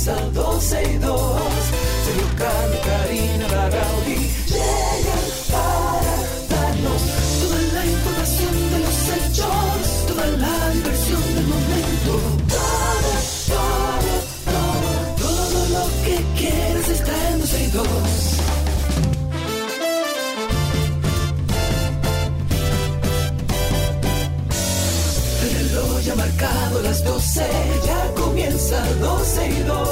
comienza 12 y 2. Sergio Carlos, Karina, Larrauri llegan para darnos toda la información de los hechos, toda la diversión del momento. Todo, todo, todo, todo lo que quieras está en 12 y 2. El reloj ya ha marcado las 12, comienza 12 y 2.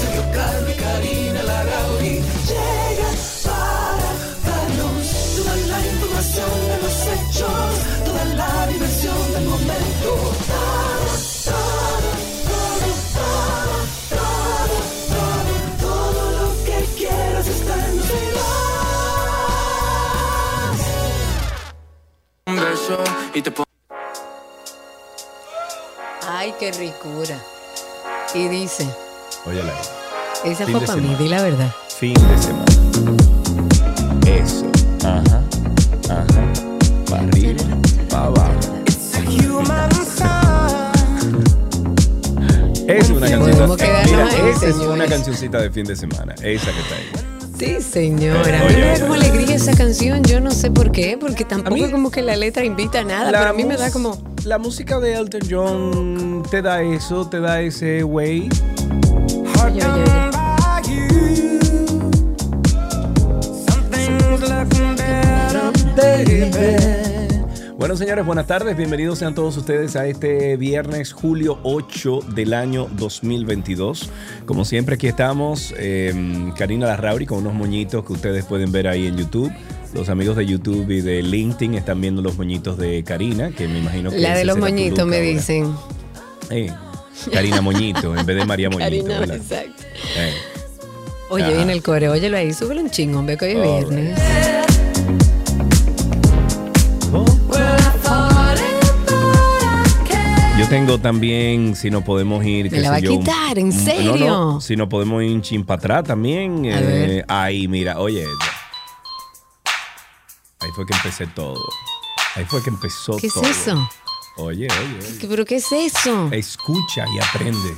Sergio y Karina Larrauri llegan para darnos toda la información de los hechos, toda la diversión del momento. Todo, todo, todo, todo, todo, todo, todo lo que quieras está en 12 y 2. un beso y te pongo Ay, qué ricura. Y dice, Óyala ahí. esa fue para mí, di la verdad. Fin de semana. Eso. Ajá. Ajá. Para arriba. Para abajo. Es una cancioncita. Mira, ahí, esa es una cancioncita de fin de semana. Esa que está ahí. Sí, señora. A mí me da como alegría esa canción. Yo no sé por qué, porque tampoco mí- como que la letra invita a nada, La pero a mí me da como... La música de Elton John te da eso, te da ese way. Oye, oye, oye. Bueno, señores, buenas tardes. Bienvenidos sean todos ustedes a este viernes, julio 8 del año 2022. Como siempre, aquí estamos, eh, Karina Larrauri con unos moñitos que ustedes pueden ver ahí en YouTube. Los amigos de YouTube y de LinkedIn están viendo los moñitos de Karina, que me imagino que La de los moñitos me ahora. dicen. Eh, Karina Moñito, en vez de María Moñito. Karina, exacto. Eh. Oye, Ajá. viene el core, óyelo ahí, súbelo un chingo, ve que hoy es All viernes. Yo tengo también, si no podemos ir. Me la va a yo, quitar, ¿en no, serio? no, si no podemos ir un chin para atrás también. Eh, ahí, mira, oye. Ahí fue que empecé todo. Ahí fue que empezó ¿Qué es todo. eso? Oye, oye, oye. ¿Qué- ¿Pero qué es eso? Escucha y aprende.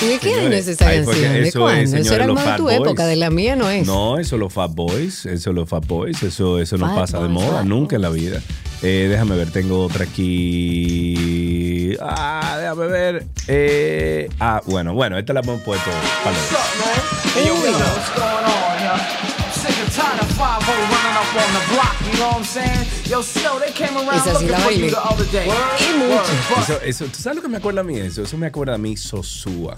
De qué año es esa canción? ¿De es, cuándo? Eso era más de tu Boys. época, de la mía no es. No, eso los Fat Boys, eso los Fat Boys, eso, eso no pasa de moda nunca en la vida. Eh, déjame ver, tengo otra aquí. Ah, déjame ver. Eh, ah, bueno, bueno, esta la hemos puesto. para los- Hey, yo, Wheeler, what's going on, yo? Sick and tired of 5 running up on the block, you know what I'm saying? Yo, Snow, they came around Esa sí la bailé. the other day. Y mucho. Eso, eso, ¿Tú sabes lo que me acuerda a mí eso? Eso me acuerda a mí Sosúa.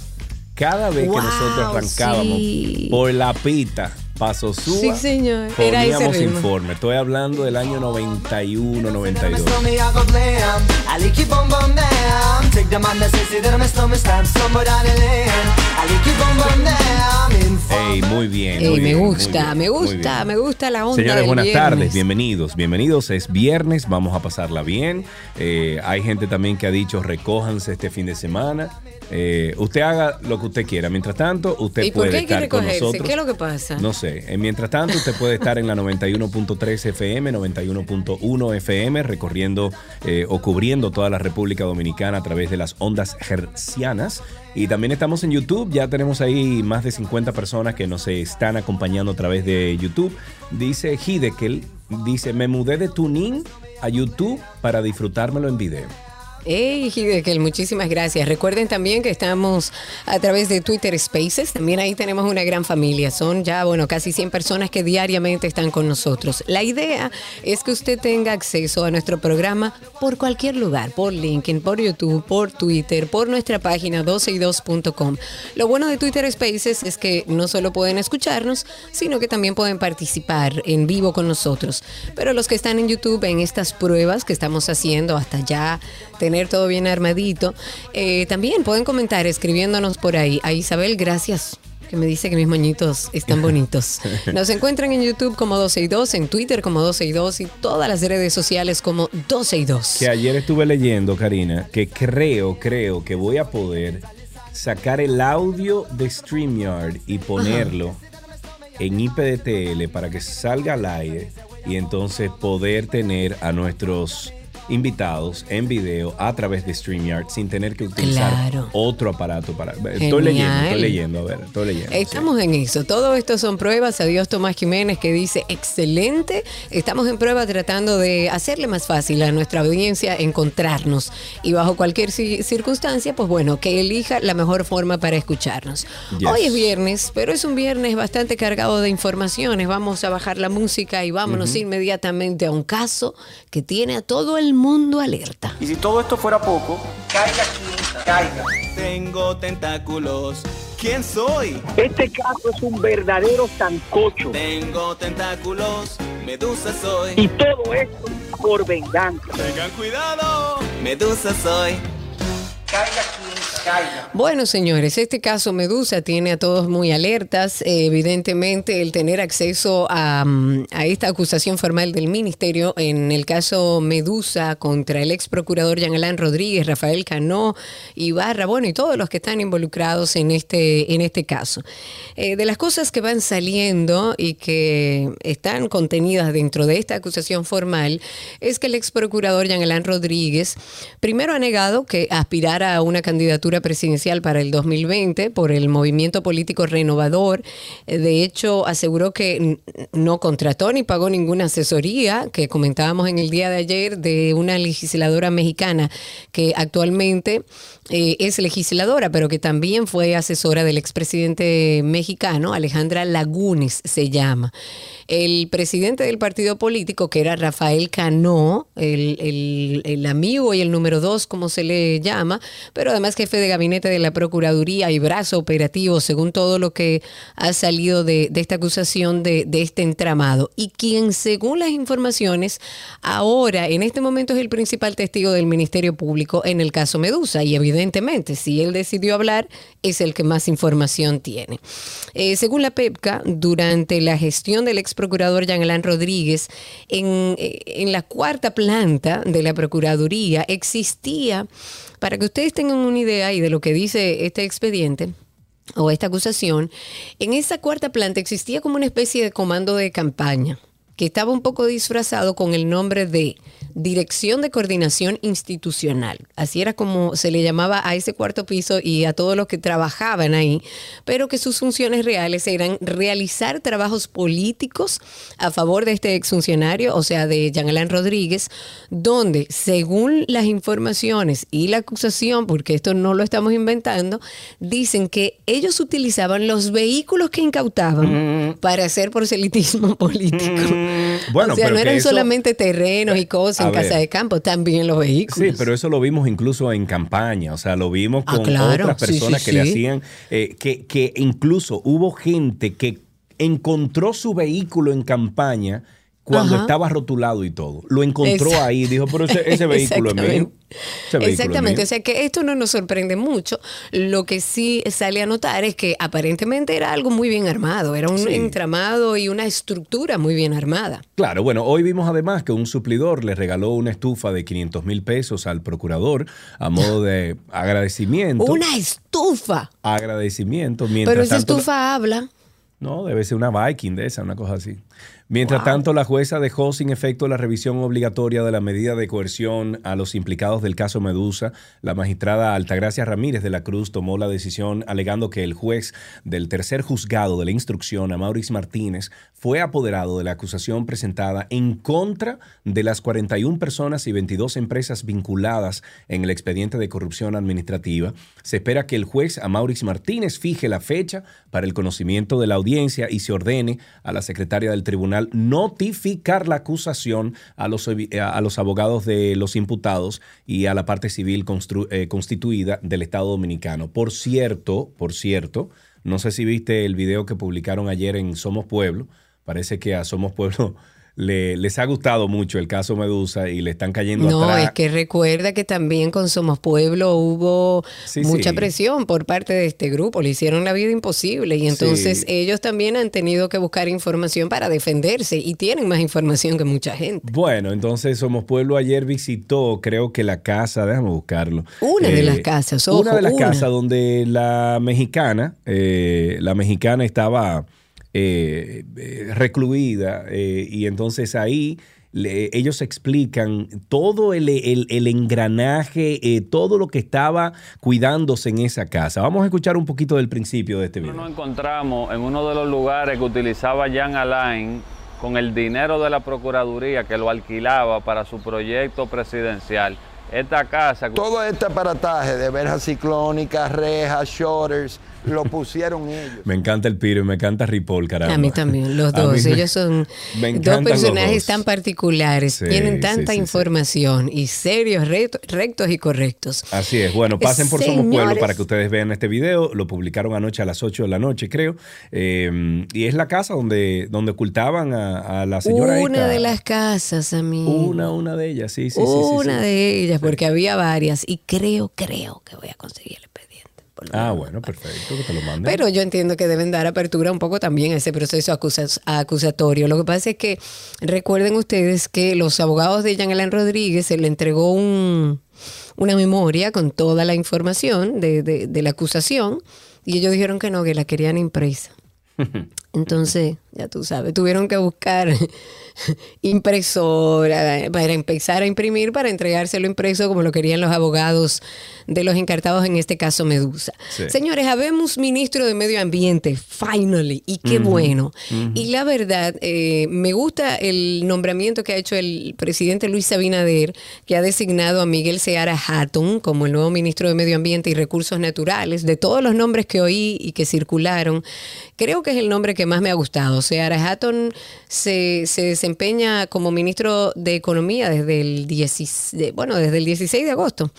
Cada vez que Wow, nosotros arrancábamos sí. por la pita para Sosúa, Sí, señor. Era ese ritmo. informe. Estoy hablando del año 91, 92. Muy bien. Ey, muy me muy gusta, bien, me gusta, me gusta la onda Señores, del buenas viernes. tardes, bienvenidos, bienvenidos. Es viernes, vamos a pasarla bien. Eh, hay gente también que ha dicho recójanse este fin de semana. Eh, usted haga lo que usted quiera. Mientras tanto, usted ¿Y por puede qué hay que estar con nosotros. ¿Qué es lo que pasa? No sé. Eh, mientras tanto, usted puede estar en la 91.3 FM, 91.1 FM, recorriendo eh, o cubriendo toda la República Dominicana a través de las ondas hercianas. Y también estamos en YouTube. Ya tenemos ahí más de 50 personas que nos están acompañando a través de YouTube. Dice Hidekel, dice, me mudé de Tuning a YouTube para disfrutármelo en video. Hey, Hidekel, muchísimas gracias. Recuerden también que estamos a través de Twitter Spaces. También ahí tenemos una gran familia. Son ya, bueno, casi 100 personas que diariamente están con nosotros. La idea es que usted tenga acceso a nuestro programa por cualquier lugar, por LinkedIn, por YouTube, por Twitter, por nuestra página 12y2.com. Lo bueno de Twitter Spaces es que no solo pueden escucharnos, sino que también pueden participar en vivo con nosotros. Pero los que están en YouTube en estas pruebas que estamos haciendo hasta ya todo bien armadito, eh, también pueden comentar escribiéndonos por ahí. A Isabel, gracias. Que me dice que mis moñitos están bonitos. Nos encuentran en YouTube como 12 y 2, en Twitter como 12 y 2 y todas las redes sociales como 12 y 2. Que ayer estuve leyendo, Karina, que creo, creo que voy a poder sacar el audio de StreamYard y ponerlo en IPDTL para que salga al aire y entonces poder tener a nuestros invitados en video a través de StreamYard sin tener que utilizar Claro. otro aparato para... Estoy Genial. leyendo, estoy leyendo, a ver, estoy leyendo. sí. Estamos en eso. Todo esto son pruebas. Adiós Tomás Jiménez que dice, excelente. Estamos en prueba tratando de hacerle más fácil a nuestra audiencia encontrarnos. Y bajo cualquier ci- circunstancia, pues bueno, que elija la mejor forma para escucharnos. Yes. Hoy es viernes, pero es un viernes bastante cargado de informaciones. Vamos a bajar la música y vámonos inmediatamente a un caso que tiene a todo el mundo alerta. Y si todo esto fuera poco, caiga quien caiga. Tengo tentáculos. ¿Quién soy? Este caso es un verdadero sancocho. Tengo tentáculos. Medusa soy. Y todo esto por venganza. Tengan cuidado. Medusa soy. Caiga quien. Bueno, señores, este caso Medusa tiene a todos muy alertas. Eh, evidentemente, el tener acceso a, mm, a esta acusación formal del ministerio en el caso Medusa contra el ex procurador Jean Rodríguez, Rafael Cano, Ibarra, bueno, y todos los que están involucrados en este, en este caso. Eh, de las cosas que van saliendo y que están contenidas dentro de esta acusación formal es que el ex procurador Jean Rodríguez primero ha negado que aspirara a una candidatura presidencial para el 2020 por el movimiento político renovador. Eh, De hecho, aseguró que no contrató ni pagó ninguna asesoría, que comentábamos en el día de ayer, de una legisladora mexicana que actualmente eh, es legisladora, pero que también fue asesora del expresidente mexicano, Alejandra Lagunes se llama. El presidente del partido político, que era Rafael Cano, el, el- amigo y el número dos, como se le llama, pero además jefe de gabinete de la Procuraduría y brazo operativo, según todo lo que ha salido de, de esta acusación de, de este entramado. Y quien, según las informaciones, ahora, en este momento, es el principal testigo del Ministerio Público en el caso Medusa. Y evidentemente, si él decidió hablar, es el que más información tiene. Eh, según la PEPCA, durante la gestión del ex procurador Alain Rodríguez, en, eh, en la cuarta planta de la Procuraduría existía, para que ustedes tengan una idea y de lo que dice este expediente, o esta acusación, en esa cuarta planta existía como una especie de comando de campaña que estaba un poco disfrazado con el nombre de Dirección de Coordinación Institucional. Así era como se le llamaba a ese cuarto piso y a todos los que trabajaban ahí, pero que sus funciones reales eran realizar trabajos políticos a favor de este exfuncionario, o sea, de Jean Alain Rodríguez, donde, según las informaciones y la acusación, porque esto no lo estamos inventando, dicen que ellos utilizaban los vehículos que incautaban para hacer proselitismo político. Bueno, o sea, pero no eran eso- solamente terrenos y cosas A en casa de campo, también los vehículos. Sí, pero eso lo vimos incluso en campaña, o sea, lo vimos Ah, con claro, otras personas sí, que le hacían, eh, que, que incluso hubo gente que encontró su vehículo en campaña cuando Ajá. estaba rotulado y todo. Lo encontró Esa- ahí y dijo, pero ese, ese vehículo es mío. Exactamente. Ese vehículo es Exactamente, mío". o sea que esto no nos sorprende mucho. Lo que sí sale a notar es que aparentemente era algo muy bien armado, era un Sí. entramado y una estructura muy bien armada. Claro, bueno, hoy vimos además que un suplidor le regaló una estufa de 500 mil pesos al procurador a modo de agradecimiento. Una estufa. Agradecimiento. Mientras Pero esa tanto, estufa habla. No, debe ser una Viking de esa, una cosa así. Mientras tanto, la jueza dejó sin efecto la revisión obligatoria de la medida de coerción a los implicados del caso Medusa. La magistrada Altagracia Ramírez de la Cruz tomó la decisión alegando que el juez del tercer juzgado de la instrucción, a Maurice Martínez, fue apoderado de la acusación presentada en contra de las 41 personas y 22 empresas vinculadas en el expediente de corrupción administrativa. Se espera que el juez a Maurice Martínez fije la fecha para el conocimiento de la audiencia y se ordene a la secretaria del tribunal notificar la acusación a los, evi- a los abogados de los imputados y a la parte civil eh, constituida del Estado Dominicano. Por cierto, por cierto, no sé si viste el video que publicaron ayer en Somos Pueblo. Parece que a Somos Pueblo le- les ha gustado mucho el caso Medusa y le están cayendo No, atrás. es que recuerda que también con Somos Pueblo hubo Sí, mucha sí. presión por parte de este grupo, le hicieron la vida imposible y entonces Sí. ellos también han tenido que buscar información para defenderse y tienen más información que mucha gente. Bueno, entonces Somos Pueblo ayer visitó, creo que la casa, déjame buscarlo. Eh, Una de las casas, ojo, Una de las una. casas donde la mexicana, eh, la mexicana estaba eh, eh, recluida eh, y entonces ahí le- ellos explican todo el, el- el engranaje, eh, todo lo que estaba cuidándose en esa casa. Vamos a escuchar un poquito del principio de este video. Nos encontramos en uno de los lugares que utilizaba Jan Alain con el dinero de la Procuraduría que lo alquilaba para su proyecto presidencial. Esta casa... Todo este aparataje de verjas ciclónicas, rejas, shutters, lo pusieron ellos. Me encanta el Piro y me encanta Ripoll, caramba. A mí también, los dos. Ellos son me dos personajes dos. tan particulares, Sí, tienen tanta sí, sí. información y serios, rectos y correctos. Así es. Bueno, pasen por Somos Pueblo para que ustedes vean este video. Lo publicaron anoche a las 8 de la noche, creo. Eh, y es la casa donde, donde ocultaban a, a la señora Una esta. de las casas, a mí. Una, una de ellas, sí, sí, sí, sí, sí. Una de ellas, porque había varias. Y creo, creo que voy a conseguir el Ah, bueno, perfecto, que te lo manden. Pero yo entiendo que deben dar apertura un poco también a ese proceso acusa- acusatorio. Lo que pasa es que recuerden ustedes que los abogados de Jean Alain Rodríguez se le entregó un, una memoria con toda la información de, de- de la acusación y ellos dijeron que no, que la querían impresa. Entonces, ya tú sabes, tuvieron que buscar impresora para empezar a imprimir, para entregárselo impreso como lo querían los abogados de los encartados, en este caso Medusa. Sí. Señores, habemos ministro de Medio Ambiente, finally, y qué bueno. Y la verdad, eh, me gusta el nombramiento que ha hecho el presidente Luis Abinader, que ha designado a Miguel Seara Hatton como el nuevo ministro de Medio Ambiente y Recursos Naturales. De todos los nombres que oí y que circularon, creo que es el nombre que más me ha gustado. Seara Hatton se, se desempeña como ministro de Economía desde el 16, de- bueno, desde el 16 de agosto.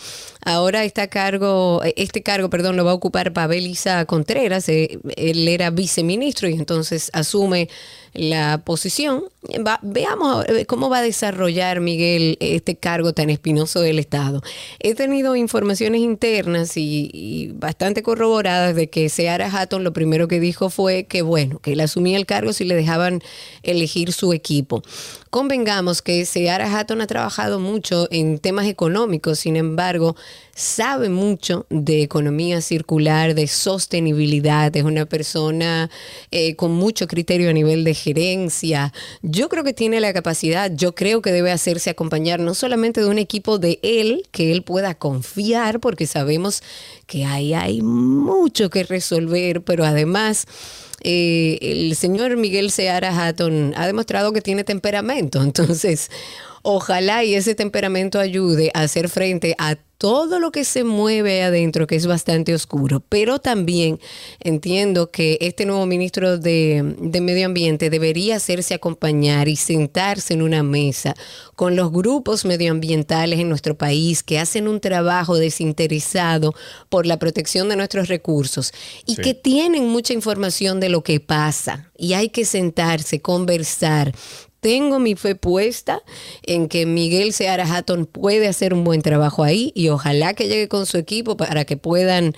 Ahora está a cargo, este cargo, perdón, lo va a ocupar Pavel Isa Contreras. eh, él era viceministro y entonces asume la posición. Va- veamos cómo va a desarrollar Miguel este cargo tan espinoso del Estado. He tenido informaciones internas y, y bastante corroboradas de que Seara Hatton lo primero que dijo fue que, bueno, que él asumía el cargo si le dejaban elegir su equipo. Convengamos que Seara Hatton ha trabajado mucho en temas económicos, sin embargo, sabe mucho de economía circular, de sostenibilidad, es una persona eh, con mucho criterio a nivel de gerencia. Yo creo que tiene la capacidad, yo creo que debe hacerse acompañar no solamente de un equipo de él, que él pueda confiar, porque sabemos que ahí hay mucho que resolver, pero además eh, el señor Miguel Seara Hatton ha demostrado que tiene temperamento, entonces ojalá y ese temperamento ayude a hacer frente a todo lo que se mueve adentro, que es bastante oscuro. Pero también entiendo que este nuevo ministro de, de Medio Ambiente debería hacerse acompañar y sentarse en una mesa con los grupos medioambientales en nuestro país que hacen un trabajo desinteresado por la protección de nuestros recursos y Sí. que tienen mucha información de lo que pasa. Y hay que sentarse, conversar, tengo mi fe puesta en que Miguel Seara Hatton puede hacer un buen trabajo ahí y ojalá que llegue con su equipo para que puedan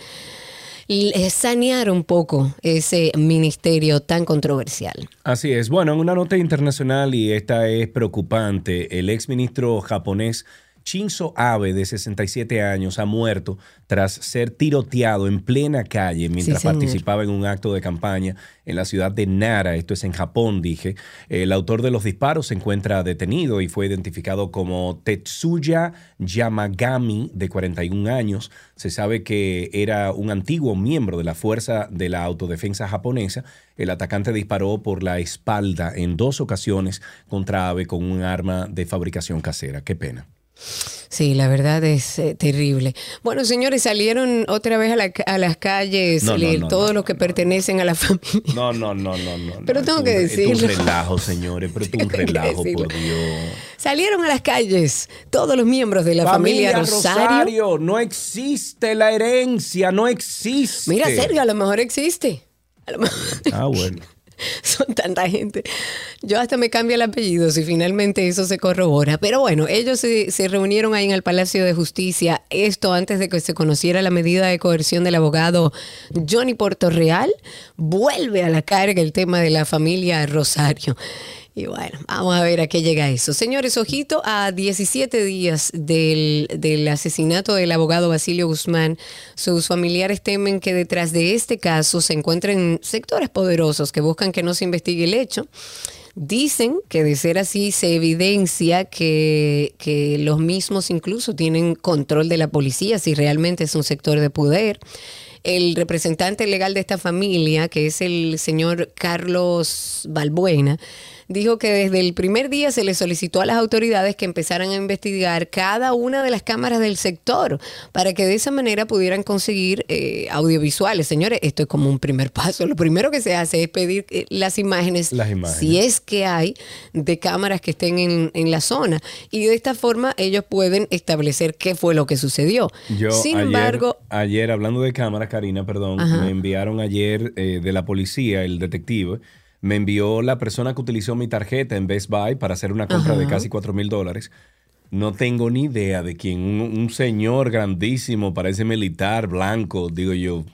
eh, sanear un poco ese ministerio tan controversial. Así es. Bueno, en una nota internacional, y esta es preocupante, el exministro japonés Shinzo Abe, de 67 años, ha muerto tras ser tiroteado en plena calle mientras participaba en un acto de campaña en la ciudad de Nara, esto es en Japón, dije. El autor de los disparos se encuentra detenido y fue identificado como Tetsuya Yamagami, de 41 años. Se sabe que era un antiguo miembro de la Fuerza de la Autodefensa japonesa. El atacante disparó por la espalda en dos ocasiones contra Abe con un arma de fabricación casera. Qué pena. Sí, la verdad es eh, terrible. Bueno, señores, salieron otra vez a, la- a las calles No, no, eh, no, todos los que pertenecen a la familia. No, no, no, no, no. Pero tengo que Esto es un decirlo. relajo, señores, pero es un relajo, decirlo. por Dios. Salieron a las calles todos los miembros de la familia, Rosario. no existe la herencia, no existe. Mira, Sergio, a lo mejor existe. A lo mejor Ah, bueno. son tanta gente. Yo hasta me cambio el apellido si finalmente eso se corrobora. Pero bueno, ellos se, se reunieron ahí en el Palacio de Justicia. Esto antes de que se conociera la medida de coerción del abogado Johnny Portorreal. Vuelve a la carga el tema de la familia Rosario. Y bueno, vamos a ver a qué llega eso. Señores, ojito, a 17 días del, del asesinato del abogado Basilio Guzmán, sus familiares temen que detrás de este caso se encuentren sectores poderosos que buscan que no se investigue el hecho. Dicen que de ser así se evidencia que, que los mismos incluso tienen control de la policía si realmente es un sector de poder. El representante legal de esta familia, que es el señor Carlos Balbuena, dijo que desde el primer día se le solicitó a las autoridades que empezaran a investigar cada una de las cámaras del sector para que de esa manera pudieran conseguir eh, audiovisuales. Señores, esto es como un primer paso. Lo primero que se hace es pedir eh, las imágenes, Las imágenes. si es que hay, de cámaras que estén en, en la zona. Y de esta forma ellos pueden establecer qué fue lo que sucedió. Yo Sin ayer, embargo, ayer, hablando de cámaras, Karina, perdón, Ajá. me enviaron ayer eh, de la policía, el detective, me envió la persona que utilizó mi tarjeta en Best Buy para hacer una compra de casi 4 mil dólares. No tengo ni idea de quién. Un, un señor grandísimo, parece militar, blanco, digo yo,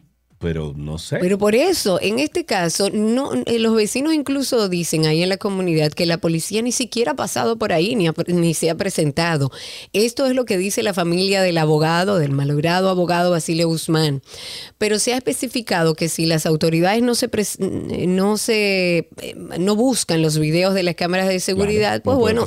pero no sé. Pero por eso, en este caso, no, eh, los vecinos incluso dicen ahí en la comunidad que la policía ni siquiera ha pasado por ahí ni, ha- ni se ha presentado. Esto es lo que dice la familia del abogado, del malogrado abogado Basilio Guzmán. Pero se ha especificado que si las autoridades no se pres- eh, no se eh, no buscan los videos de las cámaras de seguridad, Claro, pues no bueno.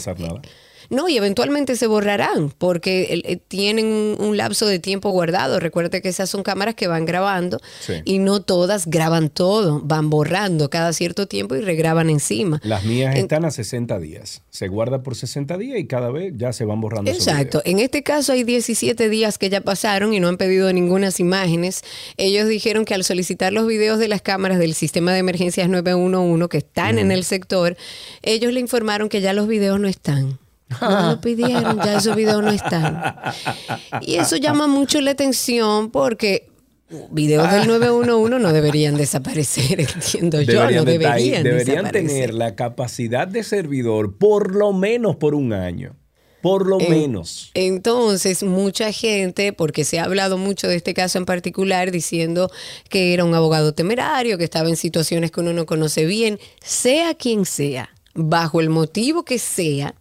No, y eventualmente se borrarán porque el- eh, tienen un, lapso de tiempo guardado. Recuerde que esas son cámaras que van grabando Sí. y no todas graban todo, van borrando cada cierto tiempo y regraban encima. Las mías En- están a 60 días. Se guarda por 60 días y cada vez ya se van borrando. Exacto. En este caso hay 17 días que ya pasaron y no han pedido ninguna imágenes. Ellos dijeron que al solicitar los videos de las cámaras del sistema de emergencias 911 que están en el sector, ellos le informaron que ya los videos no están. No lo pidieron, ya esos videos no están. Y eso llama mucho la atención porque videos del 911 no deberían desaparecer, entiendo yo, no Deberían, deberían, deberían tener la capacidad de servidor por lo menos por un año. Por lo En- menos. Entonces, mucha gente, porque se ha hablado mucho de este caso en particular, diciendo que era un abogado temerario, que estaba en situaciones que uno no conoce bien, sea quien sea, bajo el motivo que sea,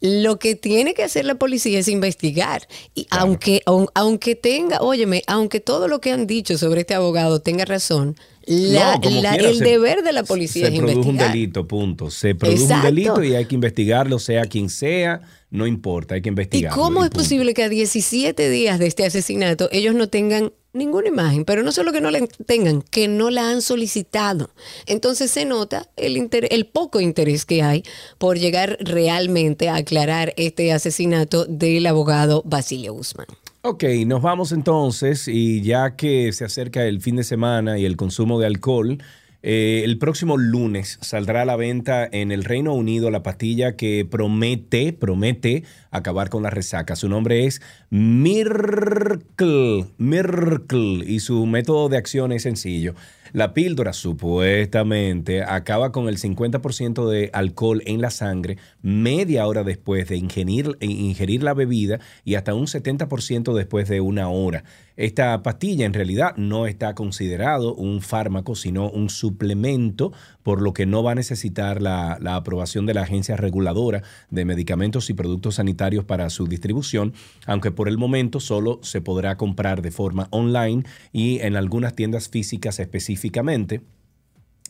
lo que tiene que hacer la policía es investigar. Y aunque, aun- aunque tenga, óyeme, aunque todo lo que han dicho sobre este abogado tenga razón, la- No, como la- quiera, el se- deber de la policía Se es produjo un investigar. delito, punto. Se produjo Exacto. un delito y hay que investigarlo, sea quien sea, no importa, hay que ¿Y investigarlo. cómo y es punto. posible que a 17 días de este asesinato ellos no tengan ninguna imagen? Pero no solo que no la tengan, que no la han solicitado. Entonces se nota el, el poco interés que hay por llegar realmente a aclarar este asesinato del abogado Basilio Guzmán. Ok, nos vamos entonces y ya que se acerca el fin de semana y el consumo de alcohol, eh, el próximo lunes saldrá a la venta en el Reino Unido la pastilla que promete, promete acabar con la resaca. Su nombre es Miracle, Miracle y su método de acción es sencillo. La píldora supuestamente acaba con el 50% de alcohol en la sangre media hora después de ingerir, ingerir la bebida y hasta un 70% después de una hora. Esta pastilla en realidad no está considerado un fármaco, sino un suplemento, por lo que no va a necesitar la, la aprobación de la Agencia Reguladora de Medicamentos y Productos Sanitarios para su distribución, aunque por el momento solo se podrá comprar de forma online y en algunas tiendas físicas específicamente.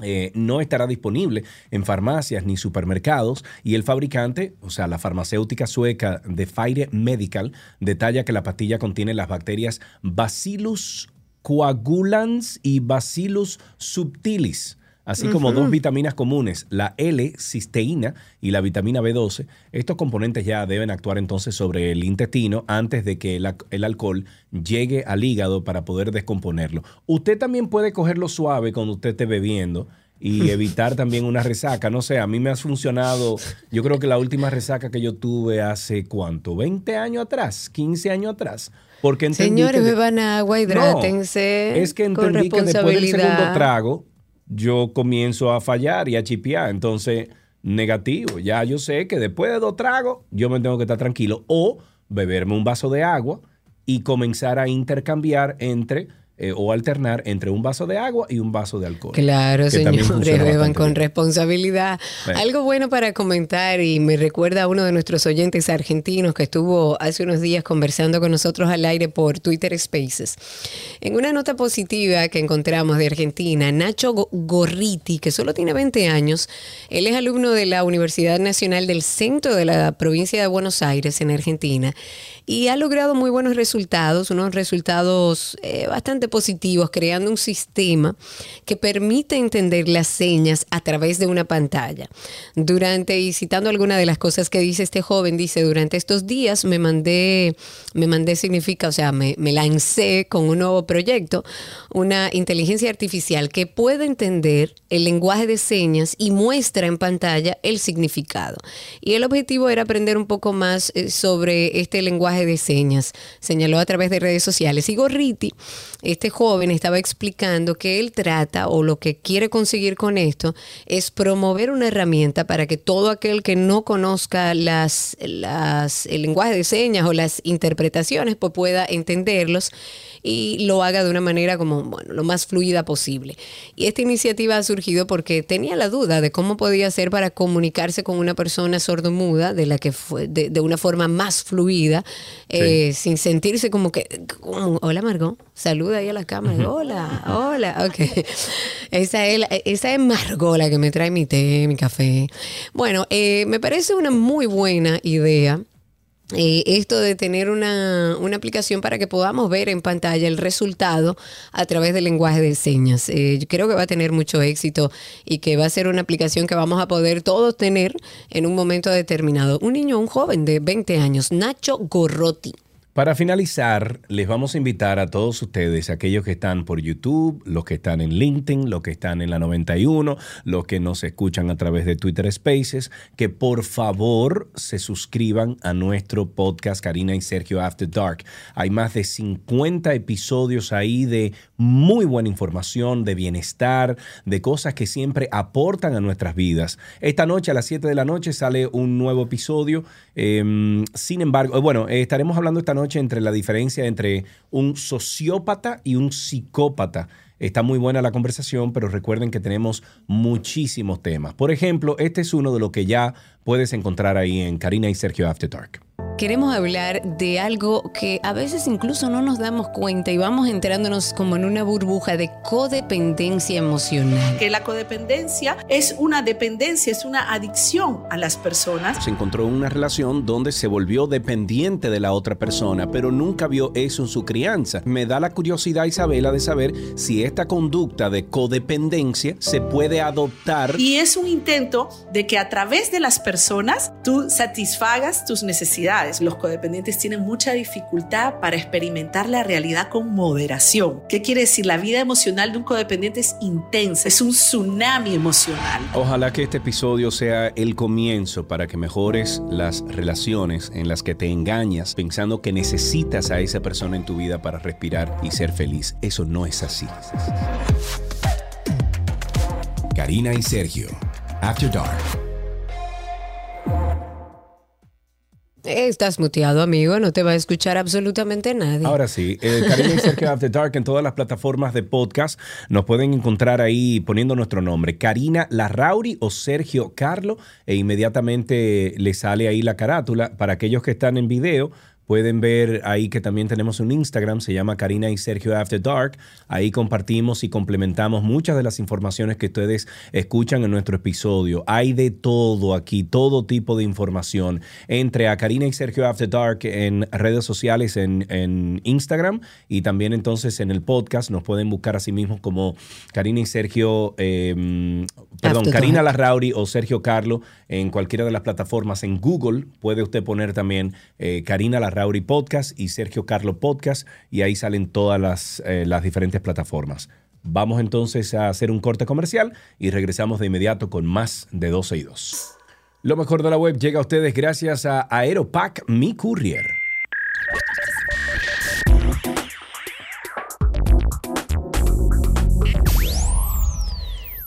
Eh, no estará disponible en farmacias ni supermercados. Y el fabricante, o sea, la farmacéutica sueca de Fire Medical, detalla que la pastilla contiene las bacterias Bacillus coagulans y Bacillus subtilis, así como dos vitaminas comunes, la L-cisteína y la vitamina B12. Estos componentes ya deben actuar entonces sobre el intestino antes de que el, alcohol llegue al hígado para poder descomponerlo. Usted también puede cogerlo suave cuando usted esté bebiendo y evitar también una resaca. No sé, a mí me ha funcionado, yo creo que la última resaca que yo tuve hace cuánto, 20 años atrás, 15 años atrás. Porque entendí Señores, beban agua, hidrátense. no, es que con entendí que después del segundo responsabilidad. trago, yo comienzo a fallar y a chipear. Entonces, negativo. Ya yo sé que después de dos tragos, yo me tengo que estar tranquilo. O beberme un vaso de agua y comenzar a intercambiar entre eh, o alternar entre un vaso de agua y un vaso de alcohol. Claro, señores, beban con bien. responsabilidad. Algo bueno para comentar y me recuerda a uno de nuestros oyentes argentinos que estuvo hace unos días conversando con nosotros al aire por Twitter Spaces. En una nota positiva que encontramos de Argentina, Nacho Go- Gorriti, que solo tiene 20 años, él es alumno de la Universidad Nacional del Centro de la provincia de Buenos Aires en Argentina y ha logrado muy buenos resultados, unos resultados eh, bastante positivos, creando un sistema que permite entender las señas a través de una pantalla. Durante, y citando alguna de las cosas que dice este joven, dice, durante estos días me mandé, me mandé significa, o sea, me, me lancé con un nuevo proyecto, una inteligencia artificial que puede entender el lenguaje de señas y muestra en pantalla el significado. Y el objetivo era aprender un poco más eh, sobre este lenguaje de señas. Señaló a través de redes sociales. Y Gorriti, este joven, estaba explicando que él trata o lo que quiere conseguir con esto es promover una herramienta para que todo aquel que no conozca las, las, el lenguaje de señas o las interpretaciones pues pueda entenderlos y lo haga de una manera como bueno, lo más fluida posible. Y esta iniciativa ha surgido porque tenía la duda de cómo podía ser para comunicarse con una persona sordomuda de la que fue de, de una forma más fluida, eh, sin sentirse como que como, hola Margot, saluda ahí a la cámara, hola, hola, ok. Esa es, la- esa es Margot la que me trae mi té, mi café. Bueno, eh, me parece una muy buena idea. Eh, esto de tener una, una aplicación para que podamos ver en pantalla el resultado a través del lenguaje de señas. Eh, yo creo que va a tener mucho éxito y que va a ser una aplicación que vamos a poder todos tener en un momento determinado. Un niño, un joven de 20 años, Nacho Gorrotti. Para finalizar, les vamos a invitar a todos ustedes, aquellos que están por YouTube, los que están en LinkedIn, los que están en la 91, los que nos escuchan a través de Twitter Spaces, que por favor se suscriban a nuestro podcast Karina y Sergio After Dark. Hay más de 50 episodios ahí de muy buena información, de bienestar, de cosas que siempre aportan a nuestras vidas. Esta noche a las 7 de la noche sale un nuevo episodio. Eh, sin embargo, bueno, eh, estaremos hablando esta noche entre la diferencia entre un sociópata y un psicópata. Está muy buena la conversación, pero recuerden que tenemos muchísimos temas. Por ejemplo, este es uno de los que ya puedes encontrar ahí en Karina y Sergio After Dark. Queremos hablar de algo que a veces incluso no nos damos cuenta y vamos entrándonos como en una burbuja de codependencia emocional. que la codependencia es una dependencia, es una adicción a las personas. Se encontró en una relación donde se volvió dependiente de la otra persona, pero nunca vio eso en su crianza. Me da la curiosidad, Isabela, de saber si esta conducta de codependencia se puede adoptar. Y es un intento de que a través de las personas tú satisfagas tus necesidades. Los codependientes tienen mucha dificultad para experimentar la realidad con moderación. ¿Qué quiere decir? La vida emocional de un codependiente es intensa, es un tsunami emocional. Ojalá que este episodio sea el comienzo para que mejores las relaciones en las que te engañas pensando que necesitas a esa persona en tu vida para respirar y ser feliz. Eso no es así. Karina y Sergio. After Dark. Estás muteado, amigo, no te va a escuchar absolutamente nadie. Ahora sí, eh, Karina y Sergio After Dark en todas las plataformas de podcast nos pueden encontrar ahí poniendo nuestro nombre, Karina Larrauri o Sergio Carlo, e inmediatamente le sale ahí la carátula. Para aquellos que están en video, pueden ver ahí que también tenemos un Instagram, se llama Karina y Sergio After Dark. Ahí compartimos y complementamos muchas de las informaciones que ustedes escuchan en nuestro episodio. Hay de todo aquí, todo tipo de información. Entre a Karina y Sergio After Dark en redes sociales, en, en Instagram y también entonces en el podcast. Nos pueden buscar así mismo como Karina y Sergio, eh, perdón, After Karina Dark. Larrauri o Sergio Carlo en cualquiera de las plataformas. En Google puede usted poner también eh, Karina Larrauri Podcast y Sergio Carlo Podcast y ahí salen todas las, eh, las diferentes plataformas. Vamos entonces a hacer un corte comercial y regresamos de inmediato con más de 12 y 2. Lo mejor de la web llega a ustedes gracias a Aeropack Mi Courier.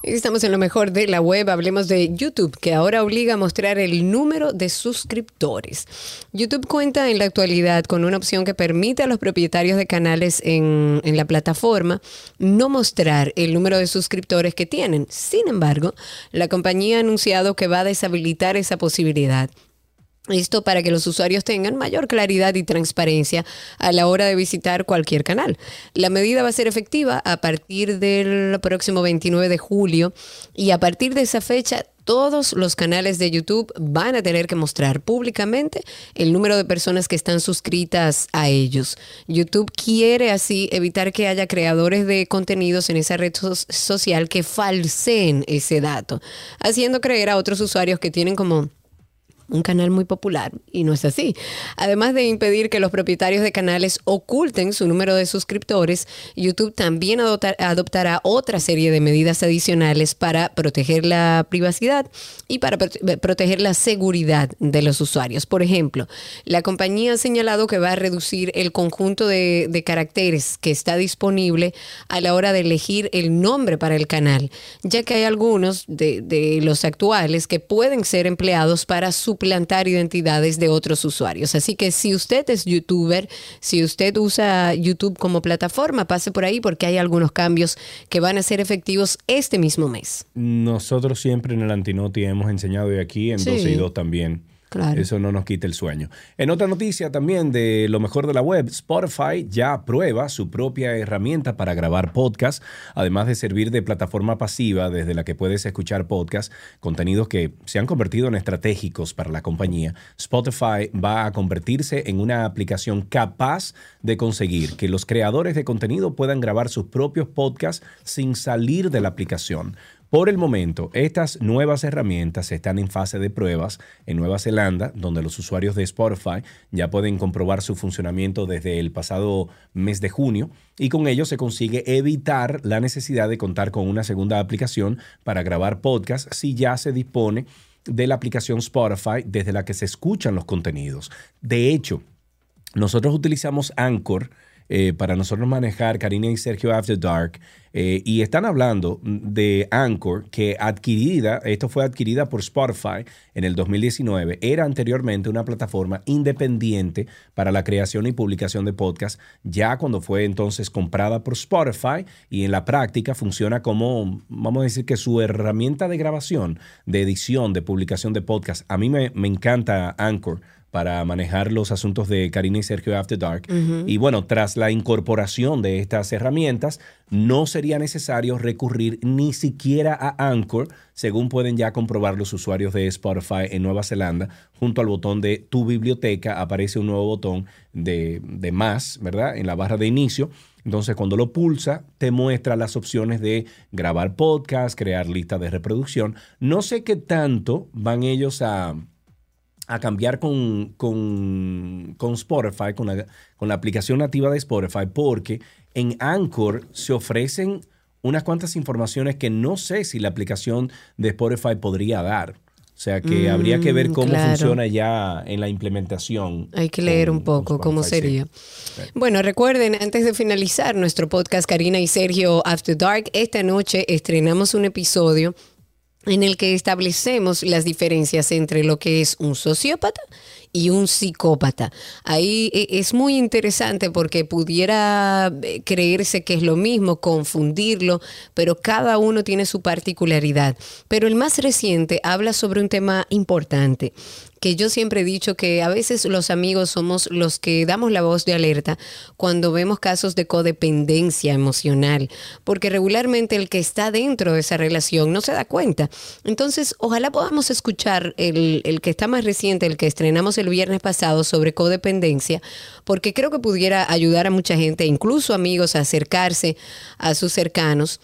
Estamos en lo mejor de la web. Hablemos de YouTube, que ahora obliga a mostrar el número de suscriptores. YouTube cuenta en la actualidad con una opción que permite a los propietarios de canales en, en la plataforma no mostrar el número de suscriptores que tienen. Sin embargo, la compañía ha anunciado que va a deshabilitar esa posibilidad. Esto para que los usuarios tengan mayor claridad y transparencia a la hora de visitar cualquier canal. La medida va a ser efectiva a partir del próximo 29 de julio y a partir de esa fecha todos los canales de YouTube van a tener que mostrar públicamente el número de personas que están suscritas a ellos. YouTube quiere así evitar que haya creadores de contenidos en esa red so- social que falseen ese dato, haciendo creer a otros usuarios que tienen como un canal muy popular y no es así. Además de impedir que los propietarios de canales oculten su número de suscriptores, YouTube también adopta- adoptará otra serie de medidas adicionales para proteger la privacidad y para prote- proteger la seguridad de los usuarios. Por ejemplo, la compañía ha señalado que va a reducir el conjunto de, caracteres que está disponible a la hora de elegir el nombre para el canal, ya que hay algunos de, los actuales que pueden ser empleados para suplantar identidades de otros usuarios. Así que si usted es youtuber, si usted usa YouTube como plataforma, pase por ahí porque hay algunos cambios que van a ser efectivos este mismo mes. Nosotros siempre en el Antinoti hemos enseñado y aquí en Sí. 12 y 2 también. Eso no nos quita el sueño. En otra noticia también de lo mejor de la web, Spotify ya prueba su propia herramienta para grabar podcast, además de servir de plataforma pasiva desde la que puedes escuchar podcast, contenidos que se han convertido en estratégicos para la compañía. Spotify va a convertirse en una aplicación capaz de conseguir que los creadores de contenido puedan grabar sus propios podcasts sin salir de la aplicación. Por el momento, estas nuevas herramientas están en fase de pruebas en Nueva Zelanda, donde los usuarios de Spotify ya pueden comprobar su funcionamiento desde el pasado mes de junio y con ello se consigue evitar la necesidad de contar con una segunda aplicación para grabar podcast si ya se dispone de la aplicación Spotify desde la que se escuchan los contenidos. De hecho, nosotros utilizamos Anchor eh, para nosotros manejar Karina y Sergio After Dark eh, y están hablando de Anchor que adquirida, esto fue adquirida por Spotify en el 2019, era anteriormente una plataforma independiente para la creación y publicación de podcasts, ya cuando fue entonces comprada por Spotify y en la práctica funciona como, vamos a decir que su herramienta de grabación, de edición, de publicación de podcasts. A mí me, me encanta Anchor para manejar los asuntos de Karina y Sergio After Dark. Y bueno, tras la incorporación de estas herramientas, no sería necesario recurrir ni siquiera a Anchor, según pueden ya comprobar los usuarios de Spotify en Nueva Zelanda. Junto al botón de Tu biblioteca aparece un nuevo botón de, de más, ¿verdad? En la barra de inicio. Entonces, cuando lo pulsa, te muestra las opciones de grabar podcast, crear lista de reproducción. No sé qué tanto van ellos a, a cambiar con, con, con Spotify, con la, con la aplicación nativa de Spotify, porque en Anchor se ofrecen unas cuantas informaciones que no sé si la aplicación de Spotify podría dar. O sea que Mm, habría que ver cómo claro. funciona ya en la implementación. Hay que leer un poco cómo sería. Bueno, recuerden, antes de finalizar nuestro podcast Karina y Sergio After Dark, esta noche estrenamos un episodio en el que establecemos las diferencias entre lo que es un sociópata y un psicópata. Ahí eh, es muy interesante porque pudiera eh, creerse que es lo mismo, confundirlo, pero cada uno tiene su particularidad. Pero el más reciente habla sobre un tema importante que yo siempre he dicho que a veces los amigos somos los que damos la voz de alerta cuando vemos casos de codependencia emocional, porque regularmente el que está dentro de esa relación no se da cuenta. Entonces, ojalá podamos escuchar el, el que está más reciente, el que estrenamos el viernes pasado sobre codependencia, porque creo que pudiera ayudar a mucha gente, incluso amigos, a acercarse a sus cercanos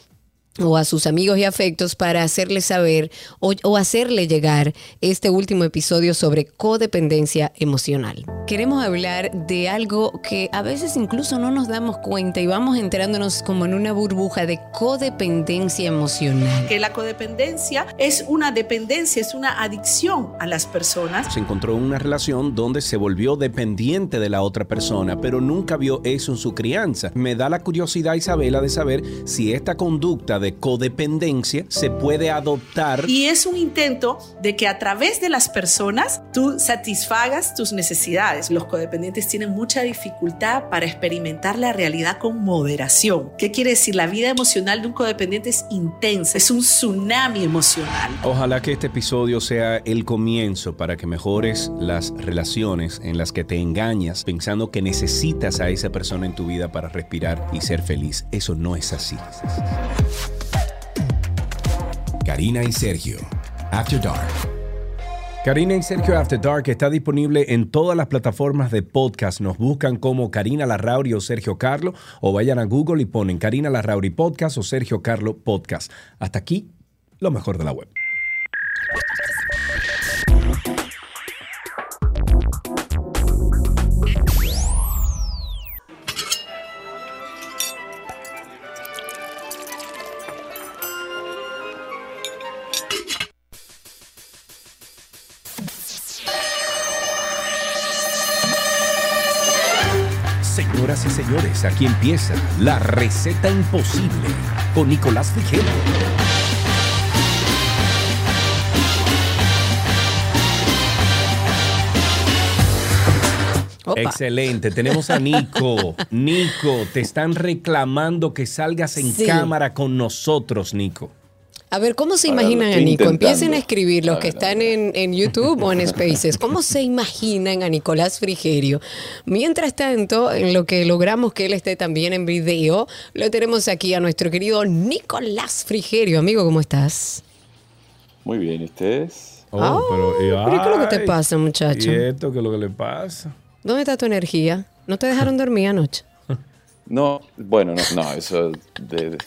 o a sus amigos y afectos para hacerle saber o, o hacerle llegar este último episodio sobre codependencia emocional. Queremos hablar de algo que a veces incluso no nos damos cuenta y vamos entrándonos como en una burbuja de codependencia emocional. Que la codependencia es una dependencia, es una adicción a las personas. Se encontró en una relación donde se volvió dependiente de la otra persona, pero nunca vio eso en su crianza. Me da la curiosidad, Isabela, de saber si esta conducta de codependencia se puede adoptar. Y es un intento de que a través de las personas tú satisfagas tus necesidades. Los codependientes tienen mucha dificultad para experimentar la realidad con moderación. ¿Qué quiere decir? La vida emocional de un codependiente es intensa, es un tsunami emocional. Ojalá que este episodio sea el comienzo para que mejores las relaciones en las que te engañas pensando que necesitas a esa persona en tu vida para respirar y ser feliz. Eso no es así. Karina y Sergio, After Dark. Karina y Sergio After Dark está disponible en todas las plataformas de podcast. Nos buscan como Karina Larrauri o Sergio Carlo o vayan a Google y ponen Karina Larrauri Podcast o Sergio Carlo Podcast. Hasta aquí, lo mejor de la web. Señores, aquí empieza la receta imposible con Nicolás Frijero. Opa. Excelente, tenemos a Nico. Nico, te están reclamando que salgas en Sí. cámara con nosotros, Nico. A ver, ¿cómo se Ahora imaginan a Nico? Empiecen a escribir los A que ver, están en, en YouTube o en Spaces. ¿Cómo se imaginan a Nicolás Frigerio? Mientras tanto, en lo que logramos que él esté también en video, lo tenemos aquí a nuestro querido Nicolás Frigerio. Amigo, ¿cómo estás? Muy bien, ¿y ustedes? Oh, pero, ¿Pero qué es lo que te pasa, muchacho? ¿Y esto qué es lo que le pasa? ¿Dónde está tu energía? ¿No te dejaron dormir anoche? No, bueno, no, no, eso de... de-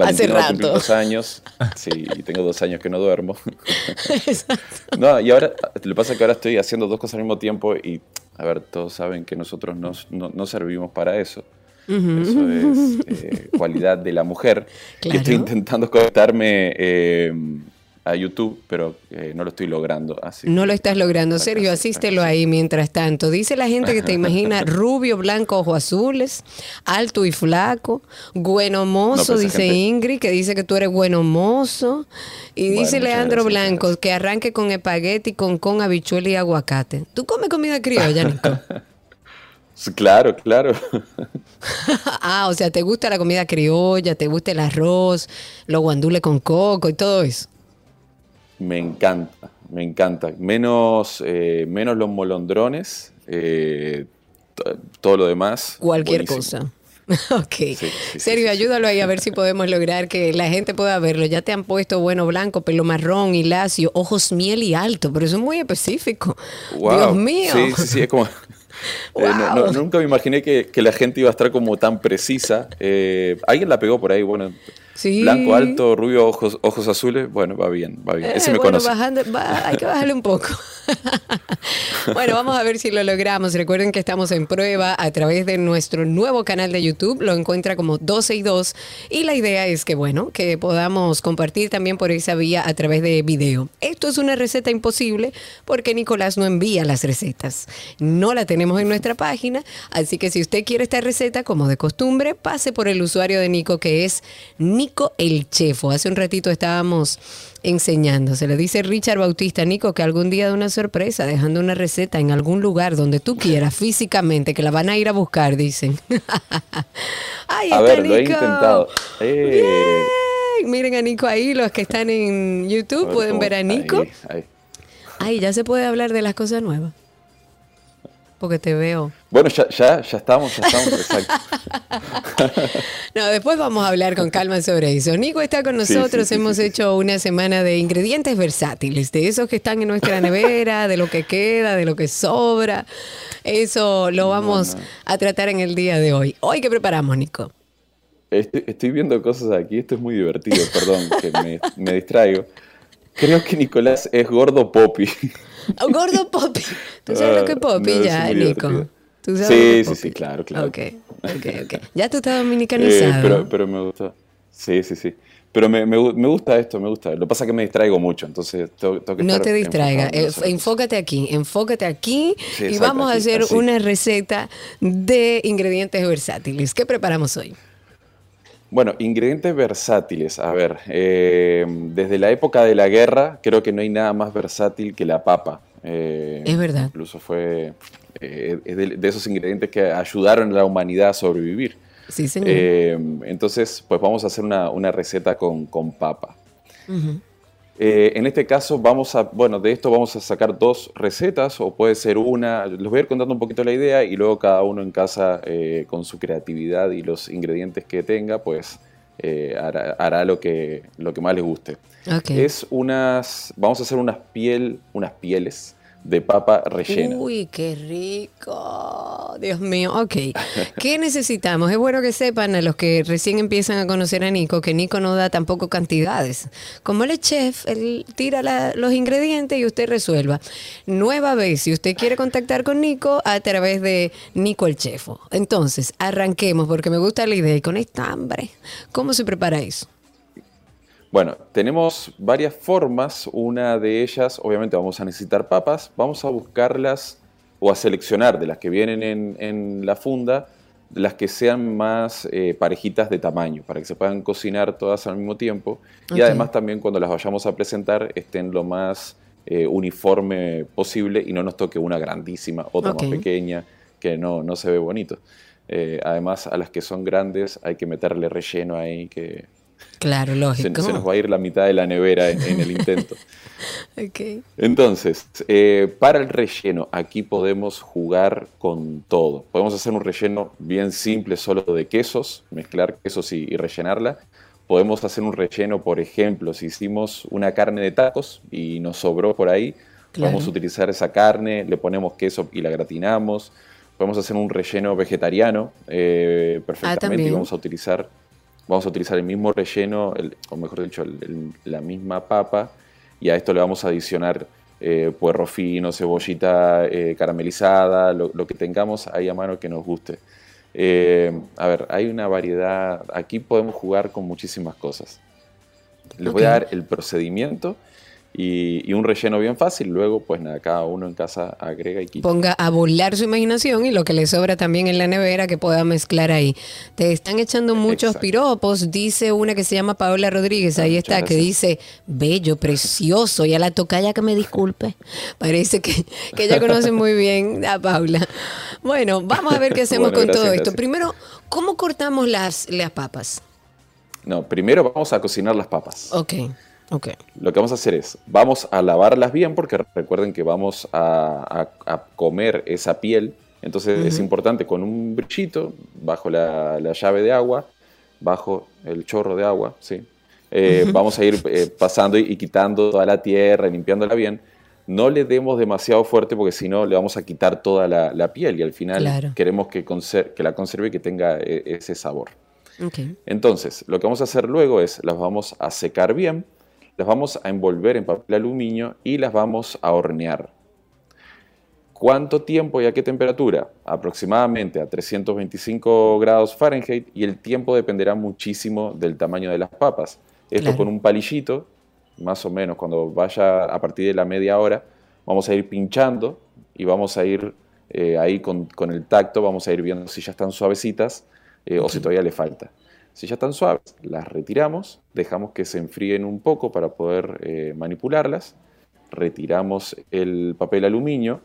Hace Valentina va a cumplir rato. dos años, sí, y tengo dos años que no duermo. No, y ahora, lo que pasa es que ahora estoy haciendo dos cosas al mismo tiempo y, a ver, todos saben que nosotros no, no- no servimos para eso. Eso es eh, cualidad de la mujer. Y Claro. estoy intentando conectarme eh, a YouTube, pero eh, no lo estoy logrando. Así No lo estás logrando. Sergio, asístelo ahí mientras tanto. Dice la gente que te imagina rubio, blanco, ojos azules, alto y flaco, bueno mozo, No, dice gente- Ingrid, que dice que tú eres bueno mozo. Y Bueno, dice Leandro gracias, Blanco que arranque con espagueti, con con habichuela y aguacate. ¿Tú comes comida criolla, Nico? Claro, claro. ah, o sea, ¿te gusta la comida criolla? ¿Te gusta el arroz, los guandules con coco y todo eso? Me encanta, me encanta. Menos, eh, menos los molondrones, eh, to- todo lo demás. Cualquier buenísimo. cosa. Ok. Sergio, ayúdalo ahí a ver si podemos lograr que la gente pueda verlo. Ya te han puesto bueno blanco, pelo marrón y lacio, ojos miel y alto, pero eso es muy específico. Wow. Dios mío. Sí, sí, sí, es como... Eh, no- no- Wow. nunca me imaginé que, que la gente iba a estar como tan precisa. Eh, alguien la pegó por ahí, bueno. Sí. Blanco, alto, rubio, ojos, ojos azules. Bueno, va bien, va bien. Ese Eh, me bueno, conoce. bajando- va- hay que bajarle un poco. bueno, vamos a ver si lo logramos. Recuerden que estamos en prueba a través de nuestro nuevo canal de YouTube. Lo encuentra como 12 y 2. Y la idea es que, bueno, que podamos compartir también por esa vía a través de video. Esto es una receta imposible porque Nicolás no envía las recetas. No la tenemos en nuestra página. Así que si usted quiere esta receta, como de costumbre, pase por el usuario de Nico que es Nico el Chefo. Hace un ratito estábamos enseñando. Se le dice Richard Bautista, Nico, que algún día de una sorpresa, dejando una receta en algún lugar donde tú quieras, físicamente, que la van a ir a buscar, dicen. Ahí a está ver, lo he Nico. intentado. Eh, Ay, Miren a Nico ahí, los que están en YouTube ver pueden ver a Nico. ahí, ahí. Ay, ya se puede hablar de las cosas nuevas. Porque te veo. Bueno, ya, ya, ya estamos, ya estamos, exacto. No, después vamos a hablar con calma sobre eso. Nico está con nosotros. sí, sí, Hemos sí, hecho una semana de ingredientes versátiles, de esos que están en nuestra nevera, de lo que queda, de lo que sobra. Eso lo vamos a tratar en el día de hoy. Hoy, ¿qué preparamos, Nico? Estoy, estoy viendo cosas aquí, esto es muy divertido, perdón, que me, me distraigo. Creo que Nicolás es gordo poppy. Oh, gordo Poppy. ¿Tú sabes lo que es Poppy Ah, No, ya, Nico? divertido. ¿Tú sabes Sí, sí, sí, claro, claro. Ok, ok, ok. Ya tú estás Eh, dominicanizado. pero, pero me gusta. Sí, sí, sí. Pero me, me me gusta esto, me gusta. Lo que pasa es que me distraigo mucho, entonces tengo, tengo que No te en eh, enfócate aquí, enfócate aquí Sí, y exacto, vamos a hacer así. una receta de ingredientes versátiles. ¿Qué preparamos hoy? Bueno, ingredientes versátiles. A ver, eh, desde la época de la guerra creo que no hay nada más versátil que la papa. Eh, Es verdad. Incluso fue eh, es de, de esos ingredientes que ayudaron a la humanidad a sobrevivir. Sí, señor. Entonces, pues vamos a hacer una, una receta con, con papa. Eh, en este caso vamos a, bueno, de esto vamos a sacar dos recetas o puede ser una, les voy a ir contando un poquito la idea y luego cada uno en casa eh, con su creatividad y los ingredientes que tenga, pues eh, hará, hará lo, que, lo que más les guste. Es unas, vamos a hacer unas piel, unas pieles de papa rellena. Uy, qué rico. Dios mío. Ok. ¿Qué necesitamos? Es bueno que sepan a los que recién empiezan a conocer a Nico que Nico no da tampoco cantidades. Como es chef, él tira los ingredientes y usted resuelva. Nueva vez, si usted quiere contactar con Nico a través de Nico el Chefo. Entonces, arranquemos porque me gusta la idea y con esta hambre. ¿Cómo se prepara eso? Bueno, tenemos varias formas. Una de ellas, obviamente, vamos a necesitar papas. Vamos a buscarlas o a seleccionar de las que vienen en, en la funda, las que sean más eh, parejitas de tamaño, para que se puedan cocinar todas al mismo tiempo. Y además también cuando las vayamos a presentar estén lo más eh, uniforme posible y no nos toque una grandísima, otra más pequeña, que no, no se ve bonito. Eh, además, a las que son grandes hay que meterle relleno ahí que Claro, se, lógico. se nos va a ir la mitad de la nevera en, en el intento. Ok. Entonces, eh, para el relleno, aquí podemos jugar con todo. Podemos hacer un relleno bien simple, solo de quesos, mezclar quesos y, y rellenarla. Podemos hacer un relleno, por ejemplo, si hicimos una carne de tacos y nos sobró por ahí, Claro. vamos a utilizar esa carne, le ponemos queso y la gratinamos. Podemos hacer un relleno vegetariano eh, perfectamente y también. vamos a utilizar vamos a utilizar el mismo relleno, el- o mejor dicho, el- la misma papa, y a esto le vamos a adicionar eh, puerro fino, cebollita eh, caramelizada, lo, lo que tengamos ahí a mano que nos guste. Eh, a ver, hay una variedad, aquí podemos jugar con muchísimas cosas. Les voy a dar el procedimiento y, y un relleno bien fácil, luego pues nada, cada uno en casa agrega y quita. ponga a volar su imaginación y lo que le sobra también en la nevera que pueda mezclar ahí. Te están echando muchos Exacto. piropos, dice una que se llama Paola Rodríguez, ahí está, que dice, bello, precioso, y a la tocaya que me disculpe. Parece que, que ella conoce muy bien a Paula. Bueno, vamos a ver qué hacemos Bueno, con gracias, todo esto. gracias. Primero, ¿cómo cortamos las, las papas? No, primero vamos a cocinar las papas. Ok, ok. Lo que vamos a hacer es, vamos a lavarlas bien porque recuerden que vamos a, a- a comer esa piel. Entonces es Ujú. importante con un brillito, bajo la, la llave de agua, bajo el chorro de agua, ¿sí? Eh. Vamos a ir eh, pasando y, y quitando toda la tierra, limpiándola bien. No le demos demasiado fuerte porque si no le vamos a quitar toda la, la piel y al final Claro. queremos que, la conserve y que tenga eh, ese sabor. Entonces, lo que vamos a hacer luego es, las vamos a secar bien, las vamos a envolver en papel aluminio y las vamos a hornear. ¿Cuánto tiempo y a qué temperatura? Aproximadamente a 325 grados Fahrenheit y el tiempo dependerá muchísimo del tamaño de las papas. Esto Claro. con un palillito, más o menos cuando vaya a partir de la media hora, vamos a ir pinchando y vamos a ir eh, ahí con, con el tacto, vamos a ir viendo si ya están suavecitas eh, o si todavía le falta. Si ya están suaves, las retiramos, dejamos que se enfríen un poco para poder eh, manipularlas, retiramos el papel aluminio,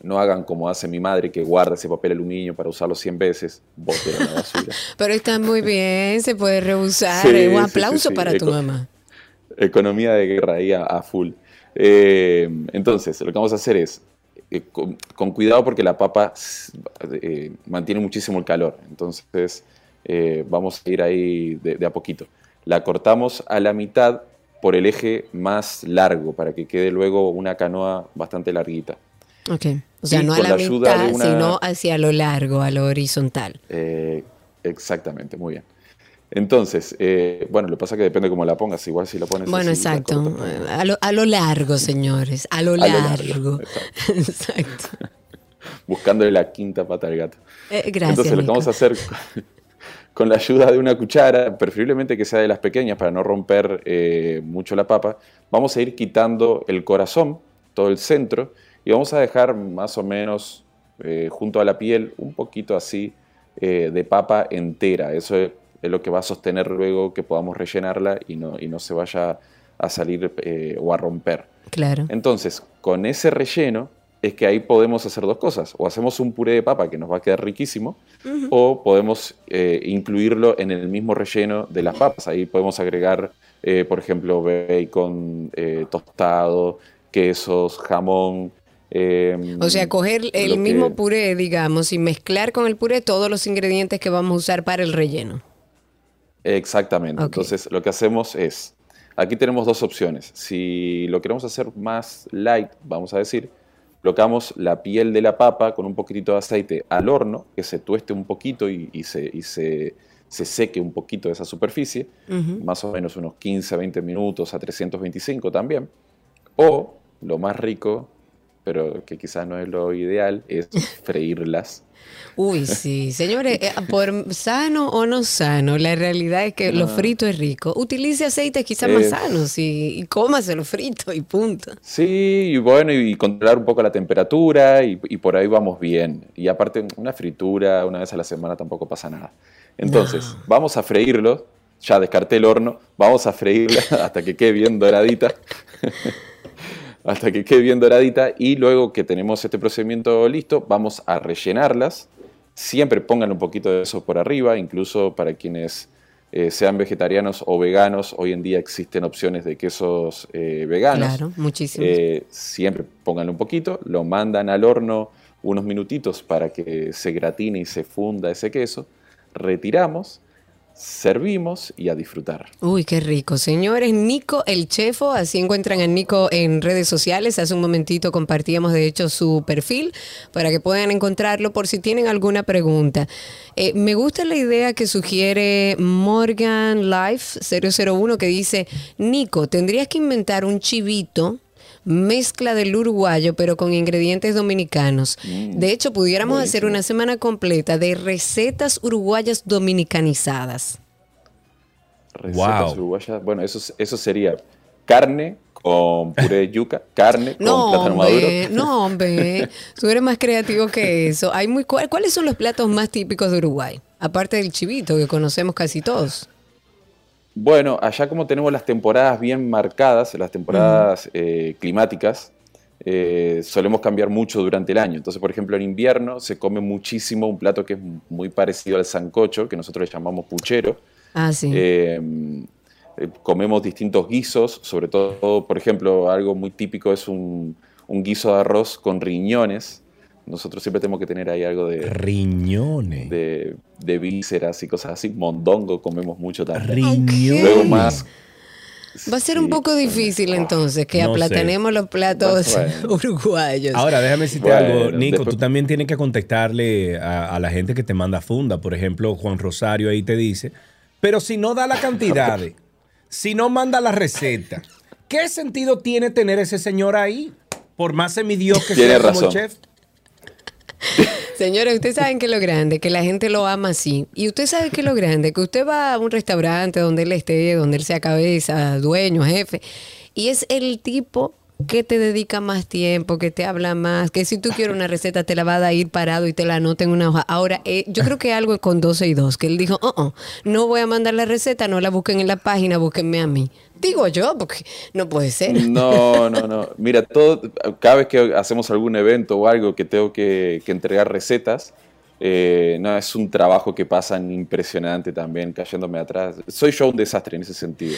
no hagan como hace mi madre que guarda ese papel aluminio para usarlo 100 veces, bótelo en la basura. Pero está muy bien, se puede reusar. Sí, Un aplauso sí, sí. para tu mamá. Economía de guerra ahí a, a full. Eh, entonces, lo que vamos a hacer es, eh, con, con cuidado porque la papa eh, mantiene muchísimo el calor. Entonces, eh, vamos a ir ahí de, de a poquito. La cortamos a la mitad por el eje más largo para que quede luego una canoa bastante larguita. Ok. O sea, Y no a la, la mitad, una- sino hacia lo largo, a lo horizontal. Eh, exactamente, muy bien. Entonces, eh, bueno, lo que pasa es que depende cómo la pongas. Igual si la pones Bueno, así, exacto. cortas, Eh, A lo, a lo largo, señores. A lo A lo largo, largo. Exacto. buscándole la quinta pata al gato. Eh, gracias, Entonces lo que Nico. vamos a hacer con la ayuda de una cuchara, preferiblemente que sea de las pequeñas para no romper eh, mucho la papa, vamos a ir quitando el corazón, todo el centro, y vamos a dejar más o menos eh, junto a la piel un poquito así eh, de papa entera. Eso es lo que va a sostener luego que podamos rellenarla y no, y no se vaya a salir o a romper. Claro. Entonces, con ese relleno es que ahí podemos hacer dos cosas. O hacemos un puré de papa que nos va a quedar riquísimo, o podemos eh, incluirlo en el mismo relleno de las papas. Ahí podemos agregar, eh, por ejemplo, bacon eh, tostado, quesos, jamón. eh, O sea, coger el mismo que- puré, digamos, y mezclar con el puré todos los ingredientes que vamos a usar para el relleno. Exactamente. Entonces, lo que hacemos es, aquí tenemos dos opciones. Si lo queremos hacer más light, vamos a decir, colocamos la piel de la papa con un poquitito de aceite al horno, que se tueste un poquito y, y se, y se- se seque un poquito esa superficie, más o menos unos 15 a 20 minutos a 325 también. O, lo más rico, pero que quizás no es lo ideal, es freírlas. Uy, sí. Señores, eh, por sano o no sano, la realidad es que lo Ah. frito es rico. Utilice aceites quizás más sanos y, y cómaselo frito y punto. Sí, y bueno, y controlar un poco la temperatura y, y por ahí vamos bien. Y aparte, una fritura una vez a la semana tampoco pasa nada. Entonces, vamos a freírlo. Ya descarté el horno. Vamos a freírla hasta que quede bien doradita. hasta que quede bien doradita. Y luego que tenemos este procedimiento listo, vamos a rellenarlas. Siempre pongan un poquito de eso por arriba, incluso para quienes eh, sean vegetarianos o veganos. Hoy en día existen opciones de quesos eh, veganos. Claro, muchísimos. Eh, siempre pónganle un poquito, lo mandan al horno unos minutitos para que se gratine y se funda ese queso. Retiramos, servimos y a disfrutar. Uy, qué rico. Señores, Nico el Chefo, así encuentran a Nico en redes sociales. Hace un momentito compartíamos, de hecho, su perfil para que puedan encontrarlo por si tienen alguna pregunta. Eh, me gusta la idea que sugiere Morgan Life 001 que dice, Nico, tendrías que inventar un chivito mezcla del uruguayo pero con ingredientes dominicanos. De hecho, pudiéramos hacer una semana completa de recetas uruguayas dominicanizadas. Recetas Wow. uruguayas. Bueno, eso, es- eso sería carne con puré de yuca, carne con No, plátano hombre, maduro. no, hombre. Tú eres más creativo que eso. Hay muy, ¿cuál- ¿Cuáles son los platos más típicos de Uruguay? Aparte del chivito, que conocemos casi todos. Bueno, allá como tenemos las temporadas bien marcadas, las temporadas eh, climáticas, eh, solemos cambiar mucho durante el año. Entonces, por ejemplo, en invierno se come muchísimo un plato que es muy parecido al sancocho, que nosotros le llamamos puchero. Ah, sí. Eh, eh, comemos distintos guisos, sobre todo, por ejemplo, algo muy típico es un, un guiso de arroz con riñones. Nosotros siempre tenemos que tener ahí algo de... Riñones. De, de vísceras y cosas así. Mondongo comemos mucho también. Riñones. Luego más... Va a ser un poco difícil entonces que No sé. los platos Bueno. uruguayos. Ahora, déjame decirte Bueno, algo, Nico. después- Tú también tienes que contestarle a, a la gente que te manda funda. Por ejemplo, Juan Rosario ahí te dice, pero si no da la cantidad, si no manda la receta, ¿qué sentido tiene tener ese señor ahí? Por más semidios que Tiene sea como el razón. chef. Señores, ustedes saben que lo grande, que la gente lo ama así. Y usted sabe que lo grande, que usted va a un restaurante donde él esté, donde él sea cabeza, dueño, jefe, y es el tipo que te dedica más tiempo, que te habla más, que si tú quieres una receta te la va a ir parado y te la anota en una hoja. Ahora, eh, yo creo que algo con 12 y 2, que él dijo, oh, oh, no voy a mandar la receta, no la busquen en la página, búsquenme a mí. Digo yo, porque no puede ser. No, no, no. Mira, todo, cada vez que hacemos algún evento o algo que tengo que, que entregar recetas, eh, no, es un trabajo que pasan impresionante también, cayéndome atrás. Soy yo un desastre en ese sentido.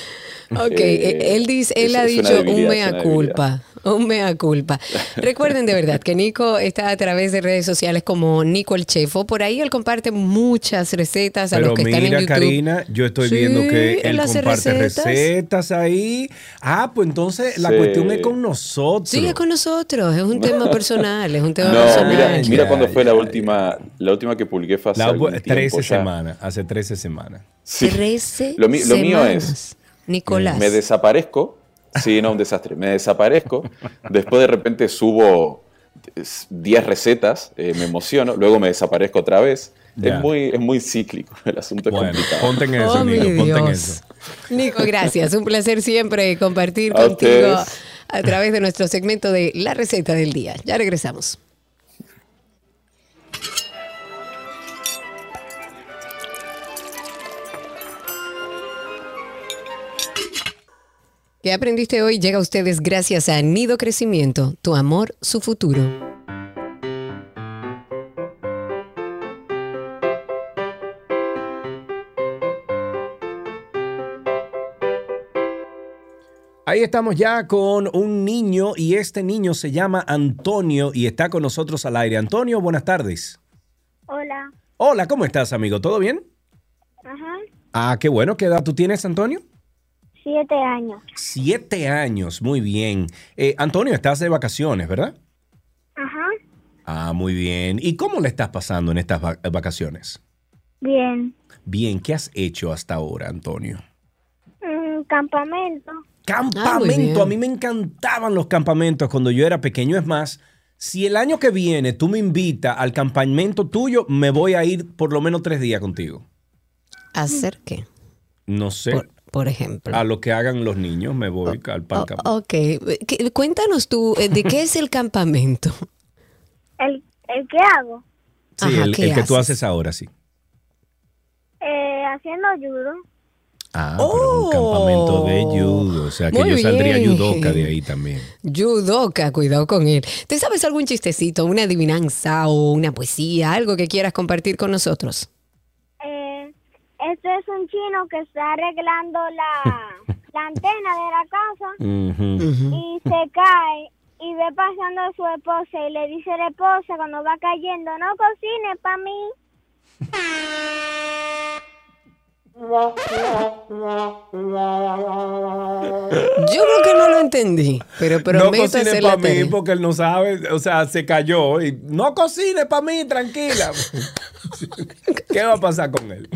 Ok, Eh, él dice, él es- ha dicho un mea culpa, un mea culpa. Recuerden de verdad que Nico está a través de redes sociales como Nico el Chefo. Por ahí él comparte muchas recetas a Pero los que están en mira, YouTube. Karina, yo estoy Sí, viendo que él comparte recetas. recetas. ahí. Ah, pues entonces la Sí. cuestión es con nosotros. Sigue con nosotros, es un tema personal, es un tema No, personal. mira, Ya, mira cuando ya, fue la última, la última que publiqué fue hace La, algún 13 tiempo ya. semanas, hace 13 semanas. Sí. 13 Lo, lo mío es, semanas. Nicolás. me desaparezco, sí, no, un desastre, me desaparezco, después de repente subo 10 recetas, eh, me emociono, luego me desaparezco otra vez. Es muy, es muy cíclico, el asunto Bueno, es complicado. ponte en eso, Oh, Nico, ponte en eso. Nico, gracias. Un placer siempre compartir A contigo ustedes. a través de nuestro segmento de La Receta del Día. Ya regresamos. ¿Qué aprendiste hoy? Llega a ustedes gracias a Nido Crecimiento, tu amor, su futuro. Ahí estamos ya con un niño y este niño se llama Antonio y está con nosotros al aire. Antonio, buenas tardes. Hola. Hola, ¿cómo estás, amigo? ¿Todo bien? Ajá. Ah, qué bueno. ¿Qué edad tú tienes, Antonio? Siete años. Siete años, muy bien. Eh, Antonio, estás de vacaciones, ¿verdad? Ajá. Ah, muy bien. ¿Y cómo le estás pasando en estas va- vacaciones? Bien. Bien, ¿qué has hecho hasta ahora, Antonio? Mm, campamento. Campamento, a mí me encantaban los campamentos cuando yo era pequeño. Es más, si el año que viene tú me invitas al campamento tuyo, me voy a ir por lo menos tres días contigo. ¿Hacer qué? No sé. Por, por ejemplo. A lo que hagan los niños, me voy al parque. ok, ¿Qué- cuéntanos tú, eh, ¿de qué es el campamento? ¿El, el qué hago? Sí, Ajá, el, ¿qué el que tú haces? ahora, sí. Eh, haciendo judo. Ah, pero un campamento de judo. O sea, que Oh. Yo saldría bien. judoka de ahí también. Judoka, cuidado con él. ¿Te sabes algún chistecito, una adivinanza o una poesía, algo que quieras compartir con nosotros? Este es un chino que está arreglando la, la antena de la casa y se cae y ve pasando a su esposa y le dice a la esposa cuando va cayendo, no cocine para mí. Yo creo que no lo entendí, pero No prometo cocine para mí tarea. porque él no sabe, o sea, se cayó y no cocine para mí, tranquila. ¿Qué va a pasar con él?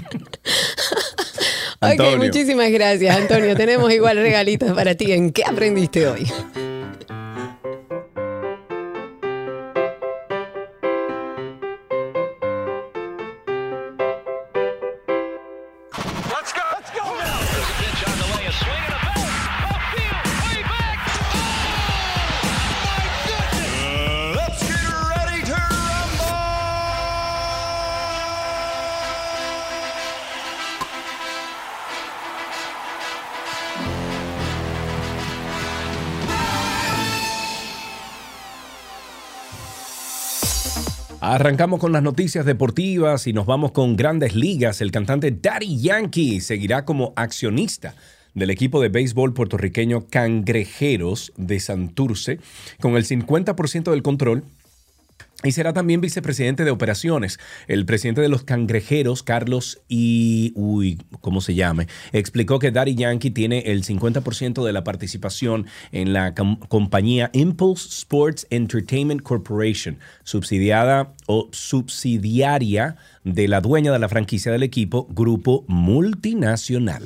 Ok, muchísimas gracias, Antonio. Tenemos igual regalitos para ti. ¿En qué aprendiste hoy? Con las noticias deportivas y nos vamos con grandes ligas. El cantante Daddy Yankee seguirá como accionista del equipo de béisbol puertorriqueño Cangrejeros de Santurce con el 50% del control y será también vicepresidente de operaciones. El presidente de los cangrejeros, Carlos y... Uy, ¿cómo se llame? Explicó que Daddy Yankee tiene el 50% de la participación en la com- compañía Impulse Sports Entertainment Corporation, subsidiada o subsidiaria de la dueña de la franquicia del equipo, Grupo Multinacional.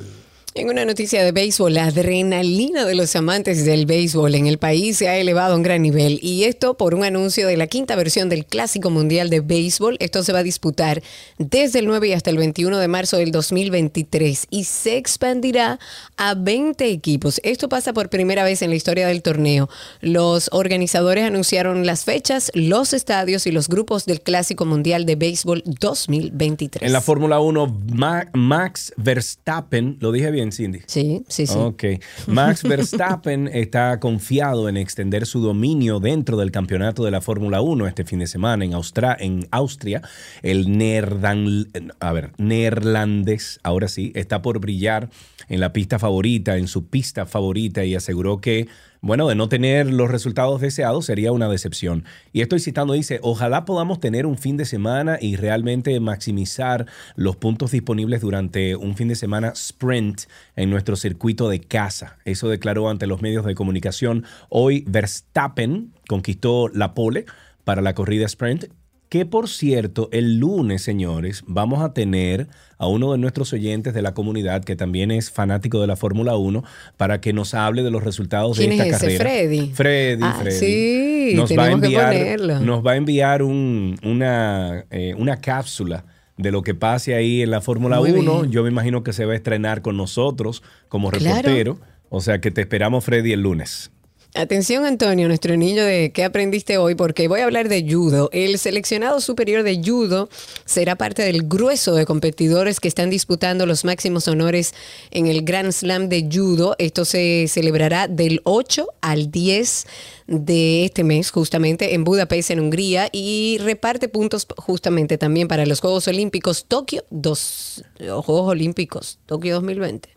En una noticia de béisbol, la adrenalina de los amantes del béisbol en el país se ha elevado a un gran nivel y esto por un anuncio de la quinta versión del Clásico Mundial de Béisbol. Esto se va a disputar desde el 9 y hasta el 21 de marzo del 2023 y se expandirá a 20 equipos. Esto pasa por primera vez en la historia del torneo. Los organizadores anunciaron las fechas, los estadios y los grupos del Clásico Mundial de Béisbol 2023. En la Fórmula 1, Ma- Max Verstappen, lo dije bien, Cindy. Sí, sí, sí. Ok. Max Verstappen está confiado en extender su dominio dentro del campeonato de la Fórmula 1 este fin de semana en, Austra- en Austria. El neerdan- a ver, neerlandés, ahora sí, está por brillar en la pista favorita, en su pista favorita y aseguró que, bueno, de no tener los resultados deseados sería una decepción. Y estoy citando, dice, ojalá podamos tener un fin de semana y realmente maximizar los puntos disponibles durante un fin de semana sprint en nuestro circuito de casa. Eso declaró ante los medios de comunicación. Hoy Verstappen conquistó la pole para la corrida sprint que por cierto, el lunes, señores, vamos a tener a uno de nuestros oyentes de la comunidad que también es fanático de la Fórmula 1 para que nos hable de los resultados de ¿Quién esta es ese? carrera. Freddy. Freddy, Ah, Freddy. sí, nos va a enviar, nos va a enviar un- una, eh, una cápsula de lo que pase ahí en la Fórmula Muy 1. bien. Yo me imagino que se va a estrenar con nosotros como Claro. reportero. O sea que te esperamos, Freddy, el lunes. Atención Antonio, nuestro niño de ¿qué aprendiste hoy? Porque voy a hablar de judo. El seleccionado superior de judo será parte del grueso de competidores que están disputando los máximos honores en el Grand Slam de judo. Esto se celebrará del 8 al 10 de este mes, justamente en Budapest, en Hungría, y reparte puntos justamente también para los Juegos Olímpicos Tokio, dos, los Juegos Olímpicos Tokio 2020.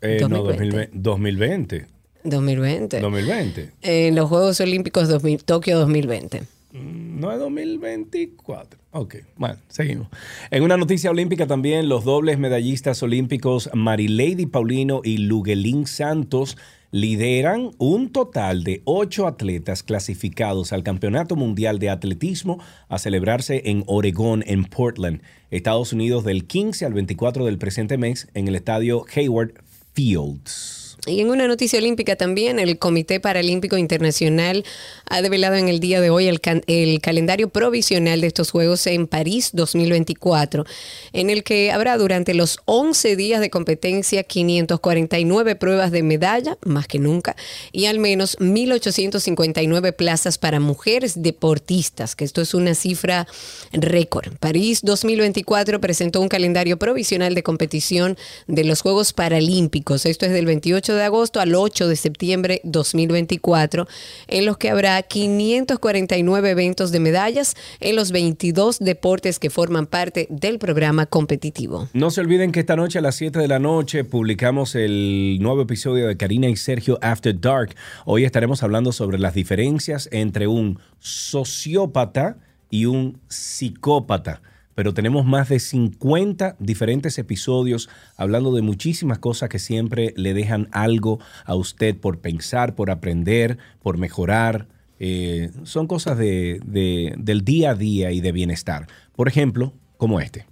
Eh, no, 2020. 2020. 2020. 2020. En los Juegos Olímpicos 2000 Tokio 2020. No es 2024. Ok, bueno, seguimos. En una noticia olímpica también, los dobles medallistas olímpicos Marilady Paulino y Luguelín Santos lideran un total de ocho atletas clasificados al Campeonato Mundial de Atletismo a celebrarse en Oregón, en Portland, Estados Unidos, del 15 al 24 del presente mes en el estadio Hayward Fields. Y en una noticia olímpica también, el Comité Paralímpico Internacional ha develado en el día de hoy el, el calendario provisional de estos Juegos en París 2024, en el que habrá durante los 11 días de competencia 549 pruebas de medalla, más que nunca, y al menos 1.859 plazas para mujeres deportistas, que esto es una cifra récord. París 2024 presentó un calendario provisional de competición de los Juegos Paralímpicos. Esto es del 28 de agosto al 8 de septiembre 2024, en los que habrá 549 eventos de medallas en los 22 deportes que forman parte del programa competitivo. No se olviden que esta noche a las 7 de la noche publicamos el nuevo episodio de Karina y Sergio After Dark. Hoy estaremos hablando sobre las diferencias entre un sociópata y un psicópata. Pero tenemos más de 50 diferentes episodios hablando de muchísimas cosas que siempre le dejan algo a usted por pensar, por aprender, por mejorar. Eh, son cosas de- de- del día a día y de bienestar. Por ejemplo, como este.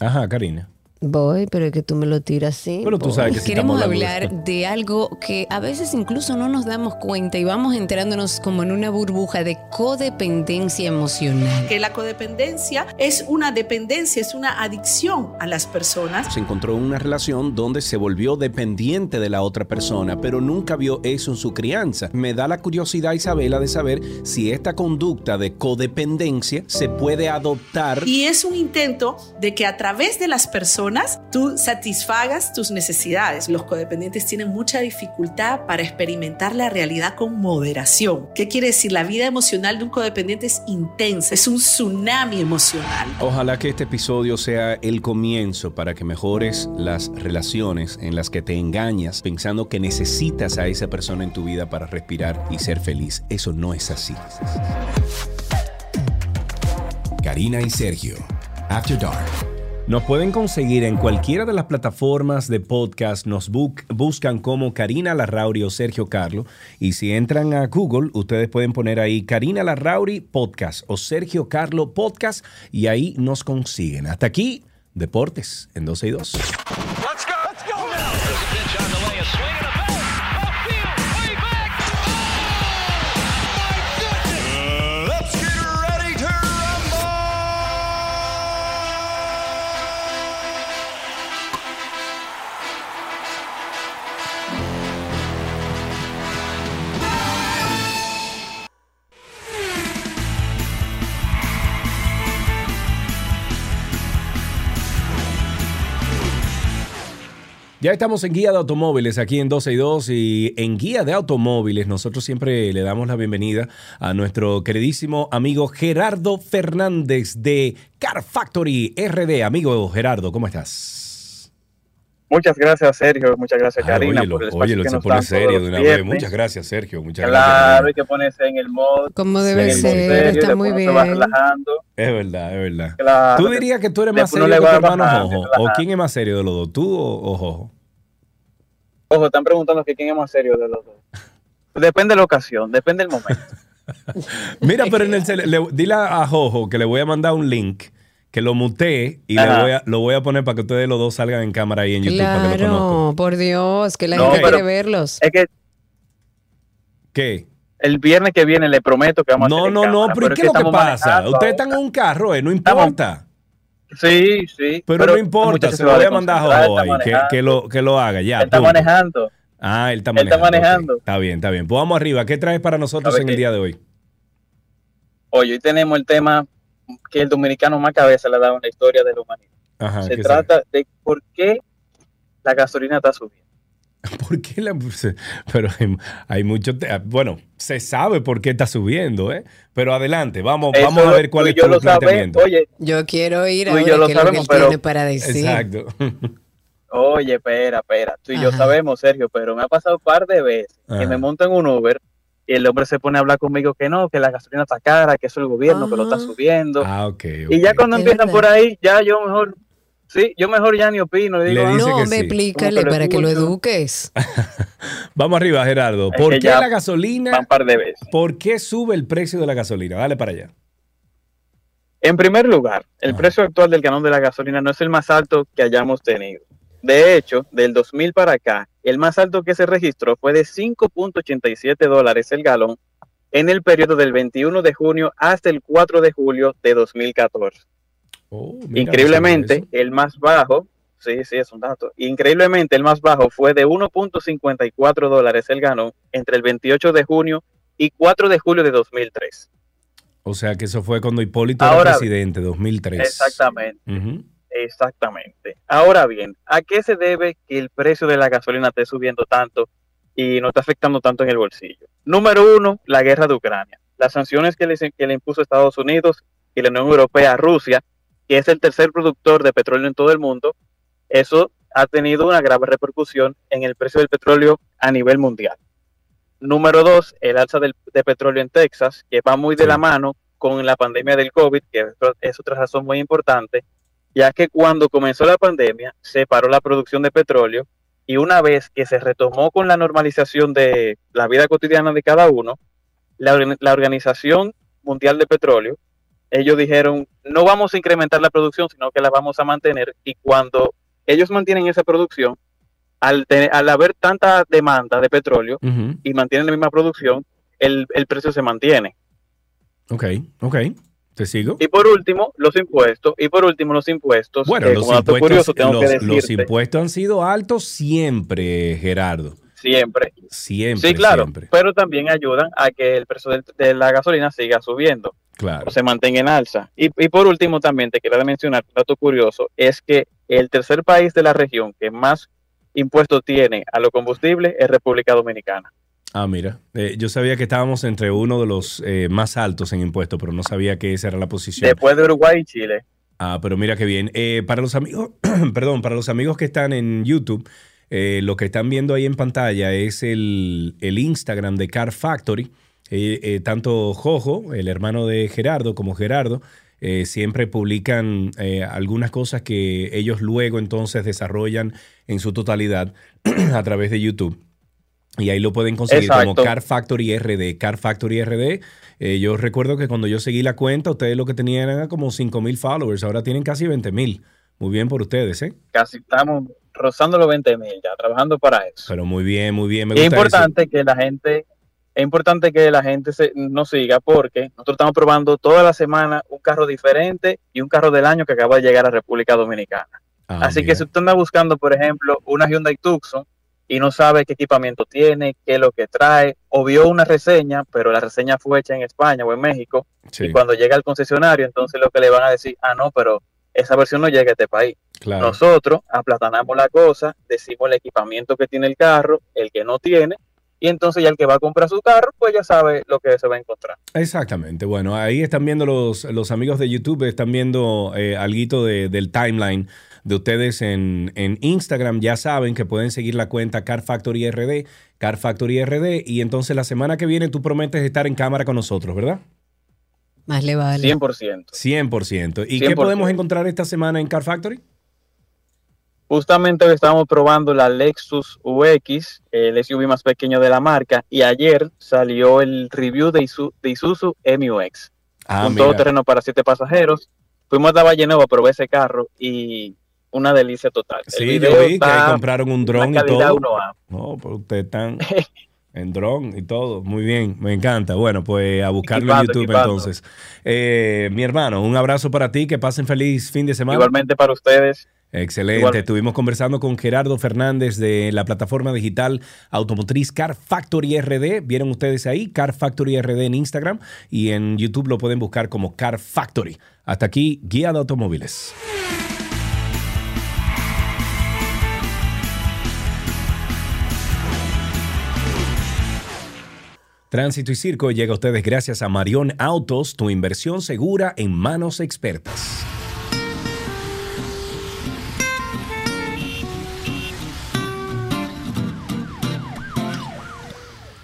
Ajá, Karina. Voy, pero es que tú me lo tiras así. Pero tú sabes que si Queremos hablar de algo que a veces incluso no nos damos cuenta y vamos enterándonos como en una burbuja de codependencia emocional. Que la codependencia es una dependencia, es una adicción a las personas. Se encontró en una relación donde se volvió dependiente de la otra persona, pero nunca vio eso en su crianza. Me da la curiosidad, Isabela, de saber si esta conducta de codependencia se puede adoptar. Y es un intento de que a través de las personas tú satisfagas tus necesidades. Los codependientes tienen mucha dificultad para experimentar la realidad con moderación. ¿Qué quiere decir? La vida emocional de un codependiente es intensa, es un tsunami emocional. Ojalá que este episodio sea el comienzo para que mejores las relaciones en las que te engañas pensando que necesitas a esa persona en tu vida para respirar y ser feliz. Eso no es así. Karina y Sergio. After Dark. Nos pueden conseguir en cualquiera de las plataformas de podcast. Nos bu- buscan como Karina Larrauri o Sergio Carlo. Y si entran a Google, ustedes pueden poner ahí Karina Larrauri Podcast o Sergio Carlo Podcast y ahí nos consiguen. Hasta aquí, Deportes en 12 y 2. Ya estamos en Guía de Automóviles aquí en 12 y 2 y en Guía de Automóviles nosotros siempre le damos la bienvenida a nuestro queridísimo amigo Gerardo Fernández de Car Factory RD. Amigo Gerardo, ¿cómo estás? Muchas gracias, Sergio. Muchas gracias, Ah, Karina, óyelo, por el espacio óyelo, que se nos pone serio de una vez. Muchas gracias, Sergio. Muchas Claro, gracias. hay que ponerse en el mod. Como debe ser, serio, está muy uno se va bien. relajando. Es verdad, es verdad. Claro. ¿Tú dirías que tú eres más Después serio que tu hermano bajando, Jojo? ¿O quién es más serio de los dos? ¿Tú o, o Jojo? Ojo, están preguntando que quién es más serio de los dos. Depende de la ocasión, depende del momento. Mira, pero en el le- dile a Jojo que le voy a mandar un link que lo mutee y le Ajá. voy a, lo voy a poner para que ustedes los dos salgan en cámara ahí en YouTube para que lo conozcan. Claro, por Dios, que la No, gente pero- quiere verlos. Es que ¿Qué? el viernes que viene le prometo que vamos a No, hacer en no, no, cámara, pero ¿y es qué es lo que pasa? Ustedes están en un carro, eh, no importa. Sí, sí. Pero, no importa, se lo voy a mandar a está ahí, que, que lo, que lo haga ya. Está punto. manejando. Ah, él está Él manejando. está manejando. Está bien, está bien. Pues vamos arriba. ¿Qué traes para nosotros A en el día de hoy? Oye, hoy tenemos el tema que el dominicano más cabeza le ha dado en la historia de la humanidad. Ajá, Se ¿qué trata de por qué la gasolina está subiendo. ¿Por qué la Pero hay, hay mucho. te- Bueno, se sabe por qué está subiendo, ¿eh? Pero adelante, vamos, Eso vamos a ver cuál es yo tu planteamiento. Oye, Yo quiero ir yo lo qué es lo que sabemos, él pero- tiene para decir. Exacto. oye, espera, espera. Tú y yo Ajá. sabemos, Sergio, pero me ha pasado un par de veces que Ajá. me monto en un Uber y el hombre se pone a hablar conmigo que no, que la gasolina está cara, que eso es el gobierno que lo está subiendo. Ah, ok. Y ya cuando Es empiezan verdad. por ahí, ya yo mejor, sí, yo mejor ya ni opino. Le digo, Le ah, dice No, que me sí. explícale para que lo eduques. Vamos arriba, Gerardo. Es ¿Por que qué la gasolina? un par de veces. ¿Por qué sube el precio de la gasolina? Dale para allá. En primer lugar, el Ajá. precio actual del galón de la gasolina no es el más alto que hayamos tenido. De hecho, del 2000 para acá, el más alto que se registró fue de 5.87 dólares el galón en el periodo del 21 de junio hasta el 4 de julio de 2014. Oh, mira, Increíblemente, el más bajo, sí, sí, es un dato. Increíblemente, el más bajo fue de 1.54 dólares el galón entre el 28 de junio y 4 de julio de 2003. eso. O sea que eso fue cuando Hipólito Ahora- era presidente, 2003. Exactamente. Exactamente. Ahora bien, ¿a qué se debe que el precio de la gasolina esté subiendo tanto y no está afectando tanto en el bolsillo? Número uno, la guerra de Ucrania. Las sanciones que, le impuso Estados Unidos y la Unión Europea a Rusia, que es el tercer productor de petróleo en todo el mundo, eso ha tenido una grave repercusión en el precio del petróleo a nivel mundial. Número dos, el alza del, de petróleo en Texas, que va muy de la mano con la pandemia del COVID, que es otra razón muy importante, ya que cuando comenzó la pandemia se paró la producción de petróleo y una vez que se retomó con la normalización de la vida cotidiana de cada uno, la, la Organización Mundial de Petróleo, ellos dijeron, no vamos a incrementar la producción, sino que la vamos a mantener y cuando ellos mantienen esa producción, al, tener- al haber tanta demanda de petróleo y mantienen la misma producción, el, el precio se mantiene. Ok, ok. ¿Te sigo? Y por último, los impuestos. Y por último, los impuestos. Bueno, los impuestos, curioso, los, impuestos han sido altos siempre, Gerardo. siempre. Siempre. Sí, claro, siempre. pero también ayudan a que el precio de, la gasolina siga subiendo Claro. o se mantenga en alza. Y, y por último, también te quería mencionar un dato curioso, es que el tercer país de la región que más impuestos tiene a los combustibles es República Dominicana. Ah, mira. Eh, yo sabía que estábamos entre uno de los eh, más altos en impuestos, pero no sabía que esa era la posición. Después de Uruguay y Chile. Ah, pero mira qué bien. Eh, para los amigos, perdón, para los amigos que están en YouTube, eh, lo que están viendo ahí en pantalla es el, el Instagram de Car Factory. Eh, tanto Jojo, el hermano de Gerardo, como Gerardo, eh, siempre publican eh, algunas cosas que ellos luego entonces desarrollan en su totalidad a través de YouTube. Y ahí lo pueden conseguir como. Car Factory RD. Car Factory RD. Eh, yo recuerdo que cuando yo seguí la cuenta, ustedes lo que tenían era como 5 mil followers. Ahora tienen casi 20 mil. Muy bien por ustedes, ¿eh? Casi estamos rozando los 20 mil ya, trabajando para eso. Pero muy bien, muy bien. Me es importante que la gente es importante que la gente se, nos siga porque nosotros estamos probando toda la semana un carro diferente y un carro del año que acaba de llegar a República Dominicana. Ah, Así mira. que si usted anda buscando, por ejemplo, una Hyundai Tucson y no sabe qué equipamiento tiene, qué es lo que trae, o vio una reseña, pero la reseña fue hecha en España o en México, Sí, y cuando llega al concesionario, entonces lo que le van a decir, ah, no, pero esa versión no llega a este país. claro. Nosotros aplatanamos la cosa, decimos el equipamiento que tiene el carro, el que no tiene, y entonces ya el que va a comprar su carro, pues ya sabe lo que se va a encontrar. Exactamente. Bueno, ahí están viendo los, los amigos de YouTube, están viendo eh, algo de, del timeline de ustedes en, en Instagram. Ya saben que pueden seguir la cuenta Car Factory RD, Car Factory RD. Y entonces la semana que viene tú prometes estar en cámara con nosotros, ¿verdad? Más le vale. 100%. 100%. ¿Y qué 100%. podemos encontrar esta semana en Car Factory? Justamente hoy estamos probando la Lexus UX, el SUV más pequeño de la marca, y ayer salió el review de, Isu- de Isuzu MUX, Ah, un mira. todoterreno para siete pasajeros. Fuimos a Valle Nueva, probé ese carro y una delicia total. El Sí, yo vi que ahí compraron un dron y todo. 1A. No, pero ustedes están en dron y todo. Muy bien, me encanta. Bueno, pues a buscarlo en YouTube equipando. entonces. Eh, mi hermano, un abrazo para ti, que pasen feliz fin de semana. Igualmente para ustedes. Excelente. Igual. Estuvimos conversando con Gerardo Fernández de la plataforma digital automotriz Car Factory RD. ¿Vieron ustedes ahí? Car Factory RD en Instagram y en YouTube lo pueden buscar como Car Factory. Hasta aquí, guía de automóviles. Tránsito y Circo llega a ustedes gracias a Marión Autos, tu inversión segura en manos expertas.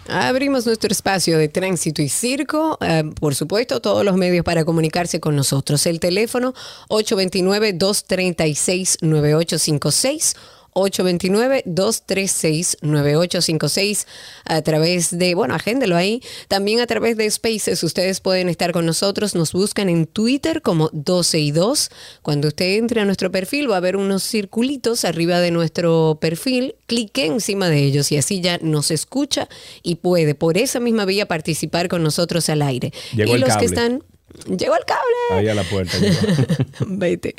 Abrimos nuestro espacio de tránsito y circo. eh, por supuesto, todos los medios para comunicarse con nosotros. El teléfono 829-236-9856. 829-236-9856 a través de, bueno, agéndelo ahí. También a través de Spaces ustedes pueden estar con nosotros. Nos buscan en Twitter como 12 y 2. Cuando usted entre a nuestro perfil va a ver unos circulitos arriba de nuestro perfil. Clique encima de ellos y así ya nos escucha y puede por esa misma vía participar con nosotros al aire. Llegó y los cable. que están... Llegó el cable. Ahí a la puerta. vete.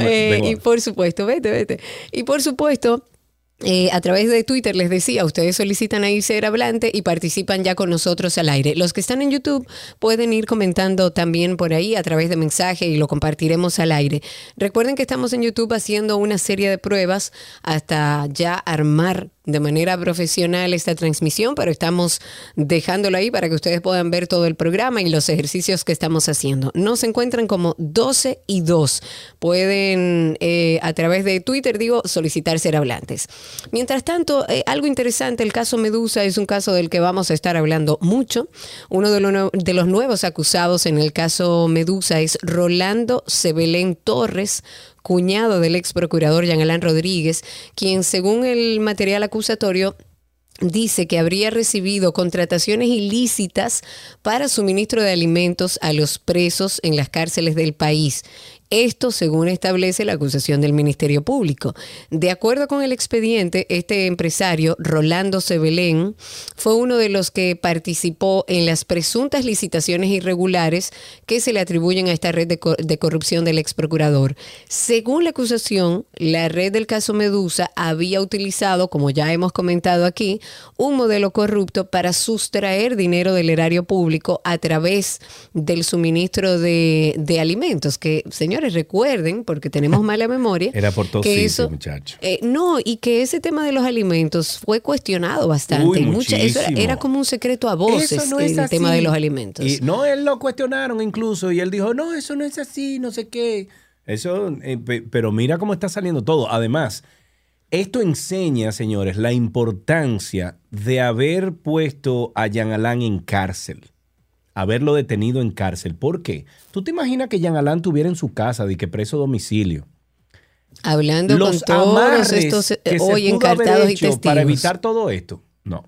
Eh, y por supuesto, vete, vete. Y por supuesto, eh, a través de Twitter les decía, ustedes solicitan ahí ser hablante y participan ya con nosotros al aire. Los que están en YouTube pueden ir comentando también por ahí a través de mensaje y lo compartiremos al aire. Recuerden que estamos en YouTube haciendo una serie de pruebas hasta ya armar de manera profesional esta transmisión, pero estamos dejándolo ahí para que ustedes puedan ver todo el programa y los ejercicios que estamos haciendo. Nos encuentran como 12 y 2. Pueden eh, a través de Twitter, digo, solicitar ser hablantes. Mientras tanto, eh, algo interesante, el caso Medusa es un caso del que vamos a estar hablando mucho. Uno de, de los nuevos acusados en el caso Medusa es Rolando Sebelén Torres, cuñado del ex procurador Jean Alain Rodríguez, quien según el material acusatorio dice que habría recibido contrataciones ilícitas para suministro de alimentos a los presos en las cárceles del país. Esto según establece la acusación del Ministerio Público. De acuerdo con el expediente, este empresario, Rolando Sebelén, fue uno de los que participó en las presuntas licitaciones irregulares que se le atribuyen a esta red de, cor- de corrupción del ex procurador. Según la acusación, la red del caso Medusa había utilizado, como ya hemos comentado aquí, un modelo corrupto para sustraer dinero del erario público a través del suministro de, alimentos. Que, recuerden, porque tenemos mala memoria, Era por todos que sitios, eso, muchacho. eh, no, y que ese tema de los alimentos fue cuestionado bastante. Uy, Mucha- eso era, como un secreto a voces Eso no el así. tema de los alimentos. Y no, él lo cuestionaron incluso y él dijo, no, eso no es así, no sé qué. Eso, eh, pe- pero mira cómo está saliendo todo. Además, esto enseña, señores, la importancia de haber puesto a Jean Alain en cárcel. Haberlo detenido en cárcel. ¿Por qué? ¿Tú te imaginas que Jean Alain tuviera en su casa de que preso domicilio? Hablando Los con todos estos eh, hoy encartados y testigos. para evitar todo esto. No.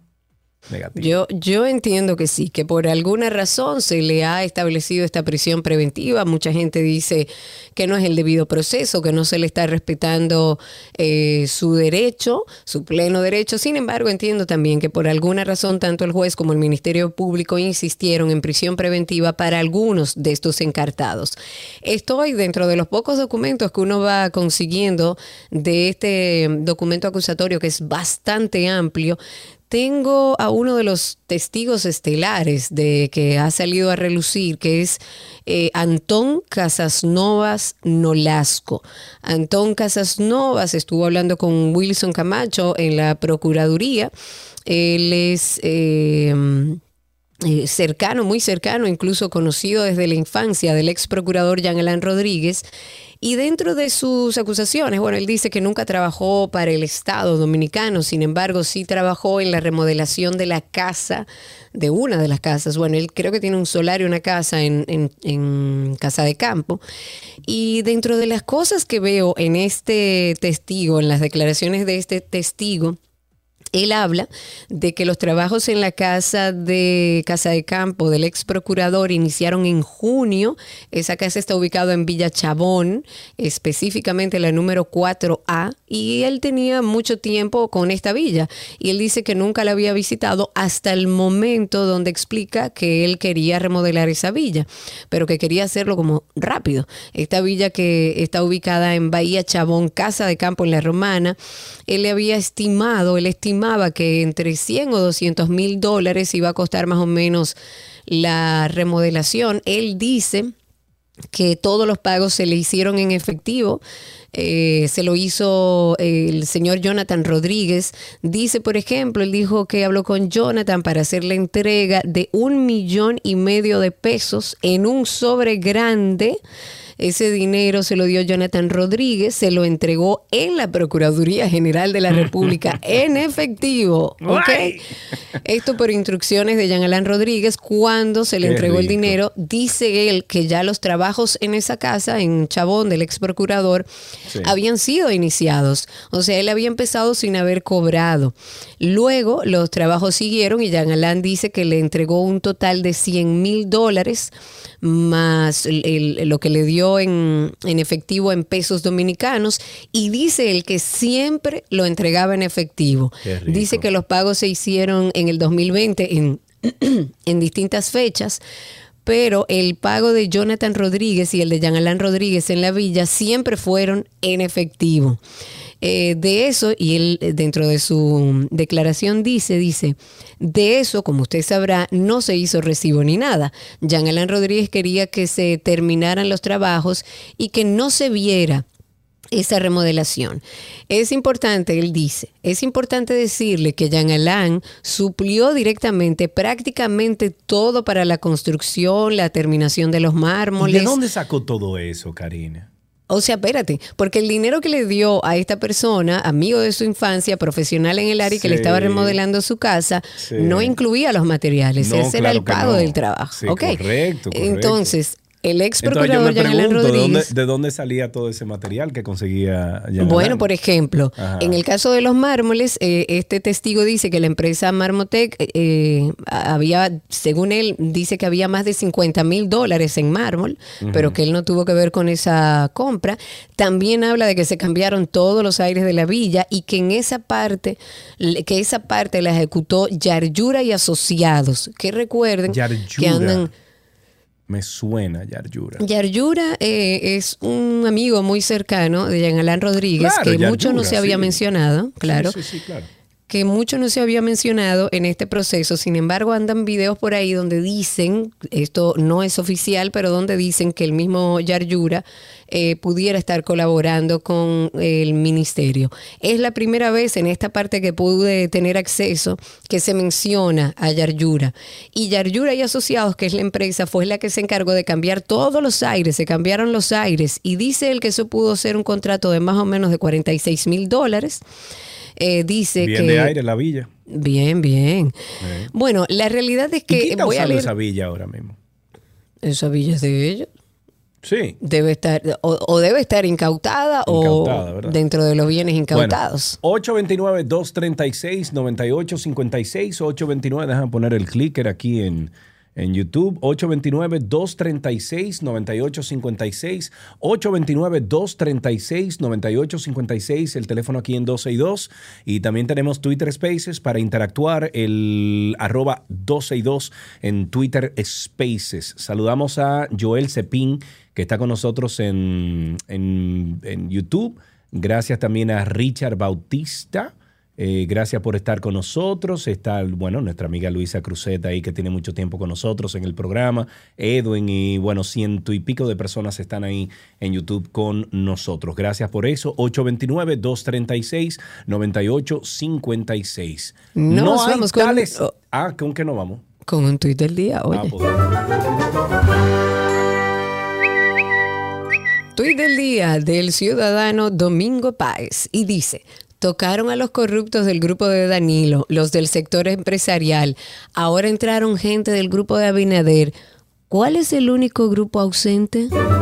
Yo, yo entiendo que sí, que por alguna razón se le ha establecido esta prisión preventiva. Mucha gente dice que no es el debido proceso, que no se le está respetando eh, su derecho, su pleno derecho. Sin embargo, entiendo también que por alguna razón tanto el juez como el Ministerio Público insistieron en prisión preventiva para algunos de estos encartados. Estoy dentro de los pocos documentos que uno va consiguiendo de este documento acusatorio que es bastante amplio. Tengo a uno de los testigos estelares de que ha salido a relucir, que es eh, Antón Casasnovas Nolasco. Antón Casasnovas estuvo hablando con Wilson Camacho en la Procuraduría. Él es... eh, eh, cercano, muy cercano, incluso conocido desde la infancia del ex procurador Jean Alain Rodríguez. Y dentro de sus acusaciones, bueno, él dice que nunca trabajó para el Estado dominicano, sin embargo, sí trabajó en la remodelación de la casa, de una de las casas. Bueno, él creo que tiene un solar y una casa en, en- en Casa de Campo. Y dentro de las cosas que veo en este testigo, en las declaraciones de este testigo, Él habla de que los trabajos en la casa de Casa de Campo del ex procurador iniciaron en junio. Esa casa está ubicada en Villa Chabón, específicamente la número 4A, y él tenía mucho tiempo con esta villa. Y él dice que nunca la había visitado hasta el momento donde explica que él quería remodelar esa villa, pero que quería hacerlo como rápido. Esta villa que está ubicada en Bahía Chabón, Casa de Campo en la Romana, él le había estimado, él estimaba que entre 100 o 200 mil dólares iba a costar más o menos la remodelación. Él dice que todos los pagos se le hicieron en efectivo. Eh, se lo hizo el señor Jonathan Rodríguez. Dice, por ejemplo, él dijo que habló con Jonathan para hacer la entrega de un millón y medio de pesos en un sobre grande. Ese dinero se lo dio Jonathan Rodríguez, se lo entregó en la Procuraduría General de la República en efectivo. ¿ok? Esto por instrucciones de Jean Alain Rodríguez. Cuando se le Qué entregó el dinero, dice él que ya los trabajos en esa casa, en Chabón, del ex procurador, Sí. habían sido iniciados. O sea, él había empezado sin haber cobrado. Luego los trabajos siguieron y Jean Alain dice que le entregó un total de 100 mil dólares más el- el- lo que le dio en, en efectivo en pesos dominicanos y dice él que siempre lo entregaba en efectivo. Dice que los pagos se hicieron en el 2020 en, en distintas fechas. Pero el pago de Jonathan Rodríguez y el de Jean Alain Rodríguez en la villa siempre fueron en efectivo. Eh, de eso, y él eh, dentro de su declaración dice, dice, de eso, como usted sabrá, no se hizo recibo ni nada. Jean Alain Rodríguez quería que se terminaran los trabajos y que no se viera esa remodelación. Es importante, él dice, es importante decirle que Jean Alain suplió directamente prácticamente todo para la construcción, la terminación de los ¿Y mármoles. ¿De dónde sacó todo eso, Karina? O sea, espérate, porque el dinero que le dio a esta persona, amigo de su infancia, profesional en el área y que le Sí. estaba remodelando su casa, Sí. no incluía los materiales. No, Ese era el pago no. del trabajo. Sí, correcto. Entonces, el ex procurador me Jean Alain pregunto, ¿de dónde, Rodríguez. de dónde salía todo ese material que conseguía Bueno, por ejemplo, Ajá. en el caso de los mármoles, eh, este testigo dice que la empresa Marmotec eh, eh, había, según él, dice que había más de 50 mil dólares en mármol, pero que él no tuvo que ver con esa compra. También habla de que se cambiaron todos los aires de la villa y que en esa parte, que esa parte la ejecutó Yaryura y Asociados, que recuerden que andan... Me suena Yaryura. Yaryura eh, es un amigo muy cercano de Jean Alain Rodríguez, Claro, que mucho no se había sí. mencionado, claro. Sí, sí, claro. Que mucho no se había mencionado en este proceso. Sin embargo, andan videos por ahí donde dicen, esto no es oficial, pero donde dicen que el mismo Yaryura eh, pudiera estar colaborando con el ministerio. Es la primera vez en esta parte que pude tener acceso que se menciona a Yaryura. Y Yaryura y Asociados, que es la empresa, fue la que se encargó de cambiar todos los aires, se cambiaron los aires. Y dice él que eso pudo ser un contrato de más o menos de 46 mil dólares. Eh, dice Bien que... de aire la villa. Bien, bien. Eh. Bueno, la realidad es ¿Y quién que está voy a usando leer... esa villa ahora mismo? Esa villa es de ellos. Sí. Debe estar, o, o debe estar incautada, Incautada, o ¿verdad? dentro de los bienes incautados. Bueno, 829-236-9856. 829, déjame poner el clicker aquí en, en YouTube. 829-236-9856. 829-236-9856. El teléfono aquí en 12 y 2. Y también tenemos Twitter Spaces para interactuar. El arroba 12 y 2 en Twitter Spaces. Saludamos a Joel Cepín, que está con nosotros en, en, en YouTube. Gracias también a Richard Bautista. Eh, gracias por estar con nosotros. Está, bueno, nuestra amiga Luisa Cruzeta ahí que tiene mucho tiempo con nosotros en el programa. Edwin y, bueno, ciento y pico de personas están ahí en YouTube con nosotros. Gracias por eso. 829-236-9856. Nos hay vamos con- tales... Ah, ¿con qué no vamos? Con un tuit del día, oye. Ah, pues. Tuit del día del ciudadano Domingo Páez y dice, tocaron a los corruptos del grupo de Danilo, los del sector empresarial, ahora entraron gente del grupo de Abinader. ¿Cuál es el único grupo ausente? Bueno,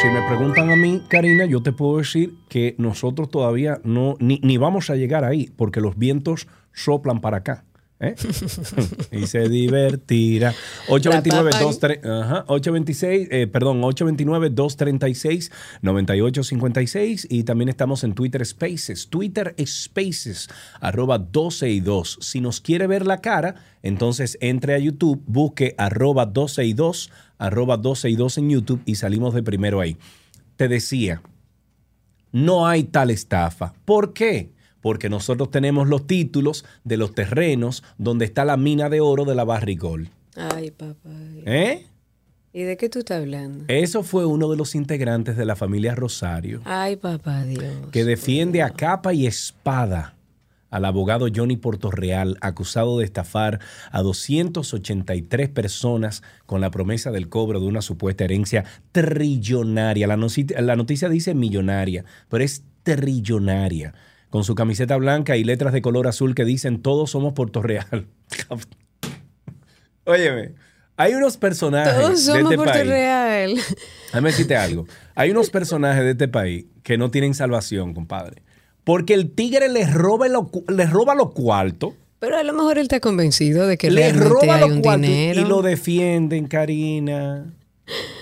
si me preguntan a mí, Karina, yo te puedo decir que nosotros todavía no, ni, ni vamos a llegar ahí, porque los vientos soplan para acá. ¿Eh? y se divertirá. 829 23 ajá, 826, eh, perdón, 829 236 9856 y también estamos en Twitter Spaces, Twitter Spaces arroba 12 y 2. Si nos quiere ver la cara, entonces entre a YouTube, busque arroba 12 y 2, arroba 12 y 2 en YouTube y salimos de primero ahí. Te decía, no hay tal estafa. ¿Por qué? Porque nosotros tenemos los títulos de los terrenos donde está la mina de oro de la Barrigol. Ay, papá. ¿Eh? ¿Y de qué tú estás hablando? Eso fue uno de los integrantes de la familia Rosario Ay, papá Dios. que defiende a capa y espada al abogado Johnny Portorreal, acusado de estafar a 283 personas con la promesa del cobro de una supuesta herencia trillonaria. La, noticia dice millonaria, pero es trillonaria. Con su camiseta blanca y letras de color azul que dicen todos somos Portorreal. Óyeme, hay unos personajes Todos de somos este Puerto país. Real. Déjame decirte algo. Hay unos personajes de este país que no tienen salvación, compadre. Porque el tigre les roba, lo, les roba los cuartos. Pero a lo mejor él está convencido de que Les realmente roba hay los un dinero. y lo defienden, Karina.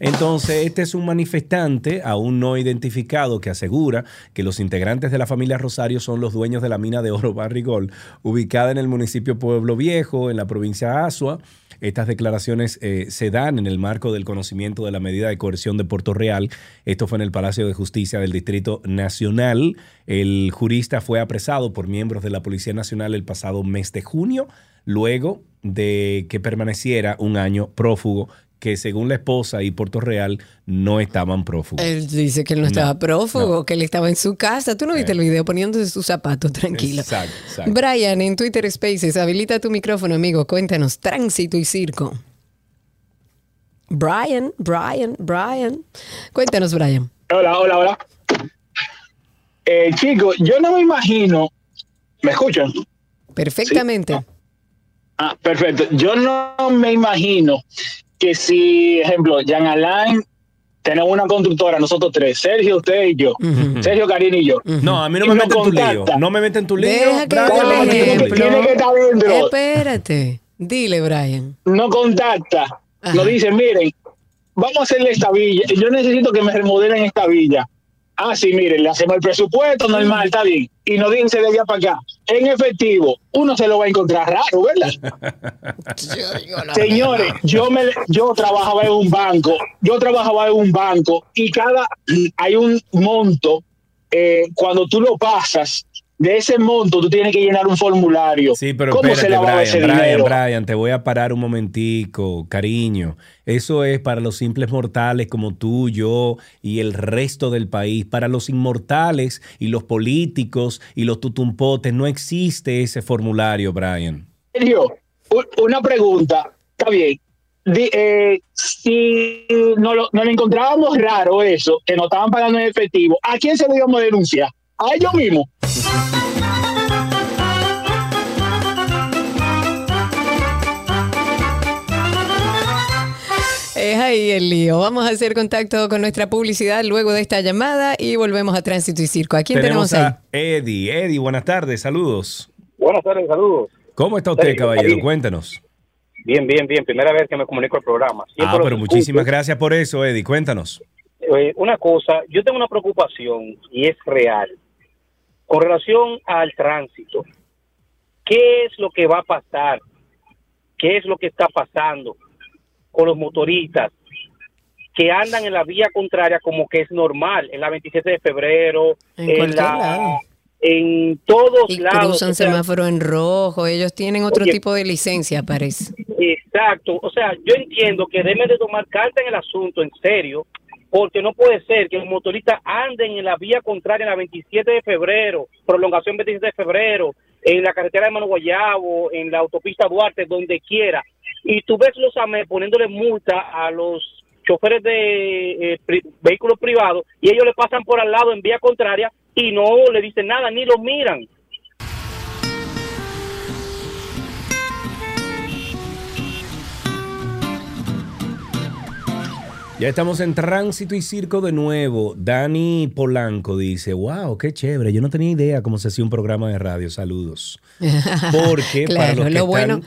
Entonces, este es un manifestante aún no identificado que asegura que los integrantes de la familia Rosario son los dueños de la mina de oro Barrigol, ubicada en el municipio Pueblo Viejo, en la provincia de Asua. Estas declaraciones eh, se dan en el marco del conocimiento de la medida de coerción de Puerto Real. Esto fue en el Palacio de Justicia del Distrito Nacional. El jurista fue apresado por miembros de la Policía Nacional el pasado mes de junio, luego de que permaneciera un año prófugo que según la esposa y Puerto Real no estaban prófugos. Él dice que él no estaba No, prófugo, que él estaba en su casa. Tú no viste el video poniéndose sus zapatos, tranquilo. Exacto, exacto. Brian, en Twitter Spaces, habilita tu micrófono, amigo. Cuéntanos, tránsito y circo. Brian, Brian, Brian. Cuéntanos, Brian. Hola, hola, hola. Eh, chicos, yo no me imagino. ¿Me escuchan? Perfectamente. Ah, perfecto. Yo no me imagino que si, ejemplo, Jan Alain, tenemos una constructora, nosotros tres, Sergio, usted y yo, Sergio, Karina y yo. No, a mí no me nos meten tu lío. No me meten tu lío. Deja que Brian, haga no me el meten tu lío. ejemplo. Tiene que estar dentro. Espérate. Dile, Brian. Nos contacta, nos dice, miren, vamos a hacerle esta villa. Yo necesito que me remodelen esta villa. Ah, sí, miren, le hacemos el presupuesto normal, está bien. Y nos dice de allá para acá. En efectivo, uno se lo va a encontrar raro, ¿verdad? Señores, yo me yo trabajaba en un banco, yo trabajaba en un banco y cada hay un monto eh, cuando tú lo pasas de ese monto tú tienes que llenar un formulario. Sí, pero ¿Cómo espérate, se lavaba ese Brian, Brian, dinero? Brian, te voy a parar un momentico, cariño. Eso es para los simples mortales como tú, yo y el resto del país. Para los inmortales y los políticos y los tutumpotes no existe ese formulario, Brian. Sergio, una pregunta, está bien. Eh, si no lo encontrábamos raro eso, que nos estaban pagando en efectivo, ¿a quién se lo íbamos a denunciar? A ellos mismos. Es ahí el lío. Vamos a hacer contacto con nuestra publicidad luego de esta llamada y volvemos a Tránsito y Circo. ¿A quién tenemos, ahí? a Eddie. Eddie, buenas tardes, saludos. Buenas tardes, saludos. ¿Cómo está usted, caballero? Cuéntanos. Bien, bien, bien. Primera vez que me comunico al programa. Siempre Ah, pero escucho. muchísimas gracias por eso, Eddie. Cuéntanos. Eh, una cosa, yo tengo una preocupación y es real. Con relación al tránsito, ¿qué es lo que va a pasar? ¿Qué es lo que está pasando con los motoristas que andan en la vía contraria como que es normal, en la 27 de febrero, En en, cualquier la- lado. en todos Y lados? cruzan o sea, semáforo en rojo. Ellos tienen otro Oye. tipo de licencia, parece. Exacto, o sea, yo entiendo que deben de tomar carta en el asunto en serio, porque no puede ser que los motoristas anden en la vía contraria en la 27 de febrero, prolongación 27 de febrero, en la carretera de Mano Guayabo, en la autopista Duarte, donde quiera, y tú ves los AME poniéndole multa a los choferes de eh, pri- vehículos privados y ellos le pasan por al lado en vía contraria y no le dicen nada, ni lo miran. Ya estamos en tránsito y circo de nuevo. Dani Polanco dice, wow, qué chévere. Yo no tenía idea cómo se hacía un programa de radio. Saludos. Porque para Claro, los que lo están, bueno-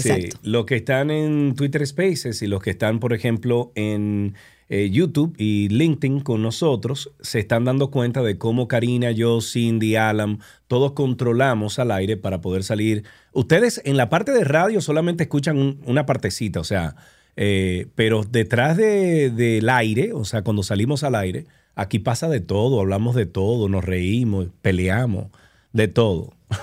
sí, los que están en Twitter Spaces y los que están, por ejemplo, en eh, YouTube y LinkedIn con nosotros, se están dando cuenta de cómo Karina, yo, Cindy, Alan, todos controlamos al aire para poder salir. Ustedes en la parte de radio solamente escuchan un- una partecita, o sea, eh, pero detrás de- del aire, o sea, cuando salimos al aire, aquí pasa de todo, hablamos de todo, nos reímos, peleamos, de todo.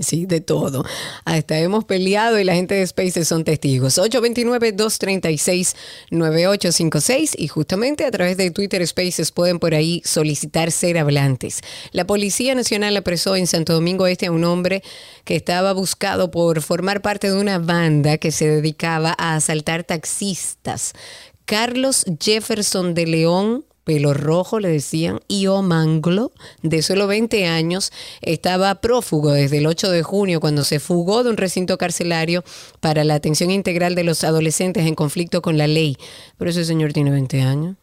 Sí, de todo. Hasta hemos peleado y la gente de Spaces son testigos. 829-236-9856 y justamente a través de Twitter Spaces pueden por ahí solicitar ser hablantes. La Policía Nacional apresó en Santo Domingo Este a un hombre que estaba buscado por formar parte de una banda que se dedicaba a asaltar taxistas. Carlos Jefferson de León pelo rojo, le decían, Io Manglo, de solo 20 años, estaba prófugo desde el 8 de junio cuando se fugó de un recinto carcelario para la atención integral de los adolescentes en conflicto con la ley. Pero ese señor tiene 20 años.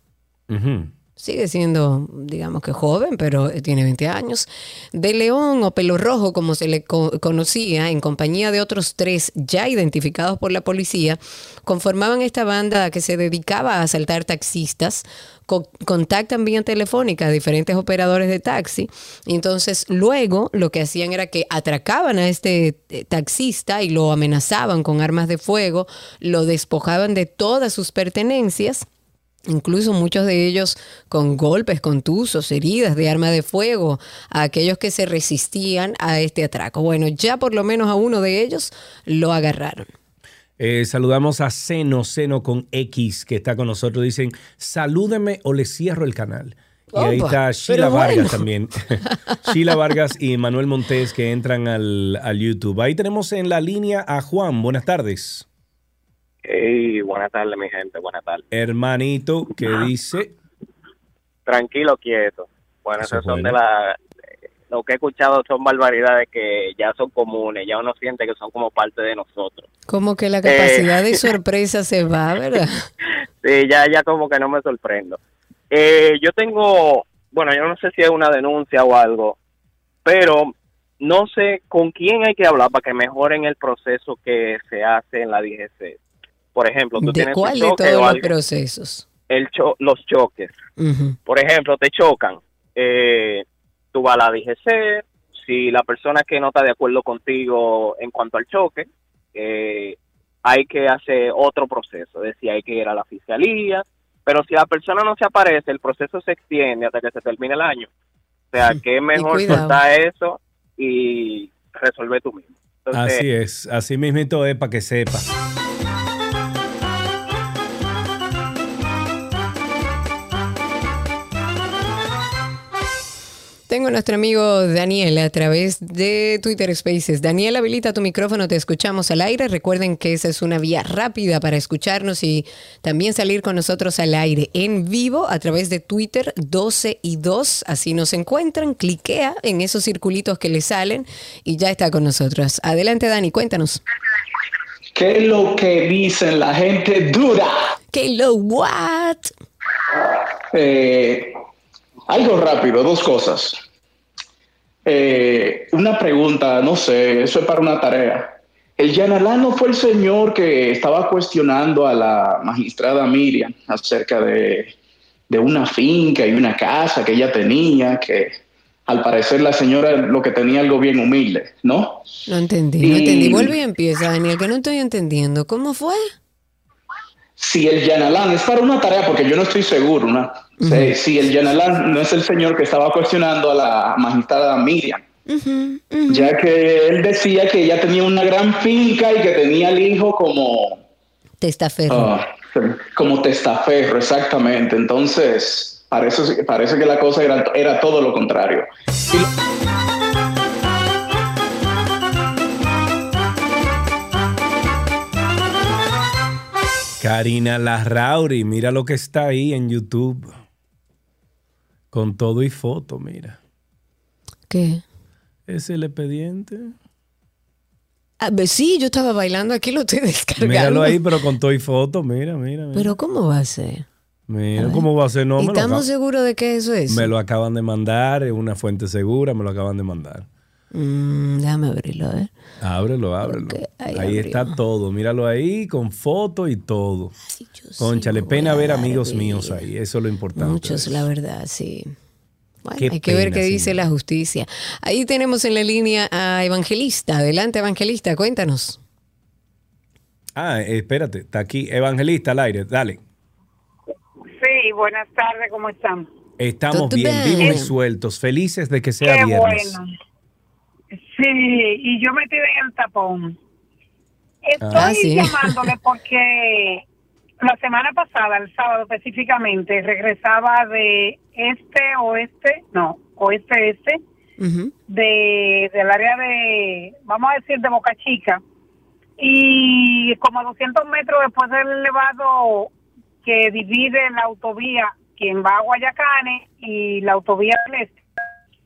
Sigue siendo, digamos que joven, pero tiene 20 años. De León o Pelo Rojo, como se le co- conocía, en compañía de otros tres ya identificados por la policía, conformaban esta banda que se dedicaba a asaltar taxistas. Co- contactan vía telefónica a diferentes operadores de taxi. Y entonces, luego lo que hacían era que atracaban a este eh, taxista y lo amenazaban con armas de fuego, lo despojaban de todas sus pertenencias incluso muchos de ellos con golpes, contusos, heridas de arma de fuego, a aquellos que se resistían a este atraco. Bueno, ya por lo menos a uno de ellos lo agarraron. Eh, saludamos a Seno, Seno con X, que está con nosotros. Dicen, salúdeme o le cierro el canal. Y ahí está Sheila Vargas también. Sheila Vargas y Manuel Montés que entran al, al YouTube. Ahí tenemos en la línea a Juan. Buenas tardes. Hey, buenas tardes, mi gente, buenas tardes. Hermanito, que dice, Tranquilo, quieto. Bueno, Eso son bueno. de la... Lo que he escuchado son barbaridades que ya son comunes, ya uno siente que son como parte de nosotros. Como que la capacidad Eh. de sorpresa se va, ¿verdad? Sí, ya, ya como que no me sorprendo. Eh, yo tengo, bueno, yo no sé si es una denuncia o algo, pero no sé con quién hay que hablar para que mejoren el proceso que se hace en la DGC. Por ejemplo, tú ¿De tienes cuál de choque todos o los algo, procesos? el cho- los choques. Por ejemplo, te chocan, eh, tú vas a la DGC, si la persona que no está de acuerdo contigo en cuanto al choque, eh, hay que hacer otro proceso, es decir, hay que ir a la fiscalía, pero si la persona no se aparece, el proceso se extiende hasta que se termine el año. O sea, que es mejor soltar eso y resolver tú mismo. Entonces, así es, así mismito es para que sepa. Tengo a nuestro amigo Daniel a través de Twitter Spaces. Daniel, habilita tu micrófono, te escuchamos al aire. Recuerden que esa es una vía rápida para escucharnos y también salir con nosotros al aire en vivo a través de Twitter 12 y 2. Así nos encuentran, cliquea en esos circulitos que le salen y ya está con nosotros. Adelante, Dani, cuéntanos. ¿Qué es lo que dicen la gente dura? ¿Qué lo what? Eh, algo rápido, dos cosas. Eh, una pregunta, no sé, eso es para una tarea. El Yanalán no fue el señor que estaba cuestionando a la magistrada Miriam acerca de, de una finca y una casa que ella tenía, que al parecer la señora lo que tenía algo bien humilde, ¿no? No entendí, no Y- entendí. Vuelve y empieza, Daniel, que no estoy entendiendo. ¿Cómo fue? Si el Yanalán es para una tarea, porque yo no estoy seguro, ¿no? Si- Si el Yanalán no es el señor que estaba cuestionando a la magistrada Miriam, ya que él decía que ella tenía una gran finca y que tenía al hijo como, Testaferro. ah, como testaferro, exactamente. Entonces, parece, parece que la cosa era, era todo lo contrario. Y lo- Karina Larrauri, mira lo que está ahí en YouTube. Con todo y foto, mira. ¿Qué? Es el expediente. Ah, sí, yo estaba bailando aquí, lo estoy descargando. Míralo ahí, pero con todo y foto. Mira, mira, mira. Pero ¿cómo va a ser? Mira cómo va a ser. No, ¿Y me estamos seguros de que eso es? me lo acaban de mandar. Es una fuente segura. Me lo acaban de mandar. Mm, déjame abrirlo, ¿eh? Ábrelo, ábrelo. ahí ahí está todo. Míralo ahí con foto y todo. Conchale, pena ver amigos míos ahí. Eso es lo importante. Muchos, la verdad, sí. Bueno, hay que ver pena, qué dice la justicia. Ahí tenemos en la línea a Evangelista. Adelante, Evangelista, cuéntanos. Ah, espérate. Está aquí. Evangelista al aire. Dale. Sí, buenas tardes, ¿cómo están? Estamos bien, bien. vivos y sueltos. Felices de que sea Qué viernes. bueno. Sí, y yo me tiré en el tapón. Estoy Ah, sí. llamándole porque la semana pasada, el sábado específicamente, regresaba de este oeste, no, oeste este, de del área de, vamos a decir, de Boca Chica, y como a 200 metros después del elevado que divide la autovía, quien va a Guayacane y la autovía del este,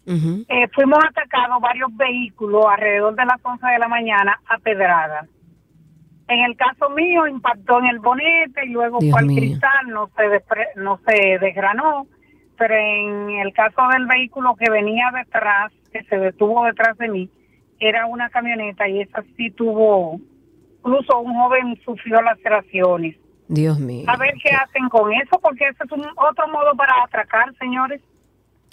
eh, fuimos atacados varios vehículos alrededor de las 11 de la mañana a pedradas. En el caso mío impactó en el bonete y luego Dios fue al mío. cristal, no se, despre- no se desgranó, pero en el caso del vehículo que venía detrás, que se detuvo detrás de mí, era una camioneta y esa sí tuvo, incluso un joven sufrió laceraciones. Dios mío. A ver qué hacen con eso, porque ese es un otro modo para atracar, señores.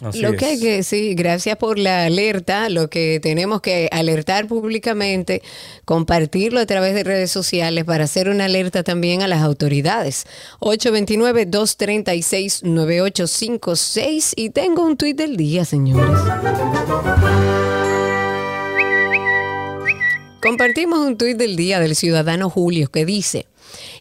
Lo que hay que, sí, gracias por la alerta. Lo que tenemos que alertar públicamente, compartirlo a través de redes sociales para hacer una alerta también a las autoridades. 829-236-9856. Y tengo un tuit del día, señores. Compartimos un tuit del día del ciudadano Julio que dice,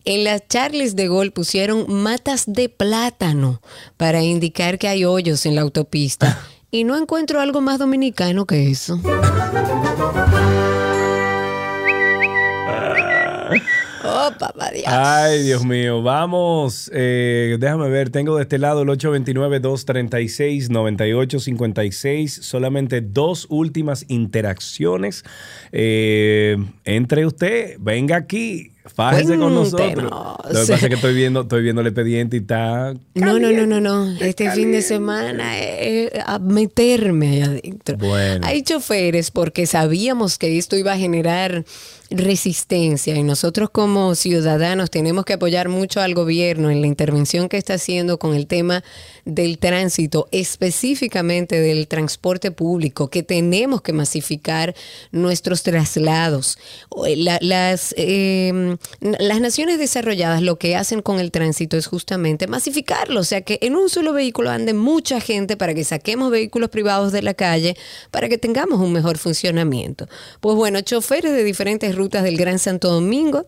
en las Charles de Gol pusieron matas de plátano para indicar que hay hoyos en la autopista. Y no encuentro algo más dominicano que eso. Oh, papá Dios. Ay, Dios mío. Vamos. eh, déjame ver. Tengo de este lado el 829-236-9856. Solamente dos últimas interacciones. Eh, entre usted, venga aquí. Fájese con nosotros. Cuéntenos. Lo que pasa es que estoy viendo, estoy viendo el expediente y está. No, no, no, no, no. Este fin de semana es a meterme allá adentro. Bueno. Hay choferes porque sabíamos que esto iba a generar resistencia y nosotros como ciudadanos tenemos que apoyar mucho al gobierno en la intervención que está haciendo con el tema del tránsito, específicamente del transporte público, que tenemos que masificar nuestros traslados. Eh, la- las, eh, las naciones desarrolladas lo que hacen con el tránsito es justamente masificarlo, o sea que en un solo vehículo ande mucha gente para que saquemos vehículos privados de la calle, para que tengamos un mejor funcionamiento. Pues bueno, choferes de diferentes rutas del Gran Santo Domingo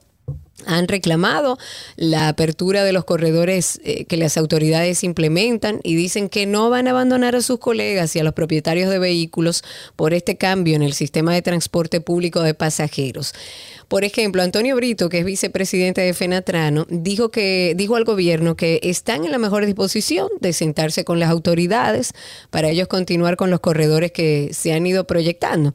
han reclamado la apertura de los corredores eh, que las autoridades implementan y dicen que no van a abandonar a sus colegas y a los propietarios de vehículos por este cambio en el sistema de transporte público de pasajeros. Por ejemplo, Antonio Brito, que es vicepresidente de Fenatrano, dijo que dijo al gobierno que están en la mejor disposición de sentarse con las autoridades para ellos continuar con los corredores que se han ido proyectando.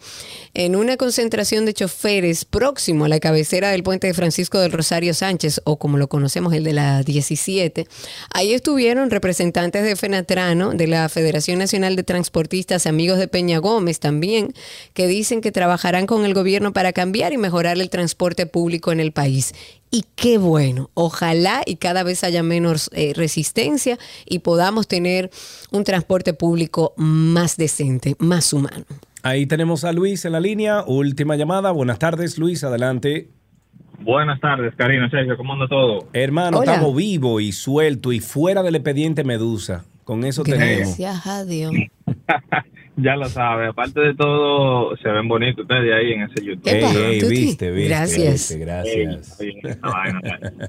En una concentración de choferes próximo a la cabecera del puente de Francisco del Rosario Sánchez, o como lo conocemos, el de la 17, ahí estuvieron representantes de Fenatrano, de la Federación Nacional de Transportistas, amigos de Peña Gómez también, que dicen que trabajarán con el gobierno para cambiar y mejorar el transporte público en el país. Y qué bueno, ojalá y cada vez haya menos eh, resistencia y podamos tener un transporte público más decente, más humano. Ahí tenemos a Luis en la línea. Última llamada. Buenas tardes, Luis. Adelante. Buenas tardes, Karina, Sergio, ¿cómo anda todo? Hermano, Hola. estamos vivos y sueltos y fuera del expediente Medusa. Con eso tenemos. Gracias a Dios. Ya lo sabe, aparte de todo, se ven bonitos ustedes ahí en ese YouTube. Ey, ey, viste, viste, Gracias. viste, gracias. Ey, esa vaina.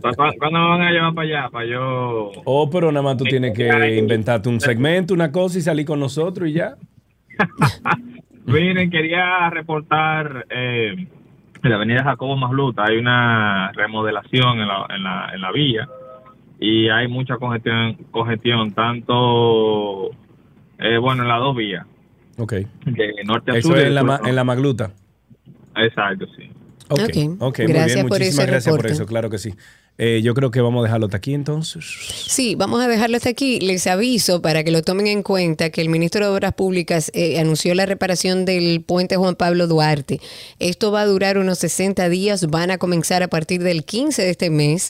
¿Cu- cu- ¿Cuándo me van a llevar para allá? Para yo... Oh, pero nada más tú tienes que inventarte un segmento, una cosa y salir con nosotros y ya. Miren, quería reportar eh, en la avenida Jacobo Masluta hay una remodelación en la, en la, en la vía y hay mucha congestión, congestión tanto, eh, bueno, en las dos vías, Ok. de norte a Eso sur. es en la, sur en la magluta. Exacto, sí. Ok, Ok. ok, muy bien. por Muchísimas ese gracias por eso, claro que sí. Eh, yo creo que vamos a dejarlo hasta aquí entonces. Sí, vamos a dejarlo hasta aquí. Les aviso para que lo tomen en cuenta que el ministro de Obras Públicas eh, anunció la reparación del puente Juan Pablo Duarte. Esto va a durar unos 60 días, van a comenzar a partir del 15 de este mes.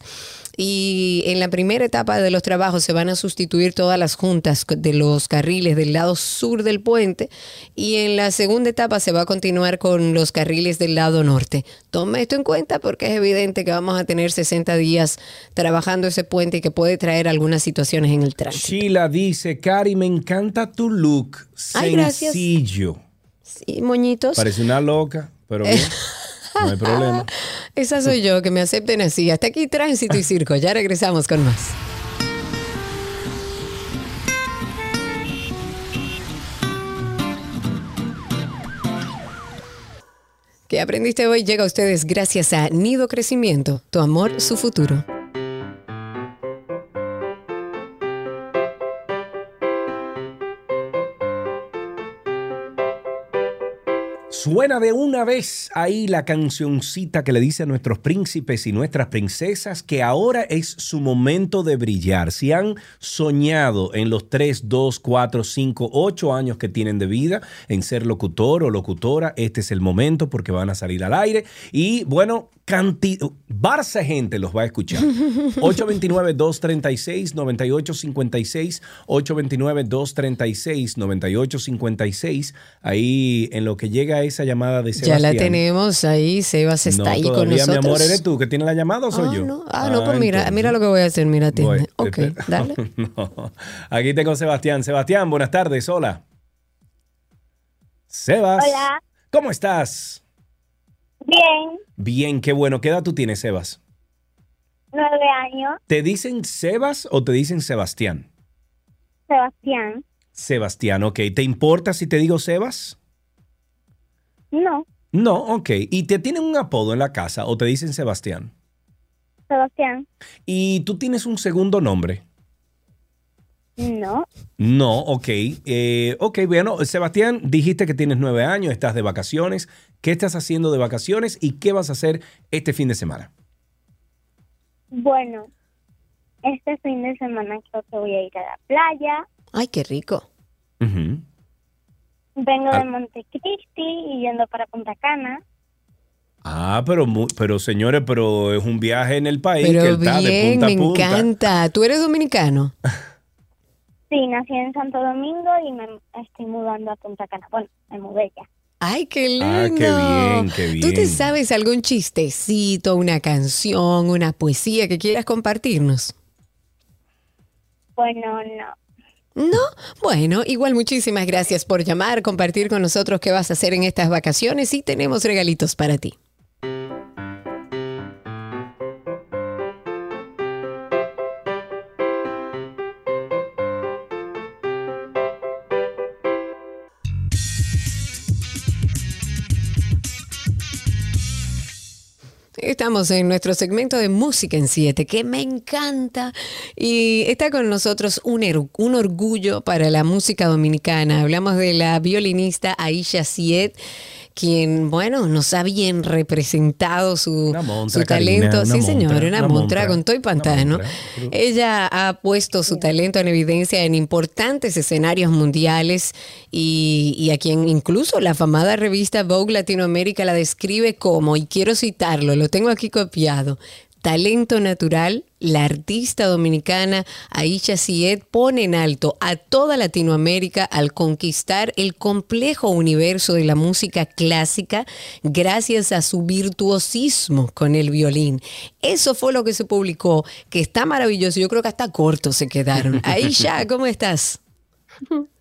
Y en la primera etapa de los trabajos se van a sustituir todas las juntas de los carriles del lado sur del puente y en la segunda etapa se va a continuar con los carriles del lado norte. Tome esto en cuenta porque es evidente que vamos a tener 60 días trabajando ese puente y que puede traer algunas situaciones en el tránsito. Sheila dice, Cari, me encanta tu look. Ay, gracias. Sencillo. Sí, moñitos. Parece una loca, pero bien. No hay problema. Esa soy yo, que me acepten así. Hasta aquí tránsito y circo. Ya regresamos con más. ¿Qué aprendiste hoy? Llega a ustedes gracias a Nido Crecimiento, tu amor, su futuro. Suena de una vez ahí la cancioncita que le dice a nuestros príncipes y nuestras princesas que ahora es su momento de brillar. Si han soñado en los 3, 2, 4, 5, 8 años que tienen de vida en ser locutor o locutora, este es el momento porque van a salir al aire. Y bueno, Barça gente los va a escuchar. 829-236-9856, 829-236-9856. Ahí en lo que llega esa llamada de Ya Sebastián. la tenemos ahí. Sebas está no, ahí con nosotros. mi amor, ¿eres tú que tiene la llamada o soy Ah, yo? no. Ah, no, pues mira, mira lo que voy a hacer. Mira, atiende. Voy. Ok, Espera. dale. No. Aquí tengo Sebastián. Sebastián, buenas tardes. Hola. Sebas. Hola. ¿Cómo estás? Bien, Bien, qué bueno. ¿Qué edad tú tienes, Sebas? nueve años, ¿Te dicen Sebas o te dicen Sebastián? Sebastián. Sebastián, ok. ¿Te importa si te digo Sebas? No, No, ok. ¿Y te tienen un apodo en la casa o te dicen Sebastián? Sebastián. ¿Y tú tienes un segundo nombre? No, No, ok. Eh, ok, bueno, Sebastián, dijiste que tienes nueve años, estás de vacaciones. ¿Qué estás haciendo de vacaciones y qué vas a hacer este fin de semana? bueno, este fin de semana creo que voy a ir a la playa. Ay, qué rico. Vengo Ah. de Montecristi y yendo para Punta Cana. Ah, pero, mu- pero señores, pero es un viaje en el país Pero que está de punta a me punta. encanta. ¿Tú eres dominicano? Sí, nací en Santo Domingo y me estoy mudando a Punta Cana. Bueno, me mudé ya. Ay, qué lindo. Ah, qué bien, qué bien. ¿Tú te sabes algún chistecito, una canción, una poesía que quieras compartirnos? Bueno, no. No, bueno, igual muchísimas gracias por llamar, compartir con nosotros qué vas a hacer en estas vacaciones y tenemos regalitos para ti. Estamos en nuestro segmento de música en 7, que me encanta. Y está con nosotros un, er- un orgullo para la música dominicana. Hablamos de la violinista Aisha Siet, quien, bueno, nos ha bien representado su, montra, su talento. Karina, sí, señor, montra, una, una montra, montra, con todo y pantano. Ella ha puesto su talento en evidencia en importantes escenarios mundiales y, y a quien incluso la famada revista Vogue Latinoamérica la describe como, y quiero citarlo, lo tengo aquí copiado, talento natural, la artista dominicana Aisha Siet pone en alto a toda Latinoamérica al conquistar el complejo universo de la música clásica gracias a su virtuosismo con el violín. Eso fue lo que se publicó, que está maravilloso. Yo creo que hasta cortos se quedaron. Aisha, ¿cómo estás?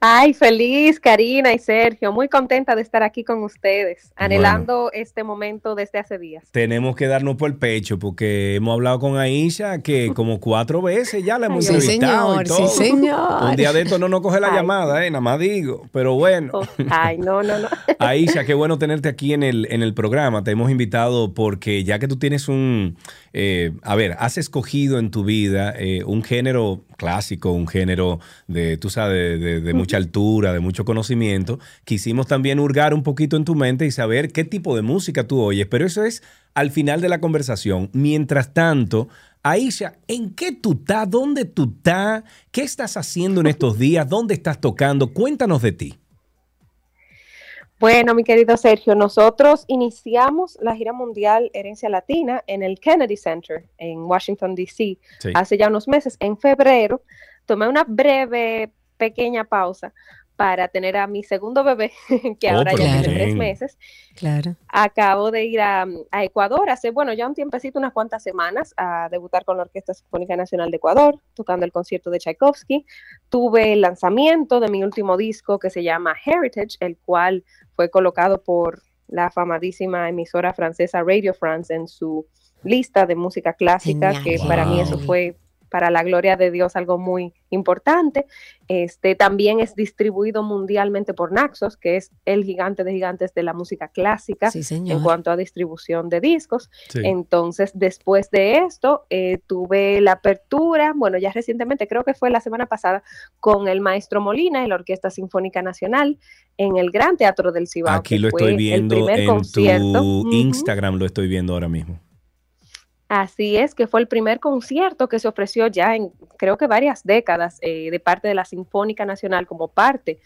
Ay, feliz, Karina y Sergio, muy contenta de estar aquí con ustedes, anhelando este momento desde hace días. Tenemos que darnos por el pecho porque hemos hablado con Aisha que como cuatro veces ya la hemos Sí, entrevistado y señor, sí, todo. señor. Un día de esto no nos coge la Ay. llamada, eh, nada más digo. Pero bueno. Ay, no, no, no. Aisha, qué bueno tenerte aquí en el, en el programa. Te hemos invitado porque ya que tú tienes un, eh, a ver, has escogido en tu vida eh, un género clásico, un género de, tú sabes, de, de- de mucha altura, de mucho conocimiento, quisimos también hurgar un poquito en tu mente y saber qué tipo de música tú oyes, pero eso es al final de la conversación. Mientras tanto, Aisha, ¿en qué tú estás? ¿Dónde tú estás? ¿Qué estás haciendo en estos días? ¿Dónde estás tocando? Cuéntanos de ti. Bueno, mi querido Sergio, nosotros iniciamos la gira mundial Herencia Latina en el Kennedy Center en Washington, D.C. Sí. hace ya unos meses. En febrero tomé una breve, pequeña pausa para tener a mi segundo bebé, que Oh, ahora ya tiene tres meses. Claro. Acabo de ir a, a Ecuador hace, bueno, ya un tiempecito, unas cuantas semanas, a debutar con la Orquesta Sinfónica Nacional de Ecuador, tocando el concierto de Tchaikovsky. Tuve el lanzamiento de mi último disco que se llama Heritage, el cual fue colocado por la famadísima emisora francesa Radio France en su lista de música clásica, Genial. que para mí eso fue para la gloria de Dios algo muy importante. Este también es distribuido mundialmente por Naxos, que es el gigante de gigantes de la música clásica Sí, en cuanto a distribución de discos. Sí. Entonces, después de esto, eh, tuve la apertura, bueno, ya recientemente, creo que fue la semana pasada, con el maestro Molina y la Orquesta Sinfónica Nacional en el Gran Teatro del Cibao. Aquí lo estoy viendo en concierto. tu. Instagram, lo estoy viendo ahora mismo. Así es, que fue el primer concierto que se ofreció ya en creo que varias décadas eh, de parte de la Sinfónica Nacional como parte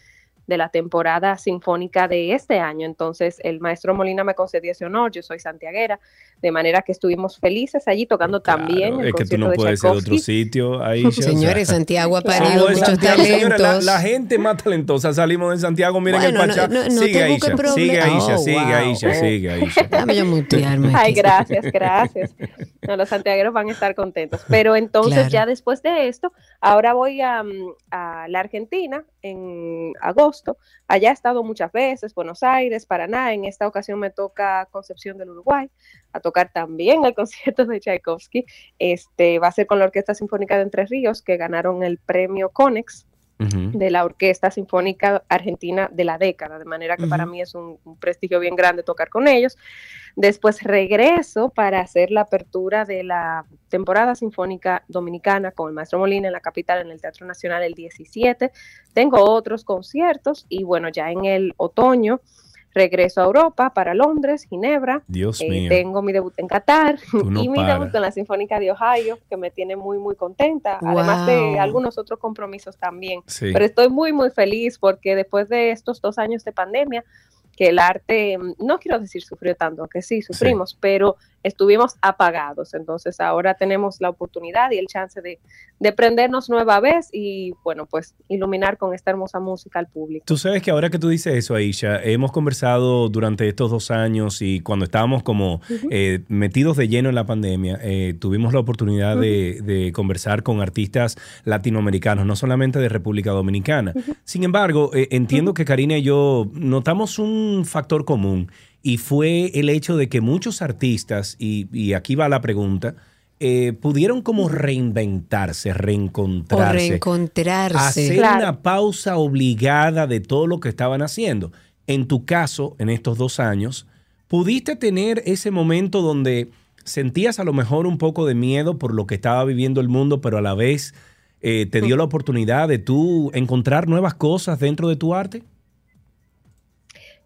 de la temporada sinfónica de este año. Entonces, el maestro Molina me concedió ese honor, yo soy santiaguera, de manera que estuvimos felices allí tocando también el es que tú no de puedes de Tchaikovsky. otro sitio. Sea. Señores, Santiago ha parido muchos Santiago, señores, la, talentos. la gente más talentosa. Salimos de Santiago, miren Bueno, el no- Pachá. no- no sigue te busques Aisha, sigue. Aisha, Oh, sigue wow. Aisha, sigue Aisha. Yo mutearme. Ay, gracias, gracias. No, los santiagueros van a estar contentos. Pero entonces, Claro. ya después de esto, ahora voy a, mm, a la Argentina agosto. Allá he estado muchas veces, Buenos Aires, Paraná. En esta ocasión me toca Concepción del Uruguay, a tocar también el concierto de Tchaikovsky. Este va a ser con la Orquesta Sinfónica de Entre Ríos, que ganaron el premio Conex de la Orquesta Sinfónica Argentina de la década, de manera que para mí es un, un prestigio bien grande tocar con ellos. Después regreso para hacer la apertura de la temporada sinfónica dominicana con el maestro Molina en la capital, en el Teatro Nacional el 17. Tengo otros conciertos y bueno, ya en el otoño regreso a Europa para Londres, Ginebra. Dios Eh, mío. Tengo mi debut en Qatar no y mi debut con la Sinfónica de Ohio, que me tiene muy, muy contenta, además de algunos otros compromisos también. Sí. Pero estoy muy, muy feliz porque después de estos dos años de pandemia, que el arte, mm, no quiero decir sufrió tanto, que sí, sufrimos, pero estuvimos apagados. Entonces ahora tenemos la oportunidad y el chance de, de prendernos nueva vez y, bueno, pues iluminar con esta hermosa música al público. Tú sabes que ahora que tú dices eso, Aisha, hemos conversado durante estos dos años y cuando estábamos como Ujú. eh, metidos de lleno en la pandemia, eh, tuvimos la oportunidad de, de conversar con artistas latinoamericanos, no solamente de República Dominicana. Sin embargo, eh, entiendo que Karina y yo notamos un factor común y fue el hecho de que muchos artistas, y, y aquí va la pregunta, eh, pudieron como reinventarse, O reencontrarse hacer una pausa obligada de todo lo que estaban haciendo. En tu caso, en estos dos años, ¿pudiste tener ese momento donde sentías a lo mejor un poco de miedo por lo que estaba viviendo el mundo, pero a la vez eh, te dio la oportunidad de tú encontrar nuevas cosas dentro de tu arte?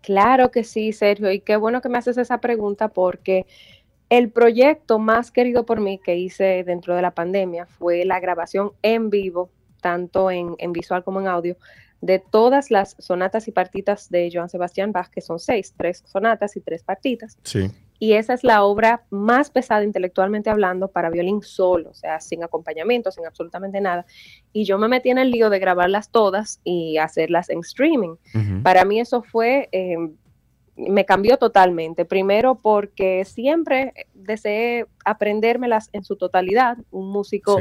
Claro que sí, Sergio, y qué bueno que me haces esa pregunta porque el proyecto más querido por mí que hice dentro de la pandemia fue la grabación en vivo, tanto en, visual como en audio, de todas las sonatas y partitas de Joan Sebastián Bach, que son seis, tres sonatas y tres partitas. Sí. Y esa es la obra más pesada intelectualmente hablando para violín solo, o sea, sin acompañamiento, sin absolutamente nada. Y yo me metí en el lío de grabarlas todas y hacerlas en streaming. Para mí eso fue, eh, me cambió totalmente. Primero porque siempre deseé aprendérmelas en su totalidad. Un músico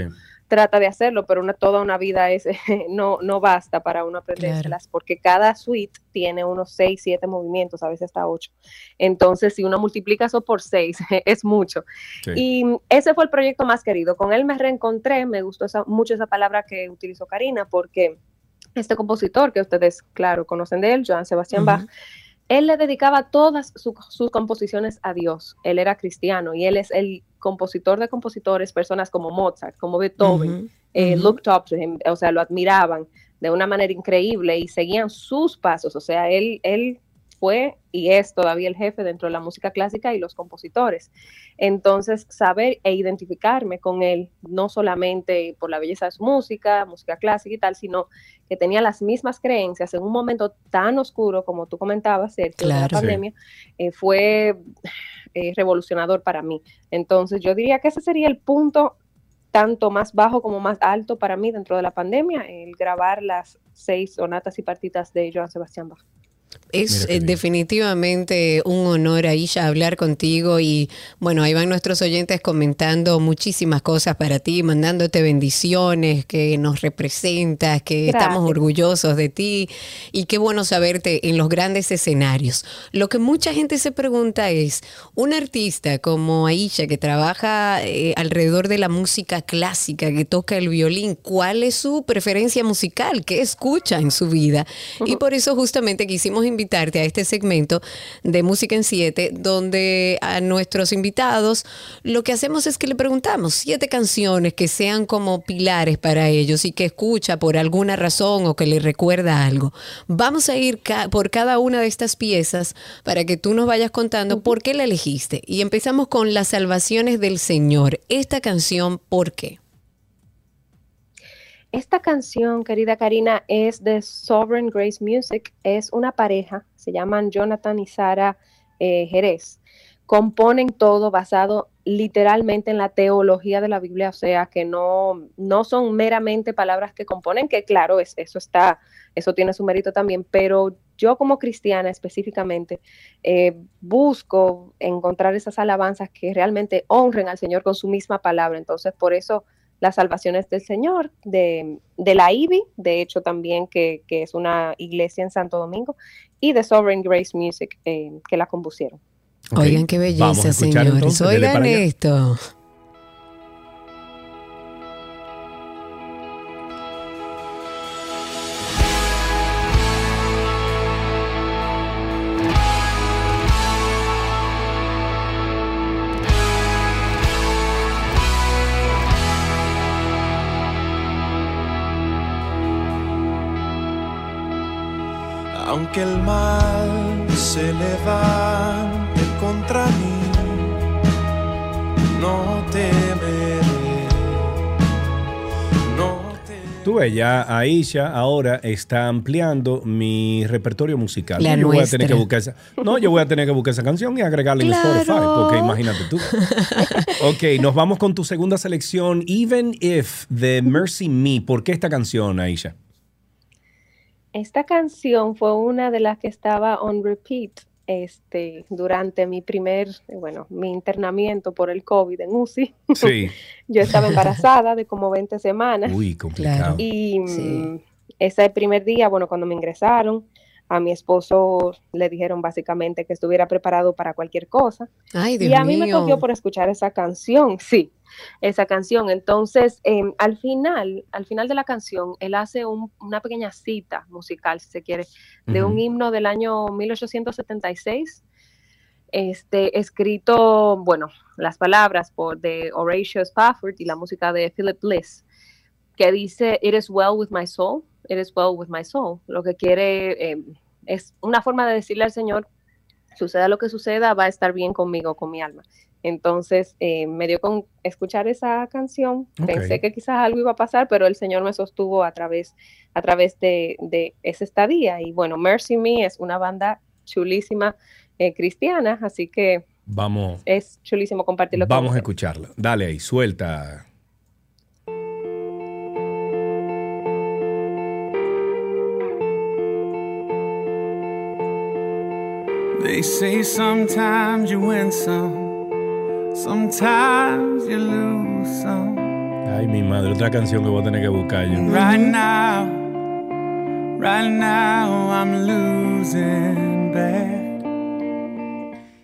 trata de hacerlo, pero una, toda una vida es, no, no basta para uno aprendérselas, porque cada suite tiene unos 6, 7 movimientos, a veces hasta 8. Entonces, si uno multiplica eso por 6, es mucho. Sí. Y ese fue el proyecto más querido. Con él me reencontré, me gustó esa- mucho esa palabra que utilizó Karina, porque este compositor que ustedes, claro, conocen de él, Joan Sebastián Bach, él le dedicaba todas su- sus composiciones a Dios. Él era cristiano y él es el compositor de compositores, personas como Mozart, como Beethoven, eh, Ujú. looked up to him, o sea, lo admiraban de una manera increíble y seguían sus pasos, o sea, él, él fue y es todavía el jefe dentro de la música clásica y los compositores. Entonces, saber e identificarme con él, no solamente por la belleza de su música, música clásica y tal, sino que tenía las mismas creencias en un momento tan oscuro como tú comentabas, Sergio, de la Claro. Sí. pandemia, eh, fue eh, revolucionador para mí. Entonces, yo diría que ese sería el punto tanto más bajo como más alto para mí dentro de la pandemia, el grabar las seis sonatas y partitas de Joan Sebastián Bach. Es eh, definitivamente un honor, Aisha, hablar contigo y bueno, ahí van nuestros oyentes comentando muchísimas cosas para ti, mandándote bendiciones, que nos representas, que Gracias. estamos orgullosos de ti y qué bueno saberte en los grandes escenarios. Lo que mucha gente se pregunta es, un artista como Aisha que trabaja eh, alrededor de la música clásica, que toca el violín, ¿cuál es su preferencia musical? ¿Qué escucha en su vida? Y por eso justamente quisimos invitarte a este segmento de Música en Siete, donde a nuestros invitados lo que hacemos es que le preguntamos siete canciones que sean como pilares para ellos y que escucha por alguna razón o que le recuerda algo. Vamos a ir ca- por cada una de estas piezas para que tú nos vayas contando por qué la elegiste. Y empezamos con Las Salvaciones del Señor. Esta canción, ¿por qué? Esta canción, querida Karina, es de Sovereign Grace Music. Es una pareja, se llaman Jonathan y Sara eh, Jerez. Componen todo basado literalmente en la teología de la Biblia, o sea, que no, no son meramente palabras que componen, que claro, es, eso está, eso tiene su mérito también, pero yo como cristiana específicamente eh, busco encontrar esas alabanzas que realmente honren al Señor con su misma palabra. Entonces, por eso las salvaciones del Señor, de, de la IBI, de hecho también que, que es una iglesia en Santo Domingo, y de Sovereign Grace Music, eh, que la compusieron. Oigan qué belleza, señores. entonces, Oigan esto. Aunque el mal se levante contra mí, no temeré. No Tú ves, ya Aisha ahora está ampliando mi repertorio musical. La yo voy a tener que nuestra. buscar esa, no, yo voy a tener que buscar esa canción y agregarla en Claro. Spotify, porque imagínate tú. ok, nos vamos con tu segunda selección, Even If de Mercy Me. ¿Por qué esta canción, Aisha? Esta canción fue una de las que estaba on repeat este, durante mi primer, bueno, mi internamiento por el COVID en UCI. Sí. Yo estaba embarazada de como 20 semanas. Uy, complicado. Y mm, ese primer día, bueno, cuando me ingresaron, a mi esposo le dijeron básicamente que estuviera preparado para cualquier cosa. Ay, y a mí me cogió por escuchar esa canción, sí, esa canción. Entonces, em, al final, al final de la canción, él hace un- una pequeña cita musical, si se quiere, de un himno del año 1876 este, escrito, bueno, las palabras por de Horatio Spafford y la música de Philip Bliss, que dice, It is well with my soul, it is well with my soul. Lo que quiere eh, es una forma de decirle al Señor, suceda lo que suceda, va a estar bien conmigo, con mi alma. Entonces, eh, me dio con escuchar esa canción, pensé que quizás algo iba a pasar, pero el Señor me sostuvo a través, a través de, de esa estadía. Y bueno, Mercy Me es una banda chulísima eh, cristiana, así que Vamos, es chulísimo compartirlo con vamos a escucharla. Dale ahí, suelta. They say sometimes you win some, sometimes you lose some. Ay, mi madre, otra canción que voy a tener que buscar yo. Right now, right now I'm losing bad.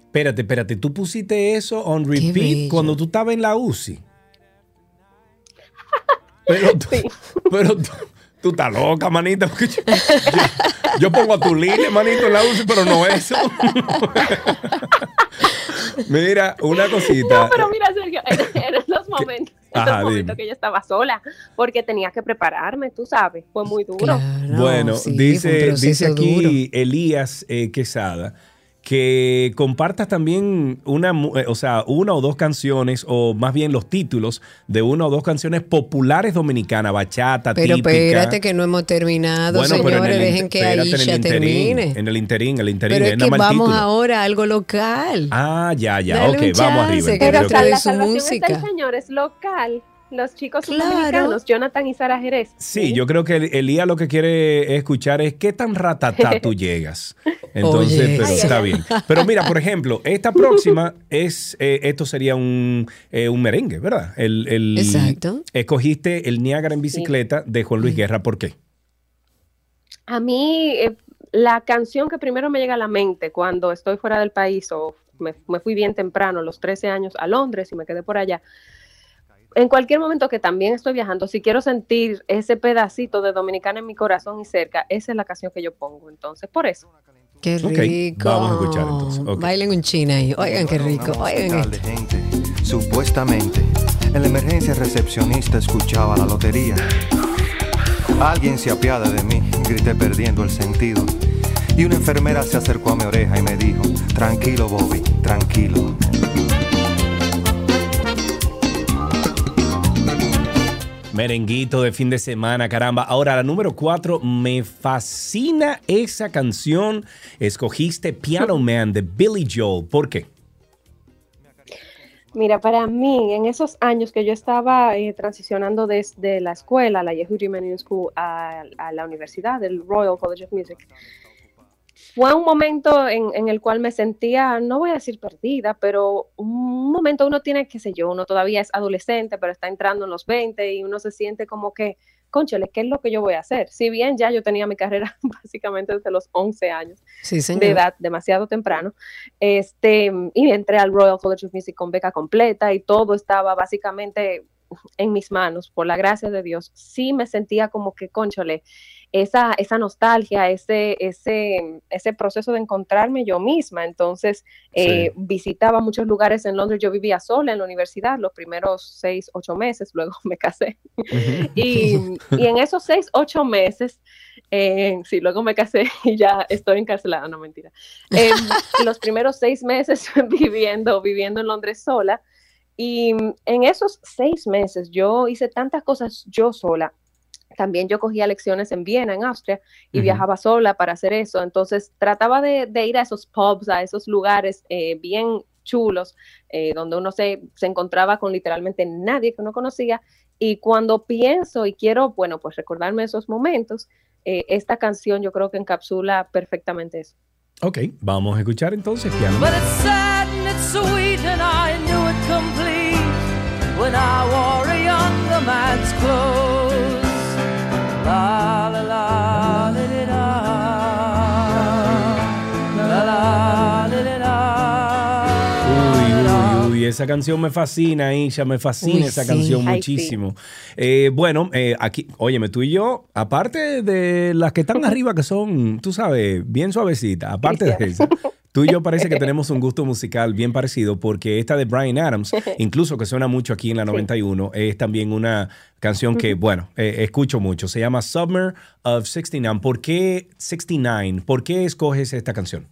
Espérate, espérate, tú pusiste eso on repeat cuando tú estabas en la UCI. Pero tú, pero tú, tú estás loca, manita. Yo, yo- yo pongo a tu Lile, manito, en la UCI, pero no eso. Mira, una cosita. No, pero mira, Sergio, en, en esos momentos, Ajá, el momento dime. que yo estaba sola, porque tenía que prepararme, tú sabes, fue muy duro. Bueno, sí, dice, dice aquí duro. Elías eh, Quesada que compartas también una, mu- eh, o sea, una o dos canciones, o más bien los títulos de una o dos canciones populares dominicanas, bachata, Pero típica. espérate que no hemos terminado, Bueno, pero en señores, el dejen que Aisha termine. En el interín, el interín, Pero es que vamos título. ahora a algo local. Ah, ya, ya, Dale ok, un vamos arriba. chance. Pero la su salvación música. está el señor, es local. Los chicos Claro. dominicanos, Jonathan y Sara Jerez. Sí, yo creo que el- Elías lo que quiere escuchar es qué tan ratatá tú llegas. Entonces, Oye. pero está bien. Pero mira, por ejemplo, esta próxima es, eh, esto sería un, eh, un merengue, ¿verdad? El, el- Exacto. Escogiste el Niágara en bicicleta de Juan Luis Guerra, ¿por qué? A mí, eh, la canción que primero me llega a la mente cuando estoy fuera del país o me, me fui bien temprano, a los 13 años, a Londres y me quedé por allá. En cualquier momento que también estoy viajando, si quiero sentir ese pedacito de Dominicana en mi corazón y cerca, esa es la canción que yo pongo. Entonces, por eso. Qué rico. vamos a escuchar entonces. Bailen un china ahí. Oigan qué rico. Oigan de gente. Supuestamente, en la emergencia recepcionista escuchaba la lotería. Alguien se apiada de mí, grité perdiendo el sentido. Y una enfermera se acercó a mi oreja y me dijo, tranquilo Bobby, tranquilo. Merenguito de fin de semana, caramba. Ahora, la número cuatro, me fascina esa canción. Escogiste Piano Man de Billy Joel. ¿Por qué? Mira, para mí, en esos años que yo estaba eh, transicionando desde la escuela, la Yehudi Menuhin School, a, a la universidad, del Royal College of Music, fue un momento en, en el cual me sentía, no voy a decir perdida, pero un momento uno tiene, qué sé yo, uno todavía es adolescente, pero está entrando en los 20 y uno se siente como que, conchole, ¿qué es lo que yo voy a hacer? Si bien ya yo tenía mi carrera básicamente desde los 11 años Sí, de edad, demasiado temprano, este, y entré al Royal College of Music con beca completa y todo estaba básicamente en mis manos, por la gracia de Dios, sí me sentía como que, conchole, esa, esa nostalgia, ese, ese, ese proceso de encontrarme yo misma. Entonces, eh, visitaba muchos lugares en Londres. Yo vivía sola en la universidad los primeros seis, ocho meses, luego me casé. y, y en esos seis, ocho meses, eh, sí, luego me casé y ya estoy encarcelada, no mentira. Eh, los primeros seis meses viviendo, viviendo en Londres sola. Y en esos seis meses yo hice tantas cosas yo sola. También yo cogía lecciones en Viena, en Austria, y viajaba sola para hacer eso. Entonces trataba de, de ir a esos pubs, a esos lugares eh, bien chulos, eh, donde uno se, se encontraba con literalmente nadie que uno conocía. Y cuando pienso y quiero, bueno, pues recordarme esos momentos, eh, esta canción yo creo que encapsula perfectamente eso. Ok, vamos a escuchar entonces Piano But it's sad and it's sweet, and I knew it complete when I wore a younger man's clothes. Esa canción me fascina, Isha, me fascina Uy, esa sí. canción Ay, muchísimo. Eh, bueno, eh, aquí, óyeme, tú y yo, aparte de las que están arriba, que son, tú sabes, bien suavecitas, aparte de eso, tú y yo parece que tenemos un gusto musical bien parecido, porque esta de Brian Adams, incluso que suena mucho aquí en la 91, es también una canción que, bueno, eh, escucho mucho. Se llama Summer of 69. ¿Por qué 69? ¿Por qué escoges esta canción?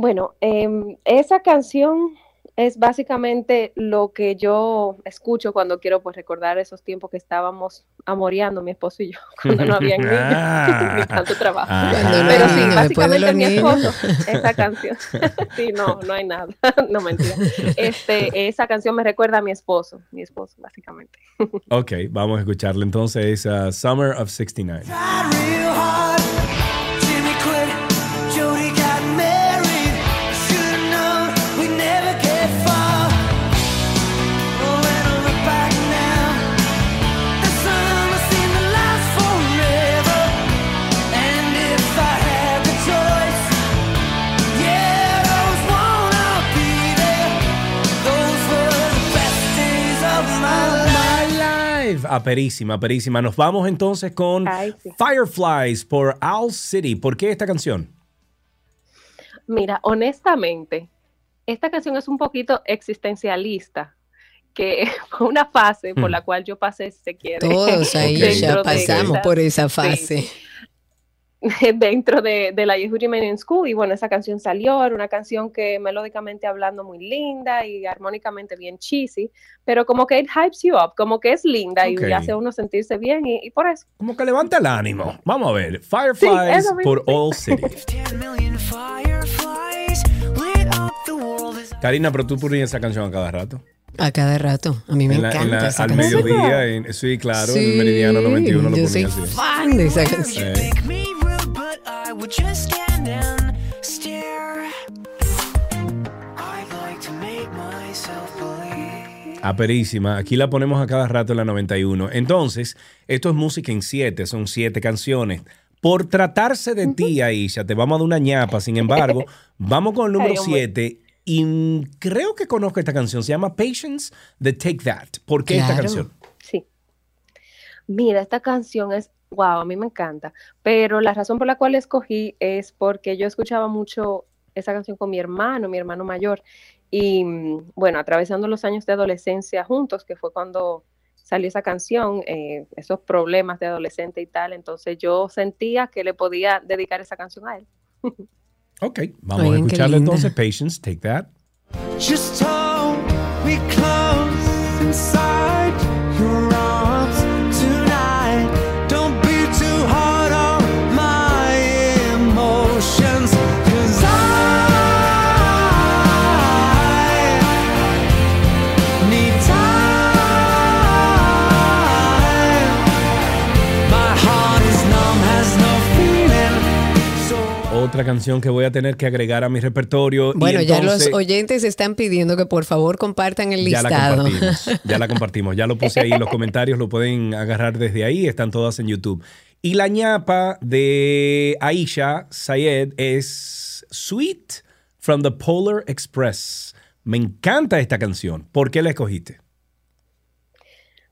Bueno, em, esa canción es básicamente lo que yo escucho cuando quiero pues recordar esos tiempos que estábamos amoreando mi esposo y yo, cuando no había niños Ah. ni tanto trabajo. Ajá. Cuando no hay Pero sí, básicamente mi esposo, esa canción. sí, no, no hay nada, no mentira. Este, esa canción me recuerda a mi esposo, mi esposo, básicamente. Ok, vamos a escucharla entonces. uh, Summer of 69. Aperísima, aperísima. Nos vamos entonces con Fireflies por Owl City. ¿Por qué esta canción? Mira, honestamente, esta canción es un poquito existencialista, que fue una fase por Mm. la cual yo pasé, si se quiere. Todos ahí ya pasamos esa- por esa sí, fase. dentro de, de la Yehudi Menon School y bueno, esa canción salió, era una canción que melódicamente hablando muy linda y armónicamente bien cheesy, pero como que it hypes you up, como que es linda Ok. y hace a uno sentirse bien y, y por eso. Como que levanta el ánimo. Vamos a ver. Fireflies mismo, por All City. Karina, pero tú ponías esa canción a cada rato. A cada rato. A mí me En la- en encanta la- esa al canción. mediodía, en- sí, claro, en el Sí, Meridiano 91 lo yo ponía soy así. fan de esa canción. Eh. I would just stand and stare. I'd like to make myself believe. Aperísima. Aquí la ponemos a cada rato en la 91. Entonces, esto es música en siete, son siete canciones. Por tratarse de ti, Aisha, te vamos a dar una ñapa. Sin embargo, vamos con el número Ay, hombre. 7. Y creo que conozco esta canción. Se llama Patience de Take That. ¿Por qué esta Claro. canción? Sí. Mira, esta canción es, wow, a mí me encanta, pero la razón por la cual escogí es porque yo escuchaba mucho esa canción con mi hermano, mi hermano mayor, y mm, bueno, atravesando los años de adolescencia juntos, que fue cuando salió esa canción, eh, esos problemas de adolescente y tal, entonces yo sentía que le podía dedicar esa canción a él. Ok, vamos a linda. entonces. Patience, Take That. Just hold me close inside Otra canción que voy a tener que agregar a mi repertorio. y Bueno, ya los oyentes están pidiendo que por favor compartan el Ya la listado. compartimos. Ya la compartimos. Ya lo puse ahí en los comentarios. Lo pueden agarrar desde ahí. Están todas en YouTube. Y la ñapa de Aisha Sayed es Sweet from the Polar Express. Me encanta esta canción. ¿Por qué la escogiste?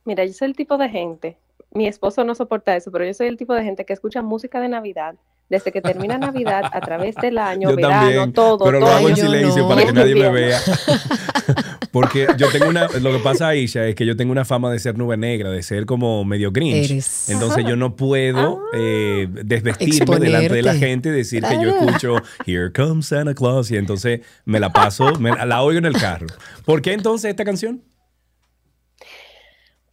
Mira, yo soy el tipo de gente, mi esposo no soporta eso, pero yo soy el tipo de gente que escucha música de Navidad desde que termina Navidad a través del año, Yo verano, también, todo, pero lo hago en silencio no. para que nadie me vea. Porque yo tengo una, lo que pasa, Aisha, es que yo tengo una fama de ser nube negra, de ser como medio grinch. Eres. Entonces yo no puedo eh, desvestirme Exponerte. delante de la gente y decir que yo escucho Here Comes Santa Claus y entonces me la paso, me, la oigo en el carro. ¿Por qué entonces esta canción?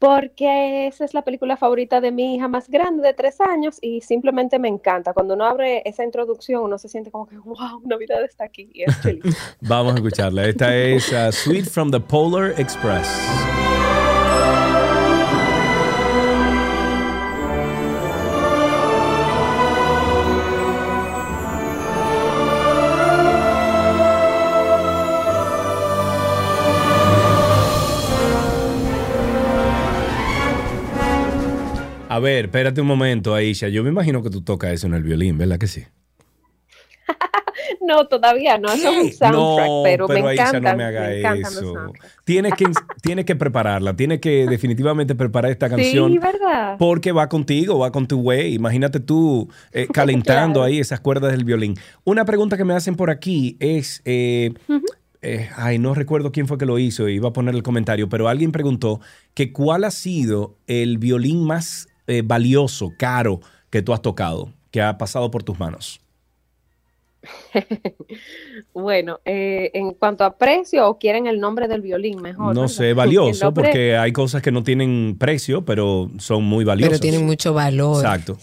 Porque esa es la película favorita de mi hija más grande de tres años y simplemente me encanta. Cuando uno abre esa introducción, uno se siente como que, wow, Navidad está aquí. Y es. Vamos a escucharla. Esta es uh, Sweet from the Polar Express. A ver, espérate un momento, Aisha. Yo me imagino que tú tocas eso en el violín, ¿verdad que sí? no, todavía no, eso es un soundtrack, No, pero, me Aisha, encantan, no me haga eso. Tienes que, tienes que prepararla, tienes que definitivamente preparar esta canción. Sí, ¿verdad? Porque va contigo, va con tu güey. Imagínate tú eh, calentando Claro. ahí esas cuerdas del violín. Una pregunta que me hacen por aquí es, eh, eh, ay, no recuerdo quién fue que lo hizo, iba a poner el comentario, pero alguien preguntó que cuál ha sido el violín más eh, valioso, caro que tú has tocado, que ha pasado por tus manos. Bueno, eh, en cuanto a precio, o quieren el nombre del violín mejor. No ¿verdad? sé, valioso, nombre- porque hay cosas que no tienen precio, pero son muy valiosas. Pero tienen mucho valor. Exacto.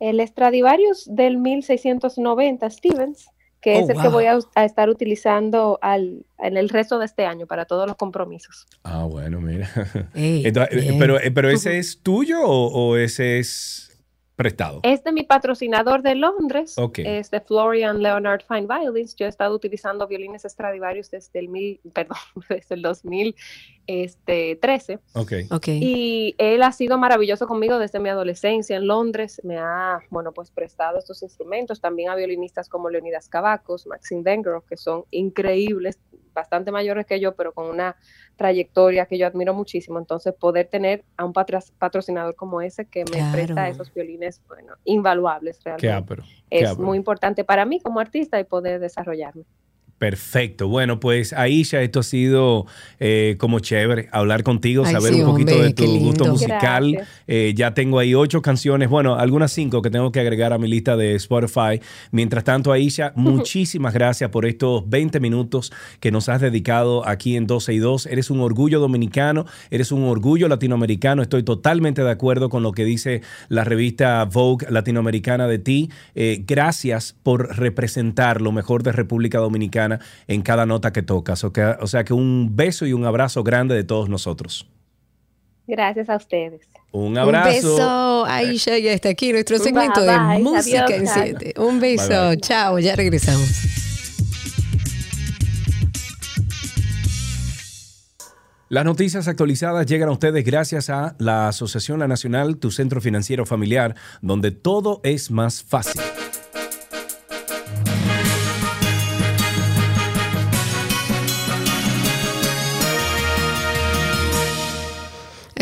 El Stradivarius del 1690 Stevens, que Oh, es el que wow. voy a, a estar utilizando al, en el resto de este año para todos los compromisos. Ah, bueno, mira. Ey, Entonces, eh, pero, eh, pero ese es tuyo o, o ese es prestado? Es de mi patrocinador de Londres, Ok. es de Florian Leonard Fine Violins. Yo he estado utilizando violines Stradivarius desde el, mil, perdón, desde el 2013. Ok. Y él ha sido maravilloso conmigo desde mi adolescencia en Londres. Me ha, bueno, pues prestado estos instrumentos también a violinistas como Leonidas Cavacos, Maxim Vengerov, que son increíbles, bastante mayores que yo, pero con una trayectoria que yo admiro muchísimo. Entonces, poder tener a un patrocinador como ese que me Claro. presta esos violines, bueno, invaluables realmente. Qué ápero. qué Es ápero. muy importante para mí como artista y poder desarrollarme. Perfecto. Bueno, pues Aisha, esto ha sido eh, como chévere hablar contigo, Ay, saber sí, un poquito hombre, de tu gusto musical. Eh, ya tengo ahí ocho canciones, bueno, algunas cinco que tengo que agregar a mi lista de Spotify. Mientras tanto, Aisha, muchísimas gracias por estos 20 minutos que nos has dedicado aquí en 12 y 2. Eres un orgullo dominicano, eres un orgullo latinoamericano. Estoy totalmente de acuerdo con lo que dice la revista Vogue latinoamericana de ti. Eh, gracias por representar lo mejor de República Dominicana en cada nota que tocas. O, que- o sea que un beso y un abrazo grande de todos nosotros. Gracias a ustedes. Un abrazo. Un beso, Aisha, ya está aquí nuestro segmento bye. de música Adiós, en chao. siete. Un beso, Bye, bye. chao, ya regresamos. Las noticias actualizadas llegan a ustedes gracias a la Asociación La Nacional, tu centro financiero familiar, donde todo es más fácil.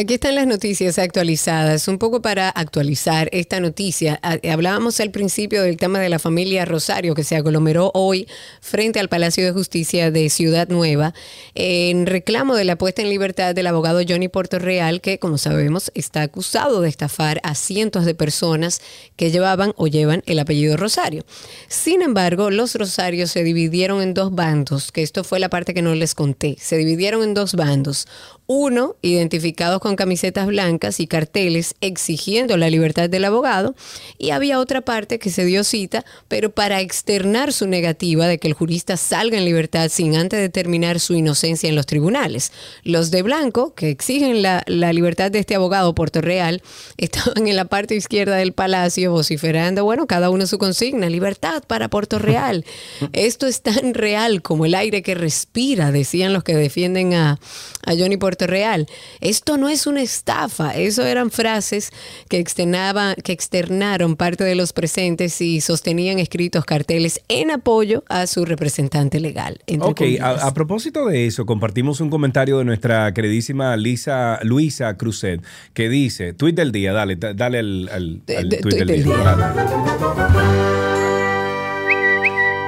Aquí están las noticias actualizadas. Un poco para actualizar esta noticia. A- Hablábamos al principio del tema de la familia Rosario que se aglomeró hoy frente al Palacio de Justicia de Ciudad Nueva en reclamo de la puesta en libertad del abogado Johnny Portorreal que, como sabemos, está acusado de estafar a cientos de personas que llevaban o llevan el apellido Rosario. Sin embargo, los Rosarios se dividieron en dos bandos, que esto fue la parte que no les conté. Se dividieron en dos bandos. Uno, identificados con camisetas blancas y carteles exigiendo la libertad del abogado, y había otra parte que se dio cita, pero para externar su negativa de que el jurista salga en libertad sin antes determinar su inocencia en los tribunales. Los de blanco, que exigen la, la libertad de este abogado Puerto Real, estaban en la parte izquierda del palacio vociferando, bueno, cada uno su consigna, libertad para Puerto Real. Esto es tan real como el aire que respira, decían los que defienden a, a Johnny Puerto Real. Esto no es una estafa, eso eran frases que, externaba, que externaron parte de los presentes y sostenían escritos carteles en apoyo a su representante legal. Ok, a, a propósito de eso, compartimos un comentario de nuestra queridísima Lisa, Luisa Cruzet, que dice, tweet del día, dale, da- dale al, al- al de- tweet del tuit del día. día.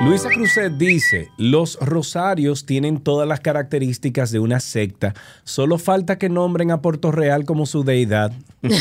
Luisa Cruzet dice, los rosarios tienen todas las características de una secta, solo falta que nombren a Puerto Real como su deidad.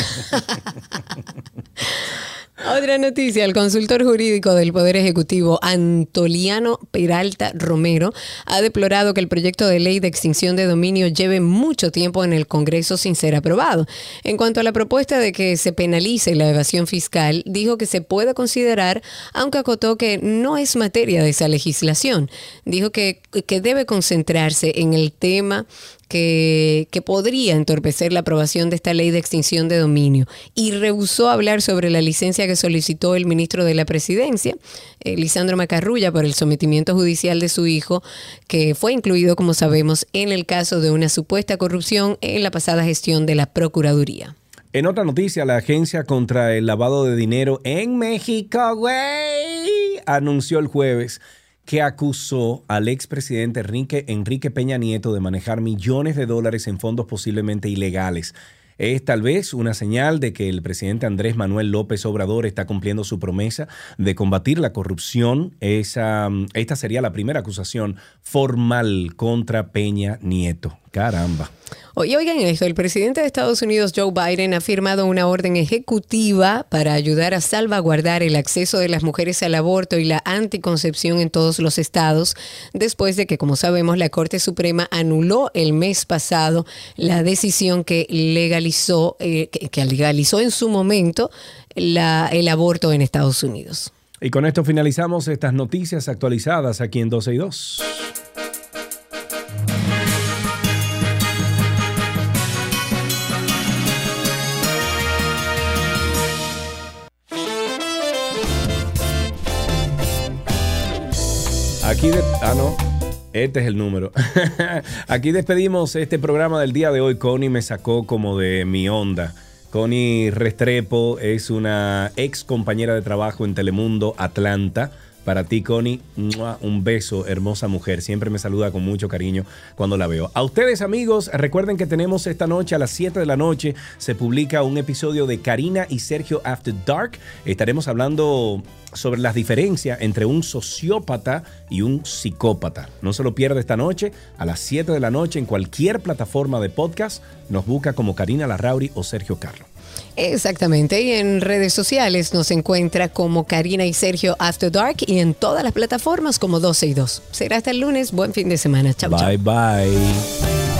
Otra noticia, el consultor jurídico del Poder Ejecutivo, Antoliano Peralta Romero, ha deplorado que el proyecto de ley de extinción de dominio lleve mucho tiempo en el Congreso sin ser aprobado. En cuanto a la propuesta de que se penalice la evasión fiscal, dijo que se puede considerar, aunque acotó que no es materia de esa legislación. Dijo que, que debe concentrarse en el tema que, podría entorpecer la aprobación de esta ley de extinción de dominio y rehusó hablar sobre la licencia que solicitó el ministro de la Presidencia, eh, Lisandro Macarrulla, por el sometimiento judicial de su hijo, que fue incluido, como sabemos, en el caso de una supuesta corrupción en la pasada gestión de la Procuraduría. En otra noticia, la Agencia contra el Lavado de Dinero en México, güey, anunció el jueves que acusó al expresidente Enrique, Enrique Peña Nieto de manejar millones de dólares en fondos posiblemente ilegales. Es tal vez una señal de que el presidente Andrés Manuel López Obrador está cumpliendo su promesa de combatir la corrupción. Esa, esta sería la primera acusación formal contra Peña Nieto. Caramba. Oye, oigan esto, el presidente de Estados Unidos, Joe Biden, ha firmado una orden ejecutiva para ayudar a salvaguardar el acceso de las mujeres al aborto y la anticoncepción en todos los estados, después de que, como sabemos, la Corte Suprema anuló el mes pasado la decisión que legalizó, eh, que, legalizó en su momento el aborto en Estados Unidos. Y con esto finalizamos estas noticias actualizadas aquí en 12 y 2. Aquí. Ah, no. Este es el número. Aquí despedimos este programa del día de hoy. Connie me sacó como de mi onda. Connie Restrepo es una ex compañera de trabajo en Telemundo Atlanta, Para ti, Connie, un beso, hermosa mujer. Siempre me saluda con mucho cariño cuando la veo. A ustedes, amigos, recuerden que tenemos esta noche a las 7 de la noche se publica un episodio de Karina y Sergio After Dark. Estaremos hablando sobre las diferencias entre un sociópata y un psicópata. No se lo pierda esta noche a las 7 de la noche en cualquier plataforma de podcast. Nos busca como Karina Larrauri o Sergio Carlos. Exactamente, y en redes sociales nos encuentra como Karina y Sergio After Dark y en todas las plataformas como 12 y 2. Será hasta el lunes, buen fin de semana. Chau. Bye bye.